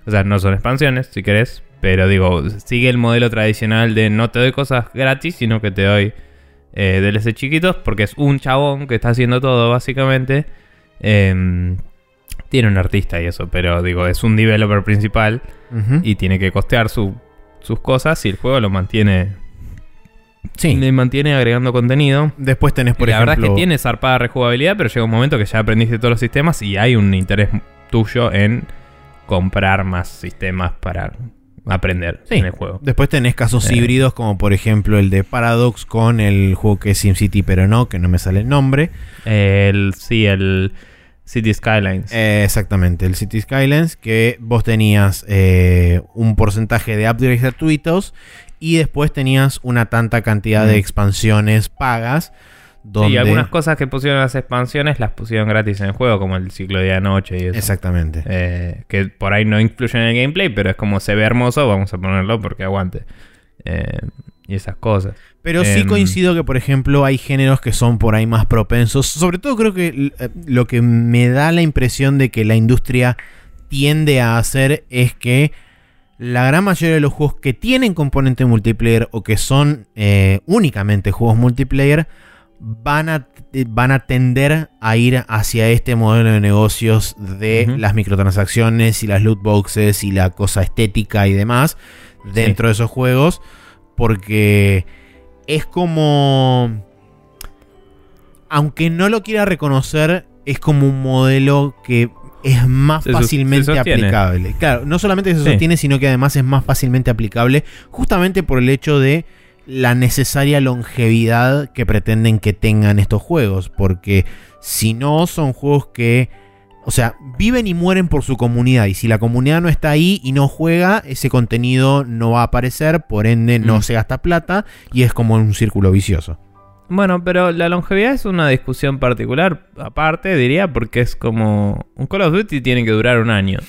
o sea, no son expansiones, si querés. Pero digo, sigue el modelo tradicional de no te doy cosas gratis, sino que te doy eh, DLC chiquitos, porque es un chabón que está haciendo todo, básicamente. Eh, tiene un artista y eso, pero digo, es un developer principal y tiene que costear su- sus cosas y el juego lo mantiene
sí.
le mantiene agregando contenido.
Después tenés, por
la
ejemplo.
verdad es que tiene zarpada rejugabilidad, pero llega un momento que ya aprendiste todos los sistemas y hay un interés tuyo en comprar más sistemas para aprender
Sí.
en el juego.
Después tenés casos
Eh.
híbridos, como por ejemplo el de Paradox con el juego que es SimCity, pero no, que no me sale el nombre.
El, sí, el City Skylines.
Eh, exactamente, el City Skylines, que vos tenías eh, un porcentaje de upgrades gratuitos y después tenías una tanta cantidad de
Mm.
expansiones pagas. Donde...
Sí, algunas cosas que pusieron las expansiones las pusieron gratis en el juego, como el ciclo de día-noche y eso.
Exactamente.
Eh, que por ahí no influyen en el gameplay, pero es como se ve hermoso, vamos a ponerlo porque aguante. Eh, y esas cosas.
Pero sí
Em,
coincido que, por ejemplo, hay géneros que son por ahí más propensos. Sobre todo creo que eh, lo que me da la impresión de que la industria tiende a hacer es que la gran mayoría de los juegos que tienen componente multiplayer o que son eh, únicamente juegos multiplayer van a, eh, van a tender a ir hacia este modelo de negocios de las microtransacciones y las loot boxes y la cosa estética y demás dentro de esos juegos porque es como aunque no lo quiera reconocer es como un modelo que es más
Se
fácilmente
se
aplicable. Claro, no solamente se
Sí.
sostiene, sino que además es más fácilmente aplicable justamente por el hecho de la necesaria longevidad que pretenden que tengan estos juegos, porque si no son juegos que o sea, viven y mueren por su comunidad. Y si la comunidad no está ahí y no juega, ese contenido no va a aparecer. Por ende, no
Mm.
se gasta plata. Y es como un círculo vicioso.
Bueno, pero la longevidad es una discusión particular, aparte, diría, porque es como. Un Call of Duty tiene que durar un año.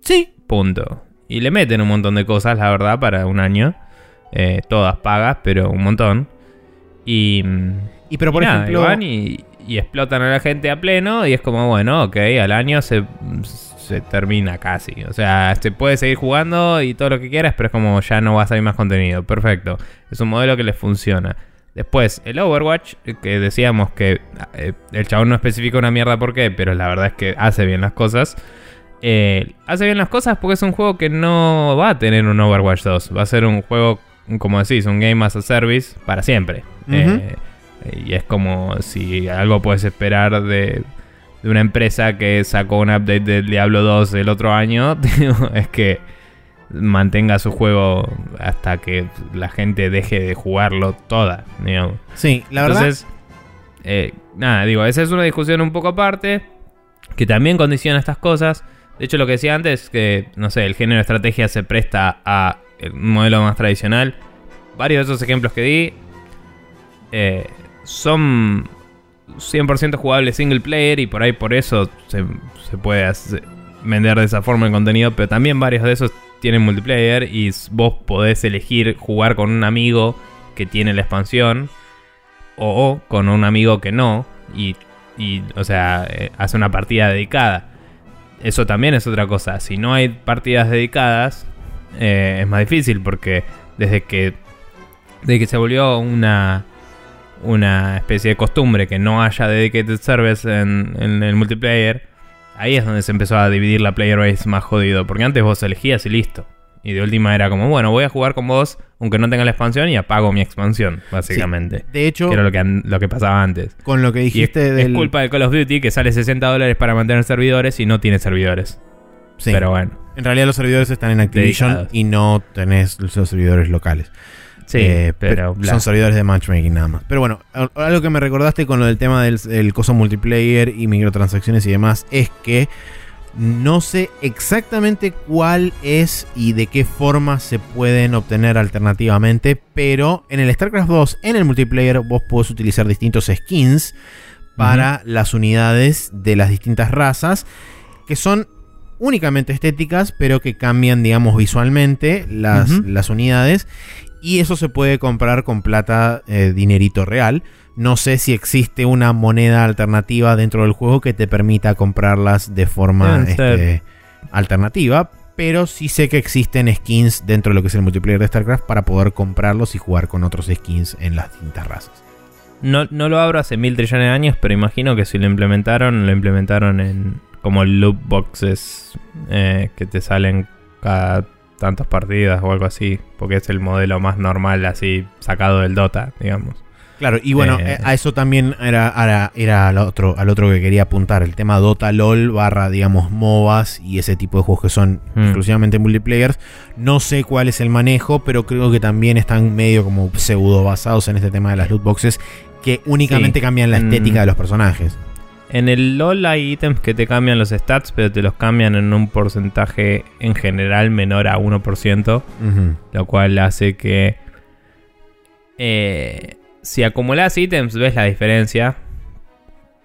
Sí.
Punto. Y le meten un montón de cosas, la verdad, para un año. Eh, todas pagas, pero un montón. Y.
Y pero por
y nada,
ejemplo.
y van y, y explotan a la gente a pleno. Y es como, bueno, ok, al año se, se termina casi. O sea, se puede seguir jugando y todo lo que quieras, pero es como ya no va a salir más contenido. Perfecto. Es un modelo que les funciona. Después, el Overwatch, eh, que decíamos que eh, el chabón no especifica una mierda por qué, pero la verdad es que hace bien las cosas. Eh, hace bien las cosas porque es un juego que no va a tener un Overwatch 2. Va a ser un juego, como decís, un Game as a Service para siempre. Eh, y es como si algo puedes esperar de, de una empresa que sacó un update del Diablo 2 el otro año, es que mantenga su juego hasta que la gente deje de jugarlo toda, digamos.
Sí, la verdad.
Entonces, eh, nada, digo, esa es una discusión un poco aparte, que también condiciona estas cosas. De hecho, lo que decía antes, que, no sé, el género de estrategia se presta a un modelo más tradicional. Varios de esos ejemplos que di eh, son 100% jugables single player y por ahí por eso se, se puede hacer- vender de esa forma el contenido, pero también varios de esos tienen multiplayer y vos podés elegir jugar con un amigo que tiene la expansión o, o con un amigo que no y, y, o sea, eh, hace una partida dedicada. Eso también es otra cosa. Si no hay partidas dedicadas, eh, es más difícil porque desde que, desde que se volvió una, una especie de costumbre que no haya dedicated service en, en el multiplayer, ahí es donde se empezó a dividir la player base más jodido. Porque antes vos elegías y listo. Y de última era como, bueno, voy a jugar con vos aunque no tenga la expansión y apago mi expansión, básicamente.
De hecho,
Que era lo que, lo que pasaba antes.
con lo que
es,
dijiste
es
del.
culpa de Call of Duty que sale 60 dólares para mantener servidores y no tiene servidores.
Sí.
Pero bueno.
En realidad los servidores están en Activision
Dedicados.
y no tenés los servidores locales.
Sí,
Eh,
pero... bla.
son servidores de matchmaking nada más. Pero bueno, algo que me recordaste con lo del tema del el coso multiplayer y microtransacciones y demás es que no sé exactamente cuál es y de qué forma se pueden obtener alternativamente, pero en el StarCraft 2, en el multiplayer, vos podés utilizar distintos skins para las unidades de las distintas razas, que son únicamente estéticas, pero que cambian, digamos, visualmente las, las unidades. Y eso se puede comprar con plata, eh, dinerito real. No sé si existe una moneda alternativa dentro del juego que te permita comprarlas de forma este, alternativa. Pero sí sé que existen skins dentro de lo que es el multiplayer de StarCraft para poder comprarlos y jugar con otros skins en las distintas razas.
No, no lo abro hace mil trillones de años, pero imagino que si lo implementaron, lo implementaron en como loot boxes eh, que te salen cada tantas partidas o algo así, porque es el modelo más normal así sacado del Dota, digamos.
Claro, y bueno,
Eh.
a eso también era, era, era al, otro, al otro que quería apuntar, el tema Dota LOL barra, digamos, MOBAs y ese tipo de juegos que son
Mm.
exclusivamente multiplayers. No sé cuál es el manejo, pero creo que también están medio como pseudo basados en este tema de las loot boxes, que únicamente
Sí.
cambian la
Mm.
estética de los personajes.
En el LOL hay ítems que te cambian los stats, pero te los cambian en un porcentaje en general menor a 1%.
Ujú.
Lo cual hace que eh, si acumulas ítems ves la diferencia.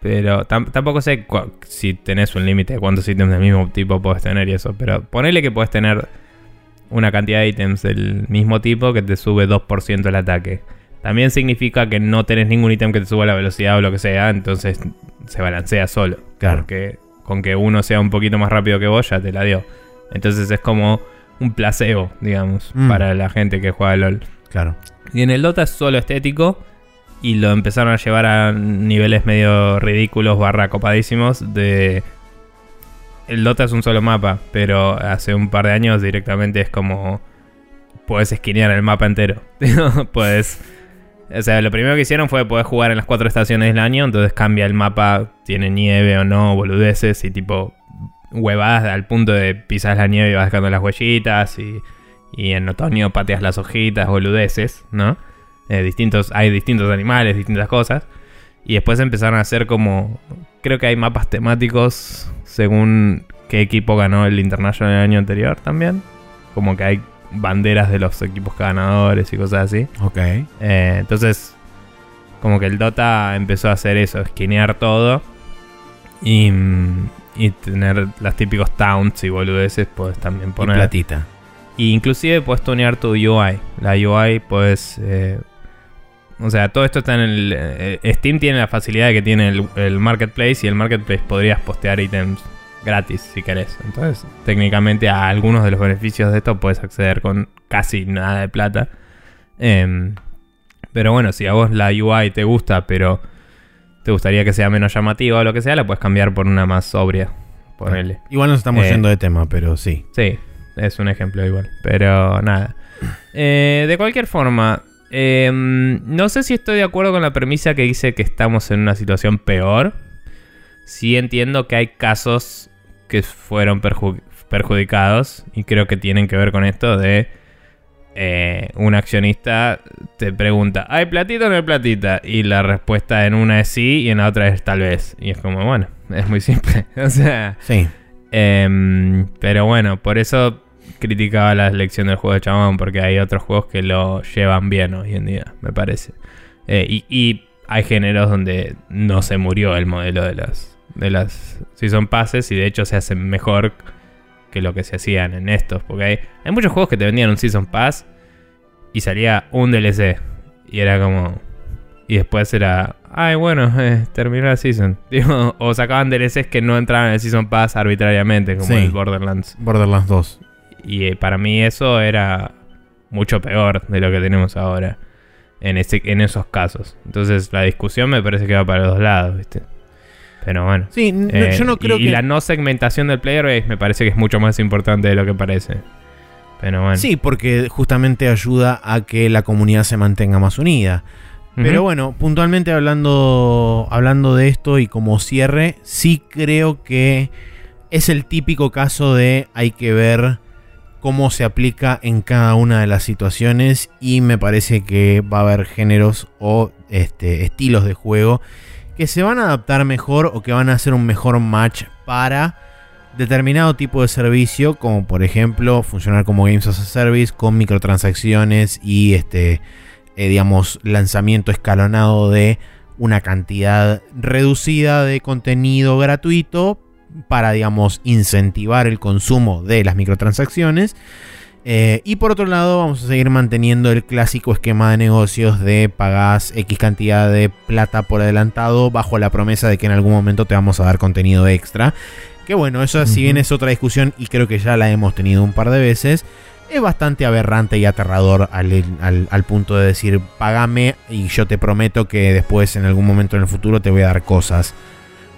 Pero tam- tampoco sé si tenés un límite de cuántos ítems del mismo tipo puedes tener y eso. Pero ponele que puedes tener una cantidad de ítems del mismo tipo que te sube 2% el ataque. También significa que no tenés ningún ítem que te suba la velocidad o lo que sea. Entonces se balancea solo.
Claro.
Porque con que uno sea un poquito más rápido que vos ya te la dio. Entonces es como un placebo, digamos,
Mm.
para la gente que juega LOL.
Claro.
Y en el Dota es solo estético. Y lo empezaron a llevar a niveles medio ridículos, barra copadísimos. De. El Dota es un solo mapa, pero hace un par de años directamente es como. Puedes esquinear el mapa entero. puedes. O sea, lo primero que hicieron fue poder jugar en las cuatro estaciones del año. Entonces cambia el mapa, tiene nieve o no, boludeces y tipo. Huevadas al punto de pisas la nieve y vas dejando las huellitas. Y, en otoño pateas las hojitas, boludeces, ¿no? Eh, distintos, hay distintos animales, distintas cosas. Y después empezaron a hacer como. Creo que hay mapas temáticos según qué equipo ganó el International el año anterior también. Como que hay banderas de los equipos ganadores y cosas así.
Ok.
Eh, entonces, Como que el Dota empezó a hacer eso, esquinear todo. Y, mm, y tener las típicos towns y boludeces, puedes también
Y
poner.
platita.
Y inclusive puedes tunear tu UI. La UI puedes... eh, o sea, todo esto está en el... eh, Steam tiene la facilidad de que tiene el, el Marketplace y el Marketplace podrías postear ítems gratis si querés. Entonces, técnicamente a algunos de los beneficios de esto puedes acceder con casi nada de plata. Em, pero bueno, si a vos la UI te gusta, pero te gustaría que sea menos llamativa o lo que sea, la puedes cambiar por una más sobria. Ponele.
Igual nos estamos
Eh,
yendo de tema, pero sí.
Sí, es un ejemplo igual. Pero nada. Eh, de cualquier forma, eh, no sé si estoy de acuerdo con la premisa que dice que estamos en una situación peor. Sí entiendo que hay casos que fueron perju- perjudicados y creo que tienen que ver con esto de eh, un accionista te pregunta, ¿hay platita o no hay platita? Y la respuesta en una es sí y en la otra es tal vez. Y es como, bueno, es muy simple. o sea...
Sí.
Em, pero bueno, por eso criticaba la elección del juego de Chabón, porque hay otros juegos que lo llevan bien hoy en día, me parece. Eh, y, y hay géneros donde no se murió el modelo de las, de las Season Passes y de hecho se hacen mejor que lo que se hacían en estos. Porque hay, hay muchos juegos que te vendían un Season Pass y salía un DLC. Y era como... Y después era, ay, bueno, eh, terminó la season. Digo, o sacaban DLCs que no entraban en el Season Pass arbitrariamente, como
Sí.
el Borderlands.
Borderlands 2.
Y eh, para mí eso era mucho peor de lo que tenemos ahora en, ese, en esos casos. Entonces la discusión me parece que va para los dos lados, ¿viste? Pero bueno.
Sí, n-
Eh,
yo no creo
y, y
que.
la no segmentación del player base me parece que es mucho más importante de lo que parece. Pero bueno.
Sí, porque justamente ayuda a que la comunidad se mantenga más unida. Pero bueno, puntualmente hablando, hablando de esto y como cierre, sí creo que es el típico caso de hay que ver cómo se aplica en cada una de las situaciones y me parece que va a haber géneros o este, estilos de juego que se van a adaptar mejor o que van a hacer un mejor match para determinado tipo de servicio, como por ejemplo funcionar como Games as a Service con microtransacciones y este eh, digamos, lanzamiento escalonado de una cantidad reducida de contenido gratuito para, digamos, incentivar el consumo de las microtransacciones. Eh, y por otro lado, vamos a seguir manteniendo el clásico esquema de negocios de pagás X cantidad de plata por adelantado bajo la promesa de que en algún momento te vamos a dar contenido extra. Que bueno, eso si bien es otra discusión y creo que ya la hemos tenido un par de veces, es bastante aberrante y aterrador al, al- al punto de decir, págame y yo te prometo que después en algún momento en el futuro te voy a dar cosas.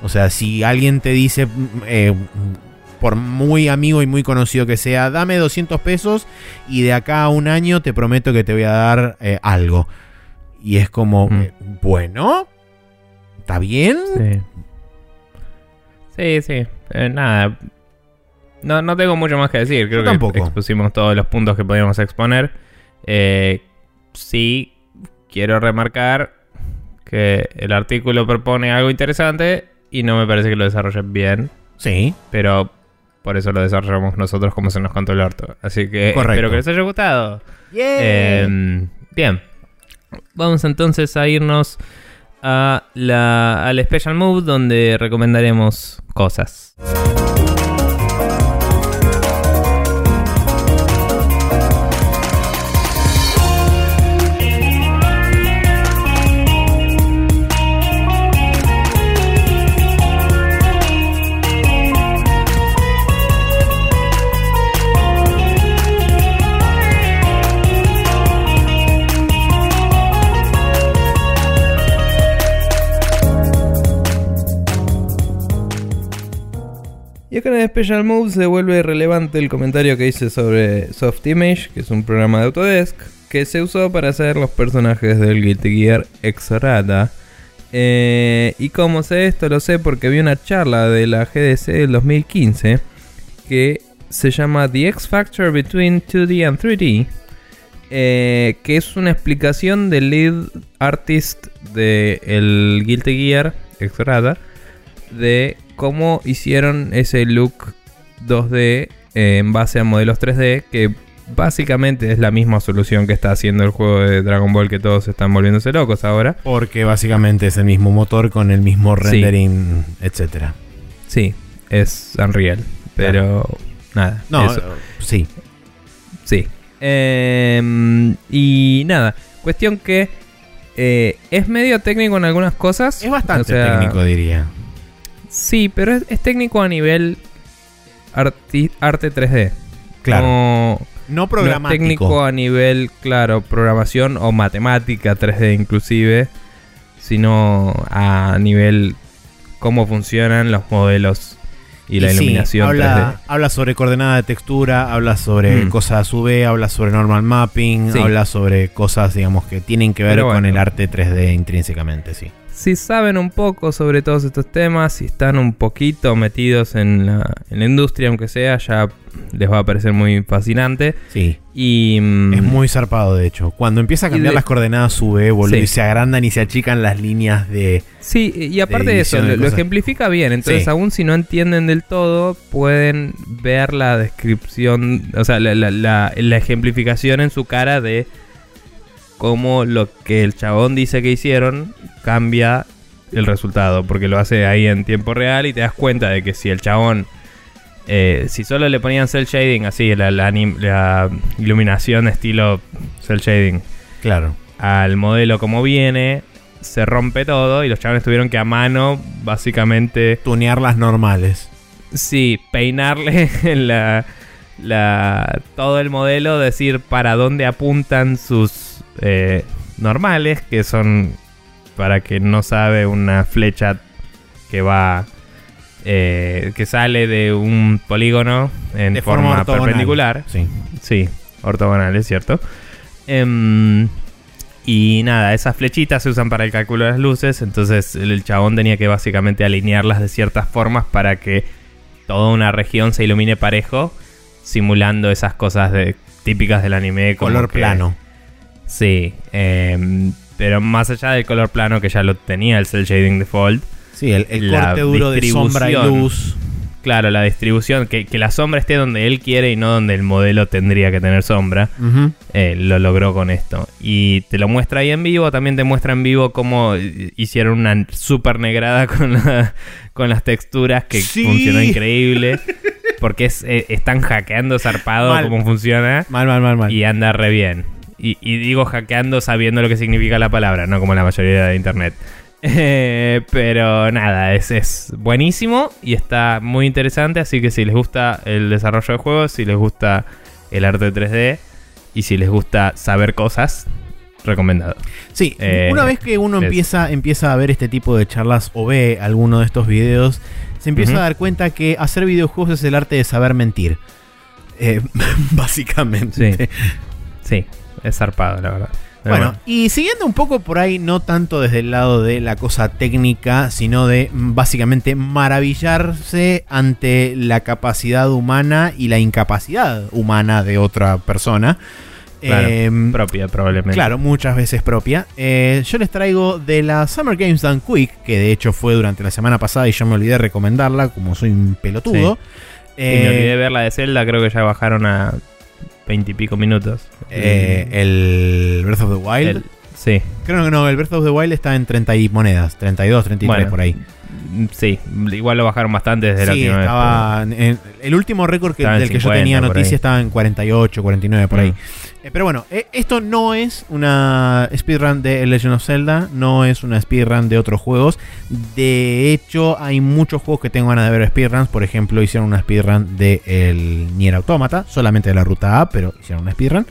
O sea, si alguien te dice, mm, eh, por muy amigo y muy conocido que sea, dame 200 pesos y de acá a un año te prometo que te voy a dar eh, algo. Y es como,
Mm.
eh, bueno, ¿está bien?
Sí. Sí, sí. Eh, nada. No, no tengo mucho más que decir. Creo
Yo
que
tampoco.
expusimos todos los puntos que podíamos exponer. Sí, quiero remarcar que el artículo propone algo interesante y no me parece que lo desarrollen bien.
Sí.
Pero por eso lo desarrollamos nosotros como se nos contó el orto. Así que
Correcto.
espero que les haya gustado. Eh, bien. Vamos entonces a irnos a la, al Special Move donde recomendaremos cosas. Y acá en Special Move se vuelve relevante el comentario que hice sobre Soft Image, que es un programa de Autodesk, que se usó para hacer los personajes del Guilty Gear Exorata. Eh, y como sé esto, lo sé porque vi una charla de la GDC del 2015 que se llama The X Factor Between 2D and 3D. eh, que es una explicación del lead artist de el Guilty Gear Exorata de cómo hicieron ese look 2D eh, en base a modelos 3D que básicamente es la misma solución que está haciendo el juego de Dragon Ball que todos están volviéndose locos ahora.
Porque básicamente es el mismo motor con el mismo rendering, etcétera.
Sí, es Unreal. Pero nada.
No,
eso.
eh, sí.
Sí. Em, y nada, cuestión que eh, es medio técnico en algunas cosas.
Es bastante
O sea,
técnico, diría.
Sí, pero es, es técnico a nivel arti- arte 3D.
Claro.
No,
No
no es
programático.
técnico a nivel, claro, programación o matemática 3D inclusive, sino a nivel cómo funcionan los modelos y la
sí,
iluminación
habla, habla sobre coordenada de textura, habla sobre
Mm.
cosas UV, habla sobre normal mapping,
Sí.
habla sobre cosas, digamos, que tienen que ver con el arte 3D intrínsecamente, sí.
3D. Si saben un poco sobre todos estos temas, si están un poquito metidos en la, en la industria, aunque sea, ya les va a parecer muy fascinante.
Sí.
Y mm,
Es muy zarpado, de hecho. Cuando empieza a cambiar
de-
las coordenadas UV, boludo,
Sí.
y se agrandan y se achican las líneas de...
Sí, y aparte
de
de, eso,
de
lo, ejemplifica bien. Entonces,
Sí.
aún si no entienden del todo, pueden ver la descripción, o sea, la, la- la- la ejemplificación en su cara de cómo lo que el chabón dice que hicieron cambia el resultado. Porque lo hace ahí en tiempo real y te das cuenta de que si el chabón. eh, si solo le ponían cel shading, así, la, la anim- la iluminación estilo cel shading,
Claro.
al modelo como viene, se rompe todo y los chavales tuvieron que a mano, básicamente,
Tunear las normales.
sí, peinarle la, la, todo el modelo, decir para dónde apuntan sus eh, normales, que son, para que no sabe, una flecha que va... eh, que sale de un polígono en
De
forma, perpendicular.
Sí.
Sí, ortogonal, es cierto. Em, y nada, esas flechitas se usan para el cálculo de las luces. Entonces el, el chabón tenía que básicamente alinearlas de ciertas formas para que toda una región se ilumine parejo, simulando esas cosas de, típicas del anime. como
Color
que-
plano.
Sí, em, pero más allá del color plano que ya lo tenía el cel shading default.
Sí, el, corte duro de sombra y luz.
Claro, la distribución, que, que la sombra esté donde él quiere y no donde el modelo tendría que tener sombra. Eh, lo logró con esto. Y te lo muestra ahí en vivo, también te muestra en vivo cómo hicieron una super negrada con, la- con las texturas que
Sí.
funcionó increíble. Porque es, eh, están hackeando zarpado
Mal.
cómo funciona
Mal, mal, mal, mal.
y anda re bien. Y, y digo hackeando sabiendo lo que significa la palabra, no como la mayoría de internet. Eh, pero nada, es, es buenísimo y está muy interesante. Así que si les gusta el desarrollo de juegos, si les gusta el arte 3D y si les gusta saber cosas, recomendado.
Sí,
Eh,
una vez que uno empieza, empieza a ver este tipo de charlas o ve alguno de estos videos, se empieza a dar cuenta que hacer videojuegos es el arte de saber mentir. Eh, básicamente.
Sí. Sí, es zarpado, la verdad.
Bueno, y siguiendo un poco por ahí, no tanto desde el lado de la cosa técnica, sino de básicamente maravillarse ante la capacidad humana y la incapacidad humana de otra persona.
Claro,
Em,
propia probablemente.
Claro, muchas veces propia. Eh, yo les traigo de la Summer Games Done Quick, que de hecho fue durante la semana pasada y yo me olvidé de recomendarla, como soy un pelotudo.
Y me olvidé de
Eh,
ver la de Zelda, creo que ya bajaron a veintipico minutos.
eh, el Breath of the Wild.
Sí,
Creo que no, el Breath of the Wild está en 30 y monedas, 32, 33
Bueno,
por ahí.
Mm, Sí, igual lo bajaron bastante desde la
Sí,
última vez,
estaba en- el último récord que- del que yo
50
tenía noticia estaba en 48, 49 por ahí.
Mm.
Eh, pero bueno, eh, esto no es una speedrun de Legend of Zelda, no es una speedrun de otros juegos. De hecho, hay muchos juegos que tengo ganas de ver speedruns. Por ejemplo, hicieron una speedrun de el Nier Automata, solamente de la ruta A, pero hicieron una speedrun.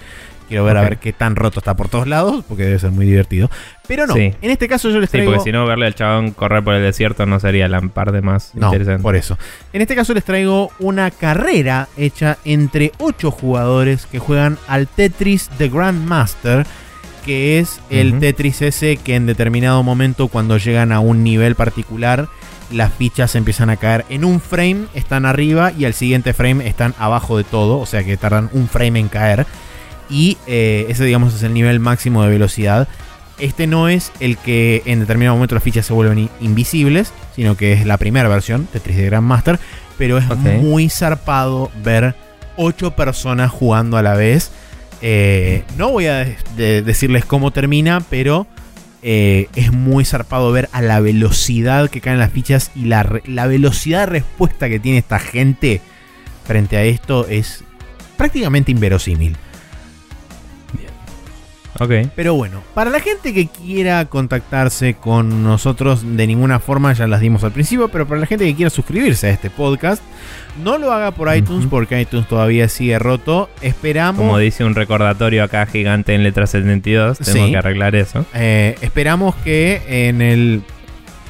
Quiero ver a ver qué tan roto está por todos lados, porque debe ser muy divertido. Pero no,
Sí.
en este caso yo les
Sí,
traigo...
porque si no, verle al chabón correr por el desierto no sería la parte más
No,
interesante.
por eso. En este caso les traigo una carrera hecha entre 8 jugadores que juegan al Tetris The Grandmaster, que es el. Tetris ese que en determinado momento cuando llegan a un nivel particular las fichas empiezan a caer en un frame, están arriba y al siguiente frame están abajo de todo, o sea que tardan un frame en caer. Y eh, ese digamos es el nivel máximo de velocidad. Este no es el que en determinado momento las fichas se vuelven invisibles, sino que es la primera versión, de Grandmaster. Pero es muy zarpado ver ocho personas jugando a la vez. Eh, no voy a de- de- decirles cómo termina, pero eh, es muy zarpado ver a la velocidad que caen las fichas y la, la velocidad de respuesta que tiene esta gente frente a esto es prácticamente inverosímil.
Ok.
Pero bueno, para la gente que quiera contactarse con nosotros de ninguna forma, ya las dimos al principio, pero para la gente que quiera suscribirse a este podcast, no lo haga por iTunes porque iTunes todavía sigue roto. Esperamos...
Como dice un recordatorio acá gigante en letra 72, tengo
Sí.
que arreglar eso.
Eh, esperamos que en el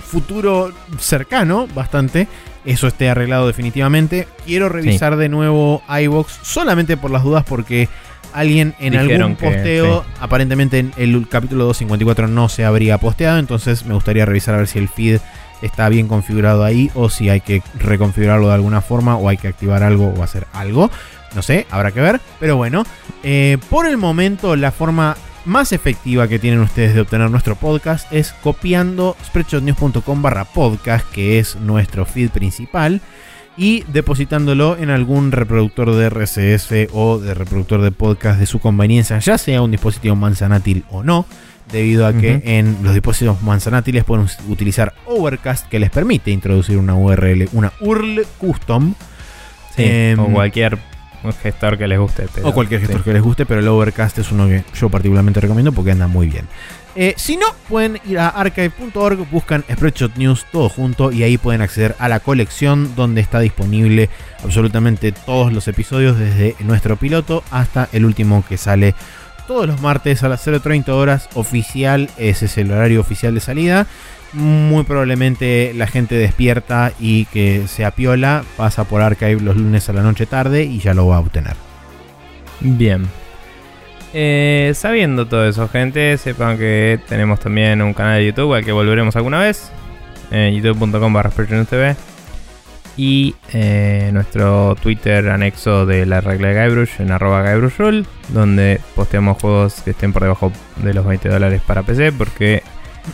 futuro cercano, bastante, eso esté arreglado definitivamente. Quiero revisar de nuevo iBox solamente por las dudas porque alguien en
Dijeron
algún
que-
posteo,
sí.
aparentemente en el capítulo 254 no se habría posteado, entonces me gustaría revisar a ver si el feed está bien configurado ahí o si hay que reconfigurarlo de alguna forma o hay que activar algo o hacer algo. No sé, habrá que ver. Pero bueno, eh, por el momento la forma más efectiva que tienen ustedes de obtener nuestro podcast es copiando spreadshotnews.com barra podcast, que es nuestro feed principal, y depositándolo en algún reproductor de RSS o de reproductor de podcast de su conveniencia, ya sea un dispositivo manzanátil o no, debido a que en los dispositivos manzanátiles pueden utilizar Overcast, que les permite introducir una URL, una URL custom.
Sí,
Em,
o cualquier gestor que les guste. pero-
o cualquier gestor
sí.
que les guste, pero el Overcast es uno que yo particularmente recomiendo porque anda muy bien. Eh, si no, pueden ir a archive.org, buscan Spreadshot News todo junto y ahí pueden acceder a la colección donde está disponible absolutamente todos los episodios desde nuestro piloto hasta el último que sale todos los martes a las 0.30 horas oficial, ese es el horario oficial de salida. Muy probablemente la gente despierta y que sea piola pasa por Archive los lunes a la noche tarde y ya lo va a obtener.
Bien. Eh, sabiendo todo eso, gente, sepan que tenemos también un canal de YouTube al que volveremos alguna vez. En youtube.com barra TV. Y eh, nuestro Twitter anexo de la regla de Guybrush en arroba donde posteamos juegos que estén por debajo de los 20 dólares para PC, porque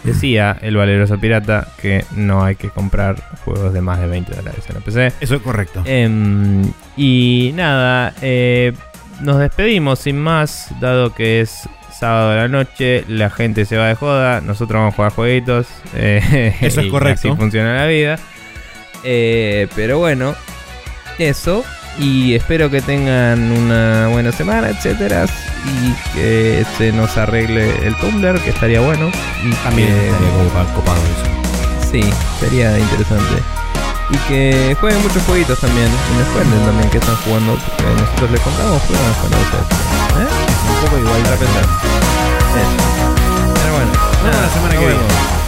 decía el valeroso pirata que no hay que comprar juegos de más de 20 dólares en la PC.
Eso es correcto.
Em, y nada, eh, nos despedimos sin más, dado que es sábado de la noche, la gente se va de joda, nosotros vamos a jugar jueguitos. eh,
Eso es
y
correcto.
Así funciona la vida. Eh, pero bueno, eso. Y espero que tengan una buena semana, etcétera. Y que se nos arregle el Tumblr, que estaría bueno. Y
También
que-
estaría copado eso.
Sí, sería interesante. Y que jueguen muchos jueguitos también. Y nos cuenten también que están jugando. Porque nosotros les contamos, nos cuentan ustedes. ¿Eh?
Un poco igual
De repente. Eso. Pero bueno, nada,
la semana que viene.